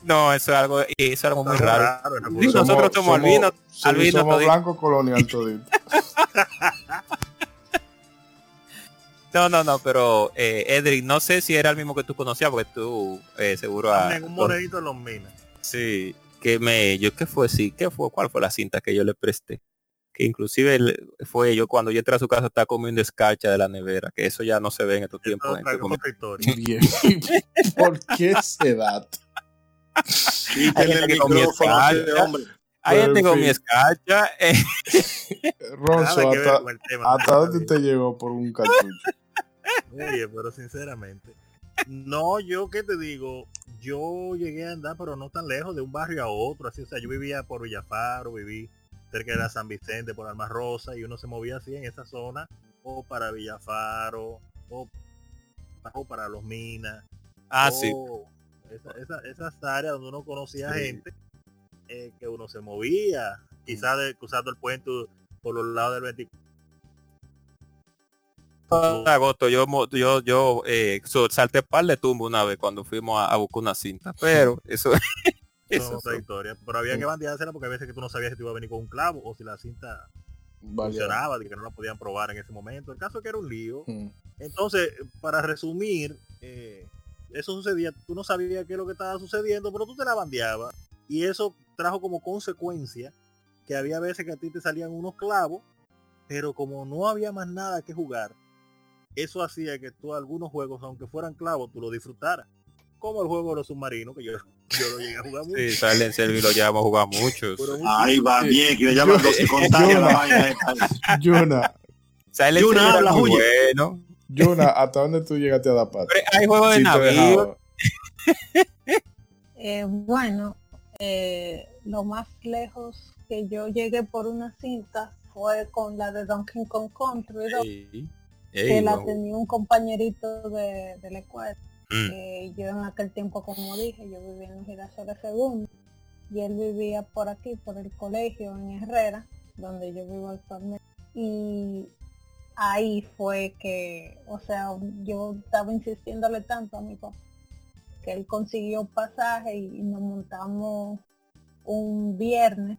no, eso es algo, eso es algo muy raro. Sí, República nosotros somos albinos, sí, albinos somos todito. blanco colonial todito. <laughs> No, no, no, pero eh, Edric, no sé si era el mismo que tú conocías, porque tú eh, seguro a, También un morenito en los minas. sí, que me, yo qué fue, sí, qué fue, cuál fue la cinta que yo le presté, que inclusive él- fue yo cuando yo entré a su casa estaba comiendo escarcha de la nevera, que eso ya no se ve en estos tiempos. Otra- gente come- otra historia. <laughs> Bien. ¿Por qué ese dato? Quítenle gente que comió escarcha. Ahí Pero, en tengo mi escarcha, eh, Ronzo. ¿hasta dónde te llegó por un cartucho? Oye, pero sinceramente. No, yo qué te digo, yo llegué a andar, pero no tan lejos, de un barrio a otro, así, o sea, yo vivía por Villafaro, viví cerca de la San Vicente, por Alma Rosa, y uno se movía así en esa zona, o para Villafaro, o, o para Los Minas, ah, sí, esa- esa- esas áreas donde uno conocía Sí. gente, eh, que uno se movía, quizás de- cruzando el puente por los lados del 24 en agosto yo yo yo eh, salté par de tumbo una vez cuando fuimos a, a buscar una cinta pero eso <laughs> Eso es otra historia. Pero había que bandeársela porque a veces que tú no sabías si te iba a venir con un clavo o si la cinta Vale. funcionaba, de que no la podían probar en ese momento. El caso es que era un lío. Mm. Entonces, para resumir, eh, eso sucedía, tú no sabías qué es lo que estaba sucediendo, pero tú te la bandeabas. Y eso trajo como consecuencia que había veces que a ti te salían unos clavos, pero como no había más nada que jugar, eso hacía que tú algunos juegos, aunque fueran clavos, tú lo disfrutaras. Como el juego de los submarinos, que yo, yo lo llegué a jugar mucho. sí Silent Service lo llevamos a jugar mucho. Ahí va bien, que le llaman los que contagian la vaina. <laughs> Yuna, Silent Yuna, habla, muy huye. bueno Yuna, ¿hasta dónde tú llegaste a dar? Pero hay juegos de Sí navío. <laughs> Eh, bueno, eh, lo más lejos que yo llegué por una cinta fue con la de Donkey Kong Country 2, Ey, que ey, la guau. tenía un compañerito de, de la escuela. Mm. que yo en aquel tiempo, como dije, yo vivía en Girasole Segundo y él vivía por aquí, por el colegio en Herrera, donde yo vivo actualmente. Y ahí fue que, o sea, yo estaba insistiéndole tanto a mi papá que él consiguió pasaje y nos montamos un viernes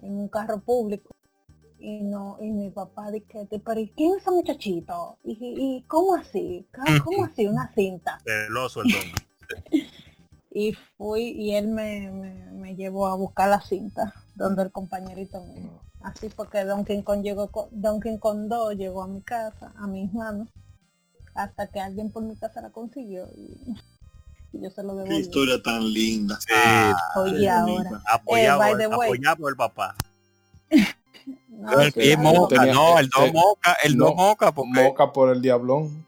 en un carro público y no y mi papá dice pero ¿y quién es ese muchachito? y, y cómo así ¿Cómo- así una cinta Celoso el don. <laughs> y fui y él me, me, me llevó a buscar la cinta donde el compañerito mío así fue que Donkey Kong llegó con- Donkey Kong 2 llegó a mi casa a mis manos hasta que alguien por mi casa la consiguió y, <laughs> y yo se lo Qué devolví historia tan linda. Sí, oye qué ahora. Apoyado, Eh, by the way. apoyado por el papá. No, el pie moca, tenía- no, el dos moca, el no, dos moca, porque, Moca por el diablón.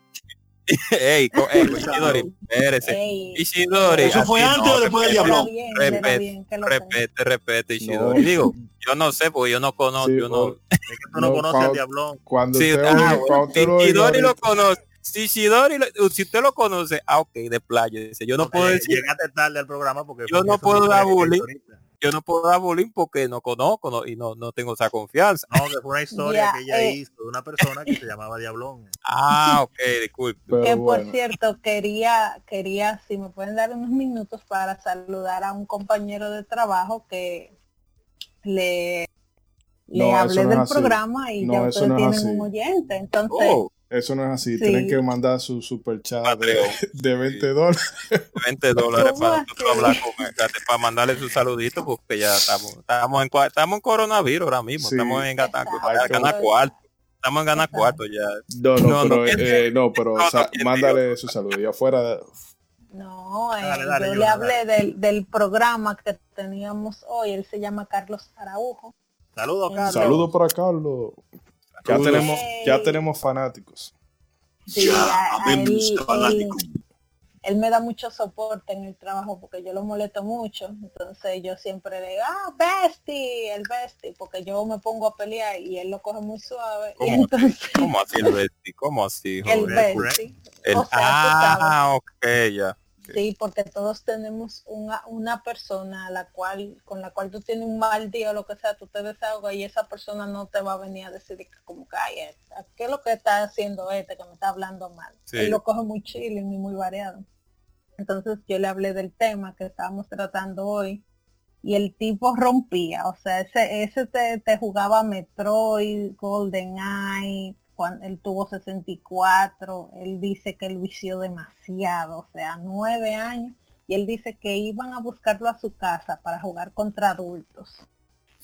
<laughs> ey, ey, Ishidori, espérese, Ey, Ishidori, ¿Eso fue antes no, o después del era Repete. Repete, repete, No. Ishidori. Digo, yo no sé, porque yo no conozco, Sí, yo no... Es que tú no, No, conoces cuando- al diablón. Cuando Sí, usted ah, bueno, Ishidori lo conoce, si Ishidori, lo- si usted lo conoce, ah, ok, de playa, dice, yo no Porque puedo decir, Llegaste tarde al programa porque... Yo no puedo dar bullying. Yo no puedo dar bullying porque no conozco no- y no, no tengo esa confianza. No, que fue una <laughs> historia que ella eh. hizo de una persona que se llamaba Diablón. Ah, <laughs> ok, disculpe. Pero que bueno. por cierto quería quería si me pueden dar unos minutos para saludar a un compañero de trabajo que le le No, hablé no del programa y No, ya ustedes tienen así. un oyente entonces Oh, Eso no es así. Sí. Tienen que mandar su super chat de, Patreon. de 20 dólares. 20 dólares ¿Cómo para nosotros hablar con él, para mandarle su saludito porque ya estamos, estamos en estamos en coronavirus ahora mismo, Sí. estamos en ganar, cuarto. Estamos en ganar cuarto ya. No, no, No, pero, no, eh, no, pero no, o sea, no, no, mándale su saludo. Y afuera, de- no eh, Dale, dale, yo le hablé del, del programa que teníamos hoy él se llama Carlos Araujo Saludos, Carlos. saludo para Carlos. Ya tenemos, ya tenemos fanáticos. Sí, ya, a- él- fanático. él me da mucho soporte en el trabajo porque yo lo molesto mucho. Entonces yo siempre le digo, ah, bestie, el bestie, porque yo me pongo a pelear y él lo coge muy suave. Y ¿Cómo? entonces ¿Cómo así el bestie? ¿Cómo así, <laughs> el bestie. El- o sea, tú sabes. ah, ok, ya. Sí, porque todos tenemos una, una persona a la cual, con la cual tú tienes un mal día o lo que sea, tú te desahogas y esa persona no te va a venir a decir como que "Ay, eh, ¿qué es lo que está haciendo este que me está hablando mal? Sí. Él lo coge muy chilling y muy variado. Entonces yo le hablé del tema que estábamos tratando hoy y el tipo rompía, o sea, ese, ese te, te jugaba Metroid, Golden Eye, cuando él tuvo 64, él dice que él vició demasiado, o sea, nueve años, y él dice que iban a buscarlo a su casa para jugar contra adultos.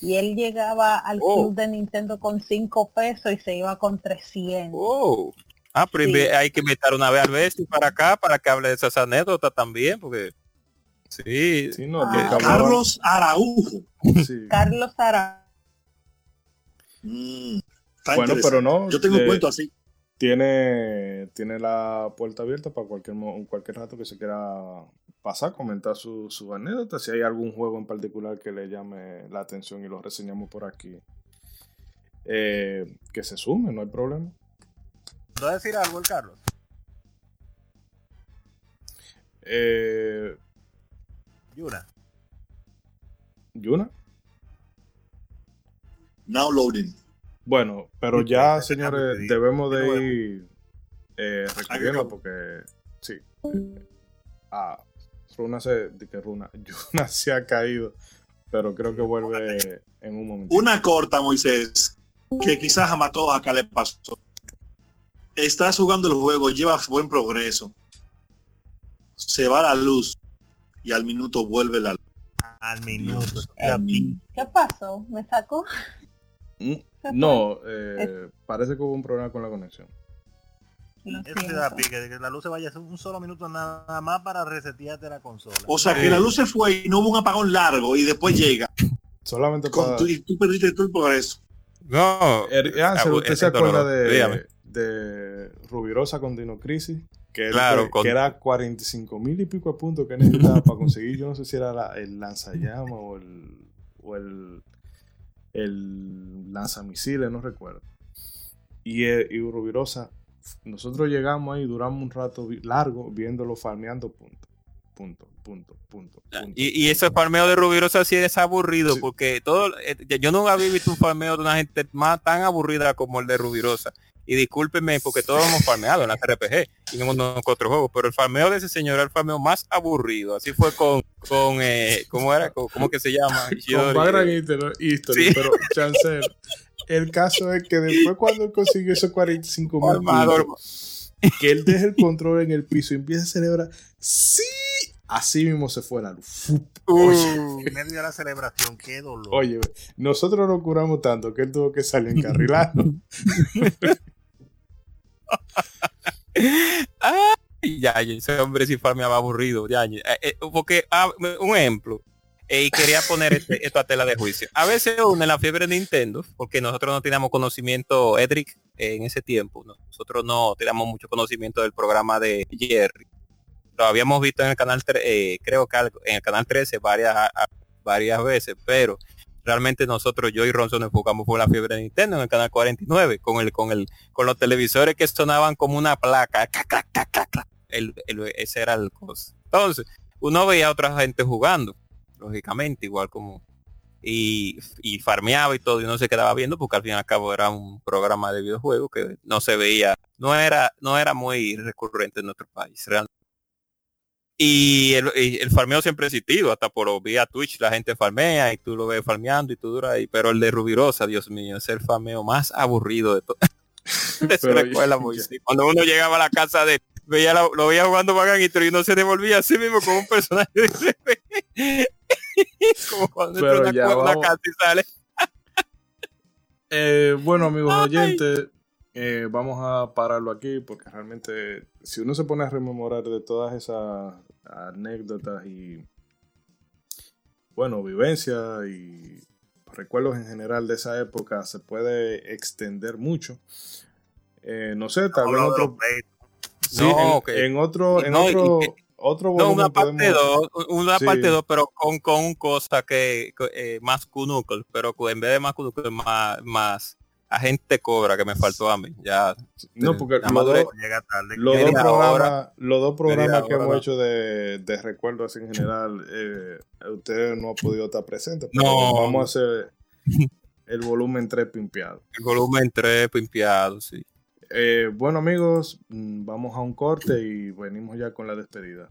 Y él llegaba al Oh. club de Nintendo con cinco pesos y se iba con 300. Oh. Ah, pero Sí. hay que invitar una vez al bestie para acá para que hable de esas anécdotas también, porque sí, Sí, no, Ah. hablaban- Carlos Araujo. sí. Carlos Ara Mm, está Bueno, pero no. Yo tengo un de- cuento así. tiene, tiene la puerta abierta para cualquier, cualquier rato que se quiera pasar, comentar su, su anécdota. Si hay algún juego en particular que le llame la atención y lo reseñamos por aquí, eh, que se sume, no hay problema. ¿No decir algo el Carlos? Eh, Yuna. Yuna. Now loading. Bueno, pero ya, señores, debemos de ir eh, recogiendo porque sí. Ah, Runa se, di que Runa, <laughs> Yuna se ha caído, pero creo que vuelve en un momento. Una corta, Moisés, que quizás a todos acá le pasó. Estás jugando el juego, llevas buen progreso. Se va la luz y al minuto vuelve la luz. Al minuto. Al minuto. ¿Qué pasó? ¿Me sacó? Mm. No, eh, parece que hubo un problema con la conexión. Lo Eso te siento. da pique, de que la luz se vaya un solo minuto nada más para resetearte la consola. O sea que la luz se fue y no hubo un apagón largo y después llega. Solamente Con para... tu- y tú perdiste todo el progreso. no. Er- ah, Ah, ¿usted es se acuerda de, Rubirosa con Dino Crisis? Que, Claro, que, con- que era 45 mil y pico de puntos que necesitaba para conseguir. Yo no sé si era la- el lanzallama o el, o el, el lanzamisiles, no recuerdo. Y, eh, y Rubirosa, nosotros llegamos ahí, duramos un rato largo viéndolo farmeando punto, punto, punto, punto. punto. Y, y ese farmeo de Rubirosa sí es aburrido Sí. porque todo eh, yo nunca había visto un farmeo de una gente más tan aburrida como el de Rubirosa. Y discúlpenme porque todos hemos farmeado en las RPG y en unos otros juegos, pero el farmeo de ese señor era el farmeo más aburrido. Así fue con, con eh, ¿cómo era? ¿Cómo, cómo que se llama? con Ishidori. Background History, Sí. pero Chancel, el caso es que después cuando él consiguió esos 45 mil Armador. que él deja el control en el piso y empieza a celebrar, sí, así mismo se fue la luz. Fup. Oye, En medio de la celebración, qué dolor. oye, nosotros nos curamos tanto que él tuvo que salir encarrilado. <laughs> Y ya, ese hombre sí farmeaba aburrido. Ya. Eh, eh, porque, ah, un ejemplo, eh, y quería poner este- <laughs> esto a tela de juicio. A veces uno en la fiebre de Nintendo, porque nosotros no teníamos conocimiento, Edric, eh, en ese tiempo, ¿no? nosotros no teníamos mucho conocimiento del programa de Jerry. Lo habíamos visto en el canal, eh, creo que en el canal 13 varias, a- varias veces, pero realmente nosotros, yo y Ronson nos enfocamos por la fiebre de Nintendo en el canal 49, con el, con el, con los televisores que sonaban como una placa. El- el- ese era el cosa. Entonces, uno veía a otra gente jugando, lógicamente, igual como y, y farmeaba y todo, y uno se quedaba viendo porque al fin y al cabo era un programa de videojuegos que no se veía, no era, no era muy recurrente en nuestro país, realmente. Y el, y el farmeo siempre ha existido, hasta por vía Twitch la gente farmea y tú lo ves farmeando y tú duras ahí, pero el de Rubirosa, Dios mío, es el farmeo más aburrido de todo. <laughs> <laughs> Cuando uno llegaba a la casa de veía la- lo veía jugando Bagan y uno se devolvía así mismo como un personaje de <laughs> como cuando entra una, casa y sale. Eh, bueno, amigos Ay. Eh, vamos a pararlo aquí porque realmente si uno se pone a rememorar de todas esas anécdotas y, bueno, vivencias y recuerdos en general de esa época, se puede extender mucho. Eh, no sé, tal vez otro, sí, No, en, en otro, en no, y otro, que- otro No, una parte podemos- 2, una Sí. parte 2, pero con, con cosa que, eh, más Knuckle, pero en vez de más Knuckle, más, más agente cobra que me faltó a mí. Ya, No, porque la los dos, Llega tarde. Los Media dos, hora. programas, programas Media que hemos hecho de, de recuerdos en general, eh, ustedes no han podido estar presentes. pero No. Vamos a hacer el volumen 3 pimpeado. el volumen 3 pimpeado, sí. Eh, bueno, amigos, mm, vamos a un corte y venimos ya con la despedida.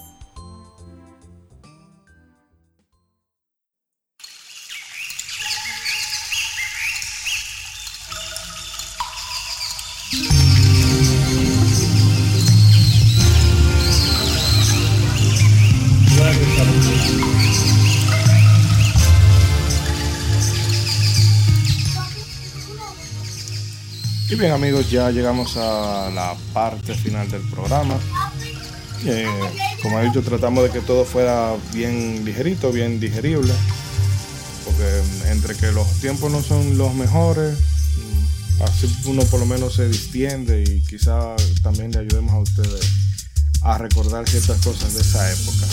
Bien, amigos, ya llegamos a la parte final del programa. Eh, como he dicho, tratamos de que todo fuera bien ligerito, bien digerible. Porque entre que los tiempos no son los mejores, así uno por lo menos se distiende y quizá también le ayudemos a ustedes a recordar ciertas cosas de esa época.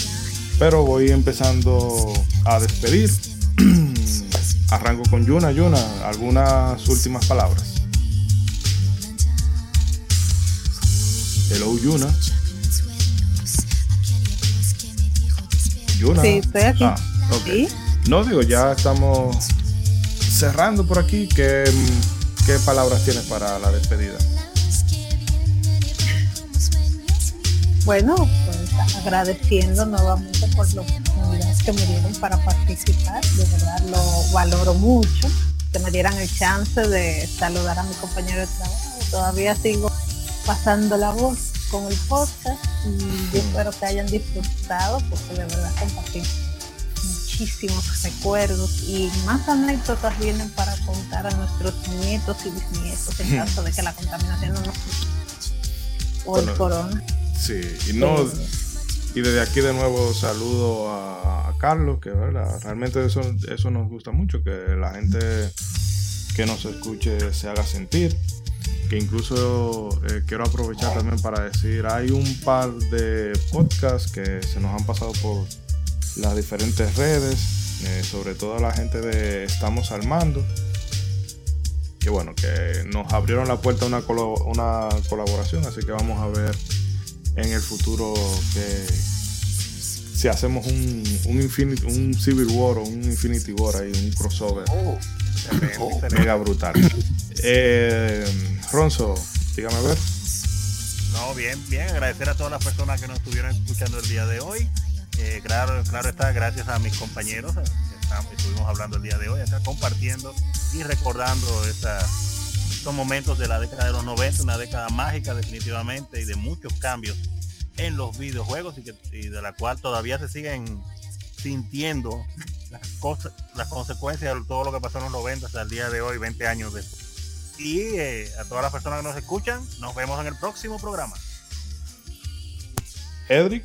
Pero voy empezando a despedir. <clears throat> Arranco con Yuna. Yuna, algunas últimas palabras. Hello, Yuna. Yuna. Sí, estoy aquí. Ah, ok. Sí. No digo, ya estamos cerrando por aquí. ¿Qué, qué palabras tienes para la despedida? Bueno, pues agradeciendo nuevamente por la oportunidad que me dieron para participar, de verdad lo valoro mucho, que me dieran el chance de saludar a mi compañero de trabajo. Todavía sigo pasando la voz con el podcast y yo espero que hayan disfrutado porque de verdad compartí muchísimos recuerdos y más anécdotas vienen para contar a nuestros nietos y bisnietos en caso de que la contaminación no nos o el corona. Sí, y no. Y desde aquí de nuevo saludo a, a Carlos, que verdad, realmente eso, eso nos gusta mucho, que la gente que nos escuche se haga sentir. Que incluso eh, quiero aprovechar también para decir, hay un par de podcasts que se nos han pasado por las diferentes redes, eh, sobre todo la gente de Estamos al Mando, que bueno, que nos abrieron la puerta a una, colo- una colaboración, así que vamos a ver en el futuro que si hacemos un, un, Infinity, un Civil War o un Infinity War ahí, un crossover Excelente, excelente. mega brutal. Eh, Ronzo, dígame a ver. No, bien, bien. Agradecer a todas las personas que nos estuvieron escuchando el día de hoy. Eh, claro, claro está, gracias a mis compañeros que estamos, estuvimos hablando el día de hoy, acá compartiendo y recordando esta- estos momentos de la década de los 90, una década mágica definitivamente y de muchos cambios en los videojuegos y, que, y de la cual todavía se siguen sintiendo las cosas, las consecuencias de todo lo que pasó en los 90 hasta el día de hoy, 20 años después. Y eh, a todas las personas que nos escuchan, nos vemos en el próximo programa. Edric.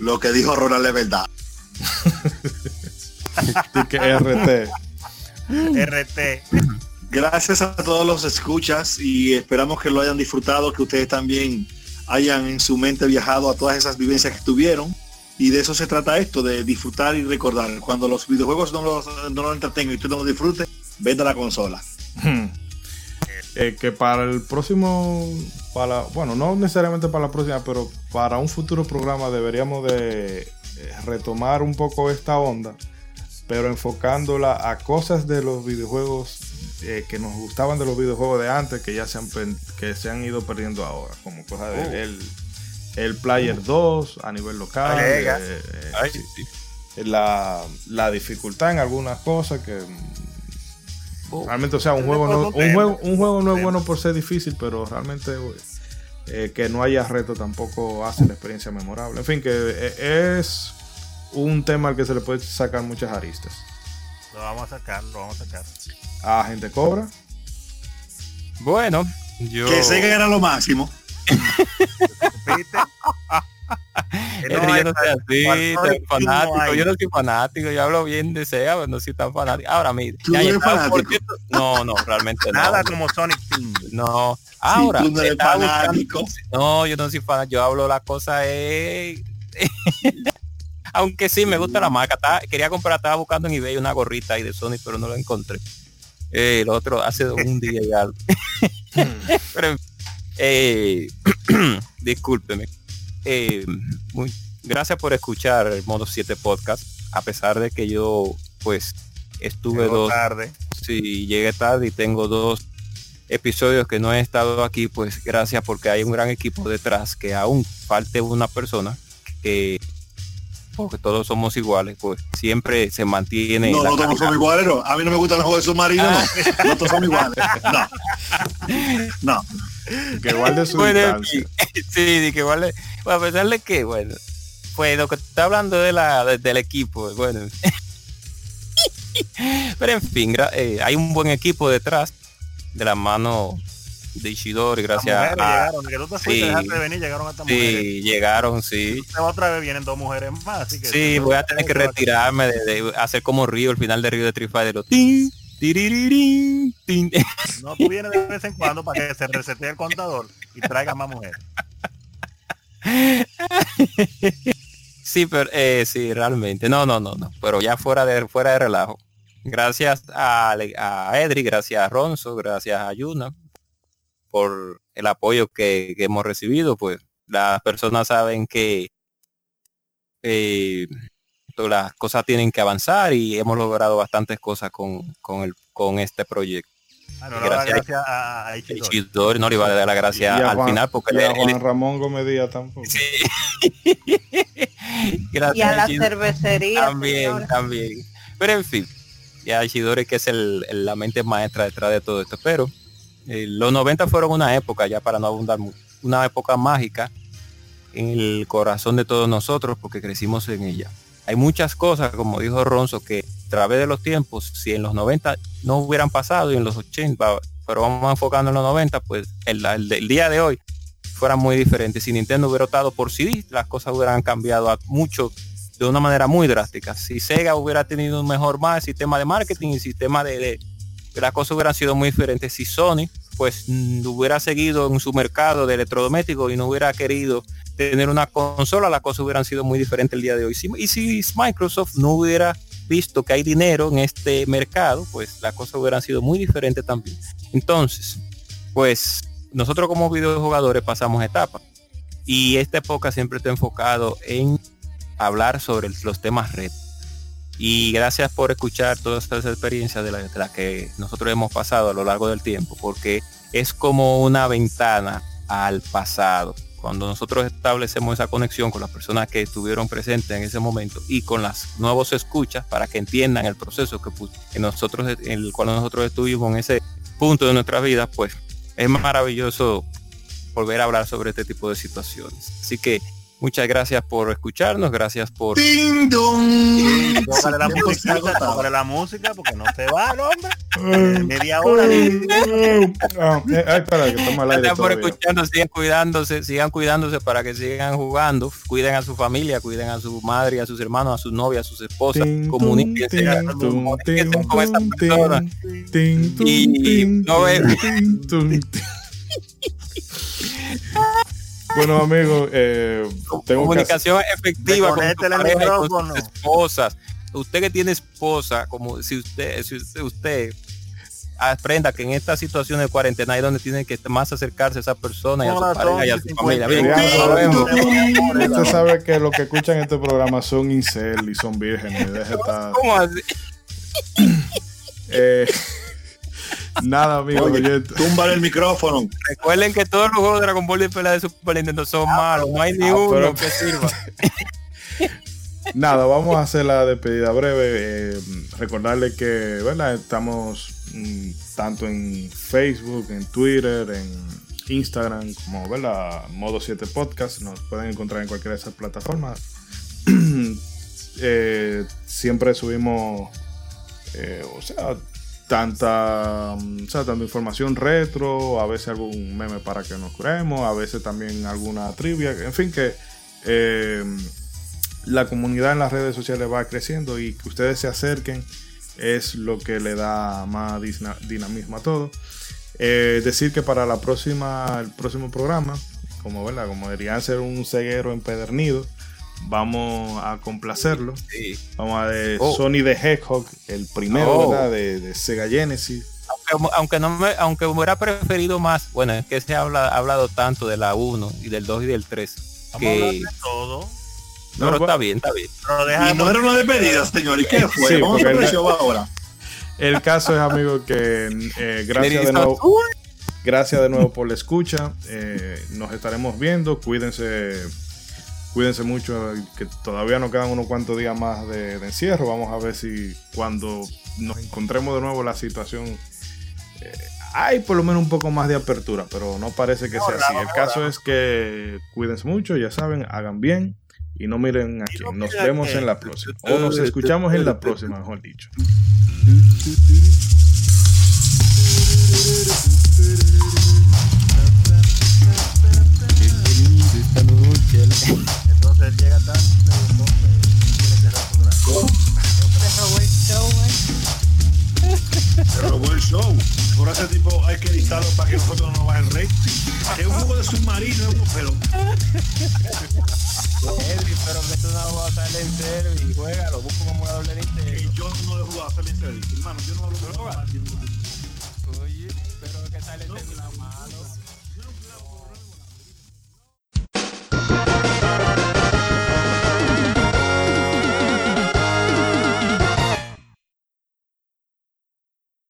Lo que dijo Ronald es verdad. <laughs> RT. RT. Gracias a todos los escuchas y esperamos que lo hayan disfrutado, que ustedes también hayan en su mente viajado a todas esas vivencias que tuvieron. Y de eso se trata esto, de disfrutar y recordar. Cuando los videojuegos no los, no los entretengan y usted no los disfrute, venda la consola. Eh, que para el próximo, para, bueno, no necesariamente para la próxima, pero para un futuro programa deberíamos de eh, retomar un poco esta onda, pero enfocándola a cosas de los videojuegos eh, que nos gustaban de los videojuegos de antes, que ya se han, que se han ido perdiendo ahora, como cosas del Oh. el, el Player 2 a nivel local, eh, eh, Ay, sí, sí. la, la dificultad en algunas cosas que Oh. realmente o sea un juego no, un juego un juego no es bueno por ser difícil pero realmente eh, que no haya reto tampoco hace la experiencia memorable en fin que es un tema al que se le puede sacar muchas aristas Lo vamos a sacar, lo vamos a sacar. a gente cobra Bueno, yo... Que Sega era lo máximo. <laughs> No yo no soy así, tan no fanático. hay. Yo no soy fanático, yo hablo bien de Sega, pero no soy tan fanático. Ahora mira, ¿Tú no fanático? cierto- no, no, realmente no. Nada como Sonic Team. No, ahora. tú no eres estaba buscando- fanático. no, yo no soy fanático, yo hablo la cosa es. <laughs> Aunque sí, me gusta la marca. Estaba- quería comprar, estaba buscando en eBay una gorrita ahí de Sony, pero no la encontré. Eh, el otro hace un <laughs> día y algo. pero, eh, <clears throat> discúlpeme. Eh, muy- gracias por escuchar el Modo 7 Podcast, a pesar de que yo, pues, estuve Llegó dos, tarde. si llegué tarde y tengo dos episodios que no he estado aquí, pues gracias porque hay un gran equipo detrás, que aún falte una persona, que porque todos somos iguales, pues siempre se mantiene No, la no todos somos iguales, no. A mí no me gustan los juegos de submarino, Ah. no. <laughs> No todos somos iguales. No. No. que guarde su Bueno, <laughs> sí, de que vale, bueno, a pesar de que, bueno, pues lo que está hablando de la, de- del equipo, bueno. <laughs> Pero en fin, eh, hay un buen equipo detrás de la mano de Ishidori, gracias a... llegaron, que tú te fuiste, sí. dejaste de venir, llegaron estas mujeres. Sí, llegaron, sí. Otra vez vienen dos mujeres más, así que Sí, voy a tener que retirarme de, de hacer como Río, el final de Río de Street Fighter. lo tin. <laughs> No, tú vienes de vez en cuando para que se resete el contador y traiga más mujeres. <laughs> Sí, pero eh, sí, realmente. No, no, no, no. Pero ya fuera de fuera de relajo. Gracias a, a Edri, gracias a Ronzo, gracias a Yuna por el apoyo que, que hemos recibido. Pues las personas saben que eh, todas las cosas tienen que avanzar y hemos logrado bastantes cosas con, con, el, con este proyecto. Ah, no, Gracias. gracias a, a no le iba a dar la gracia Y a al Juan- final porque y a él- él- Juan Ramón Gómez Díaz tampoco Sí. Gracias, <laughs> Y a la cervecería. También, señores. también. Pero en fin, ya Ishidori que es el, el- la mente maestra detrás de todo esto. Pero eh, los 90 fueron una época, ya para no abundar mucho, una época mágica en el corazón de todos nosotros porque crecimos en ella. Hay muchas cosas, como dijo Ronzo, que a través de los tiempos, si en los 90 no hubieran pasado y en los 80, pero vamos enfocando en los 90, pues el, día de hoy fuera muy diferente. Si Nintendo hubiera optado por CD, las cosas hubieran cambiado a mucho de una manera muy drástica. Si Sega hubiera tenido un mejor más sistema de marketing y sistema de las cosas hubieran sido muy diferentes. Si Sony pues mm, hubiera seguido en su mercado de electrodomésticos y no hubiera querido tener una consola, las cosas hubieran sido muy diferentes el día de hoy. Y si Microsoft no hubiera visto que hay dinero en este mercado, pues las cosas hubieran sido muy diferentes también. Entonces, pues nosotros como videojugadores pasamos etapas y esta época siempre está enfocado en hablar sobre los temas red. Y gracias por escuchar todas estas experiencias de las las que nosotros hemos pasado a lo largo del tiempo, porque es como una ventana al pasado. Cuando nosotros establecemos esa conexión con las personas que estuvieron presentes en ese momento y con las nuevos escuchas para que entiendan el proceso que, que nosotros, en el cual nosotros estuvimos en ese punto de nuestra vida, pues es maravilloso volver a hablar sobre este tipo de situaciones. Así que muchas gracias por escucharnos, gracias por ¡Ding dong! La música, tócale la música porque no se va el hombre. Eh, Media hora. Ah, eh, ay, espera, que aire Gracias por escucharnos, sigan cuidándose, sigan cuidándose para que sigan jugando, cuiden a su familia, cuiden a su madre, a sus hermanos, a sus novias, a sus esposas, comuníquense, con esa tum, persona. Y no ve-. <laughs> Bueno amigos, eh, tengo que comunicación efectiva con el pareja con esposas. Usted que tiene esposa, como si usted, si usted, aprenda que en esta situación de cuarentena es donde tiene que más acercarse a esa persona y a su Hola, pareja y a su familia. 50. Bien. Usted sabe que los que escuchan este programa son incel y son vírgenes. estar- ¿Cómo así? Eh, nada, oyentes. túmbale el micrófono. Recuerden que todos los juegos de Dragon Ball y pelea de Super Nintendo son malos, no hay ni Ah, uno pero- que sirva. <laughs> Nada, vamos a hacer la despedida breve. eh, recordarle que ¿verdad? estamos mm, tanto en Facebook, en Twitter, en Instagram, como ¿verdad? Modo 7 Podcast. Nos pueden encontrar en cualquiera de esas plataformas. <clears throat> Eh, siempre subimos, eh, o sea, tanta, mm, o sea, tanta información retro, a veces algún meme para que nos curemos, a veces también alguna trivia, en fin que eh, la comunidad en las redes sociales va creciendo y que ustedes se acerquen es lo que le da más dinamismo a todo. Eh, decir que para la próxima, el próximo programa, como como deberían ser un ceguero empedernido, vamos a complacerlo. Sí. Vamos a de Oh. Sony the Hedgehog, el primero Oh. ¿verdad? De, de Sega Genesis. Aunque, aunque no me, aunque hubiera preferido más, bueno, es que se ha habla- ha hablado tanto de la 1 y del 2 y del 3. Vamos a hablar Que, de todo. pero No, está bien, está bien. Pero Y dejamos no era una despedida, señor. ¿Y qué fue? Sí, Vamos a el- ahora. El caso es, amigo, que eh, <laughs> gracias de nuevo. Gracias de nuevo por la escucha. Eh, nos estaremos viendo. Cuídense, cuídense mucho. Que todavía nos quedan unos cuantos días más de, de encierro. Vamos a ver si cuando nos encontremos de nuevo la situación eh, hay por lo menos un poco más de apertura, pero no parece que sea así. El caso es que cuídense mucho, ya saben, hagan bien y no miren aquí. no Nos miren vemos en la próxima. O nos escuchamos en la próxima, mejor dicho. Él llega tarde y cerrar su. Se robó el show. Por ese tipo hay que editarlo para que nosotros no nos bajen el rey. Es un juego de submarino, pero Edwin, pero que tú no vas a salir en y juega, lo busco como de Nintendo. que yo no le he jugado a salir en. Hermano, yo no hablo con Oye, pero que sale en.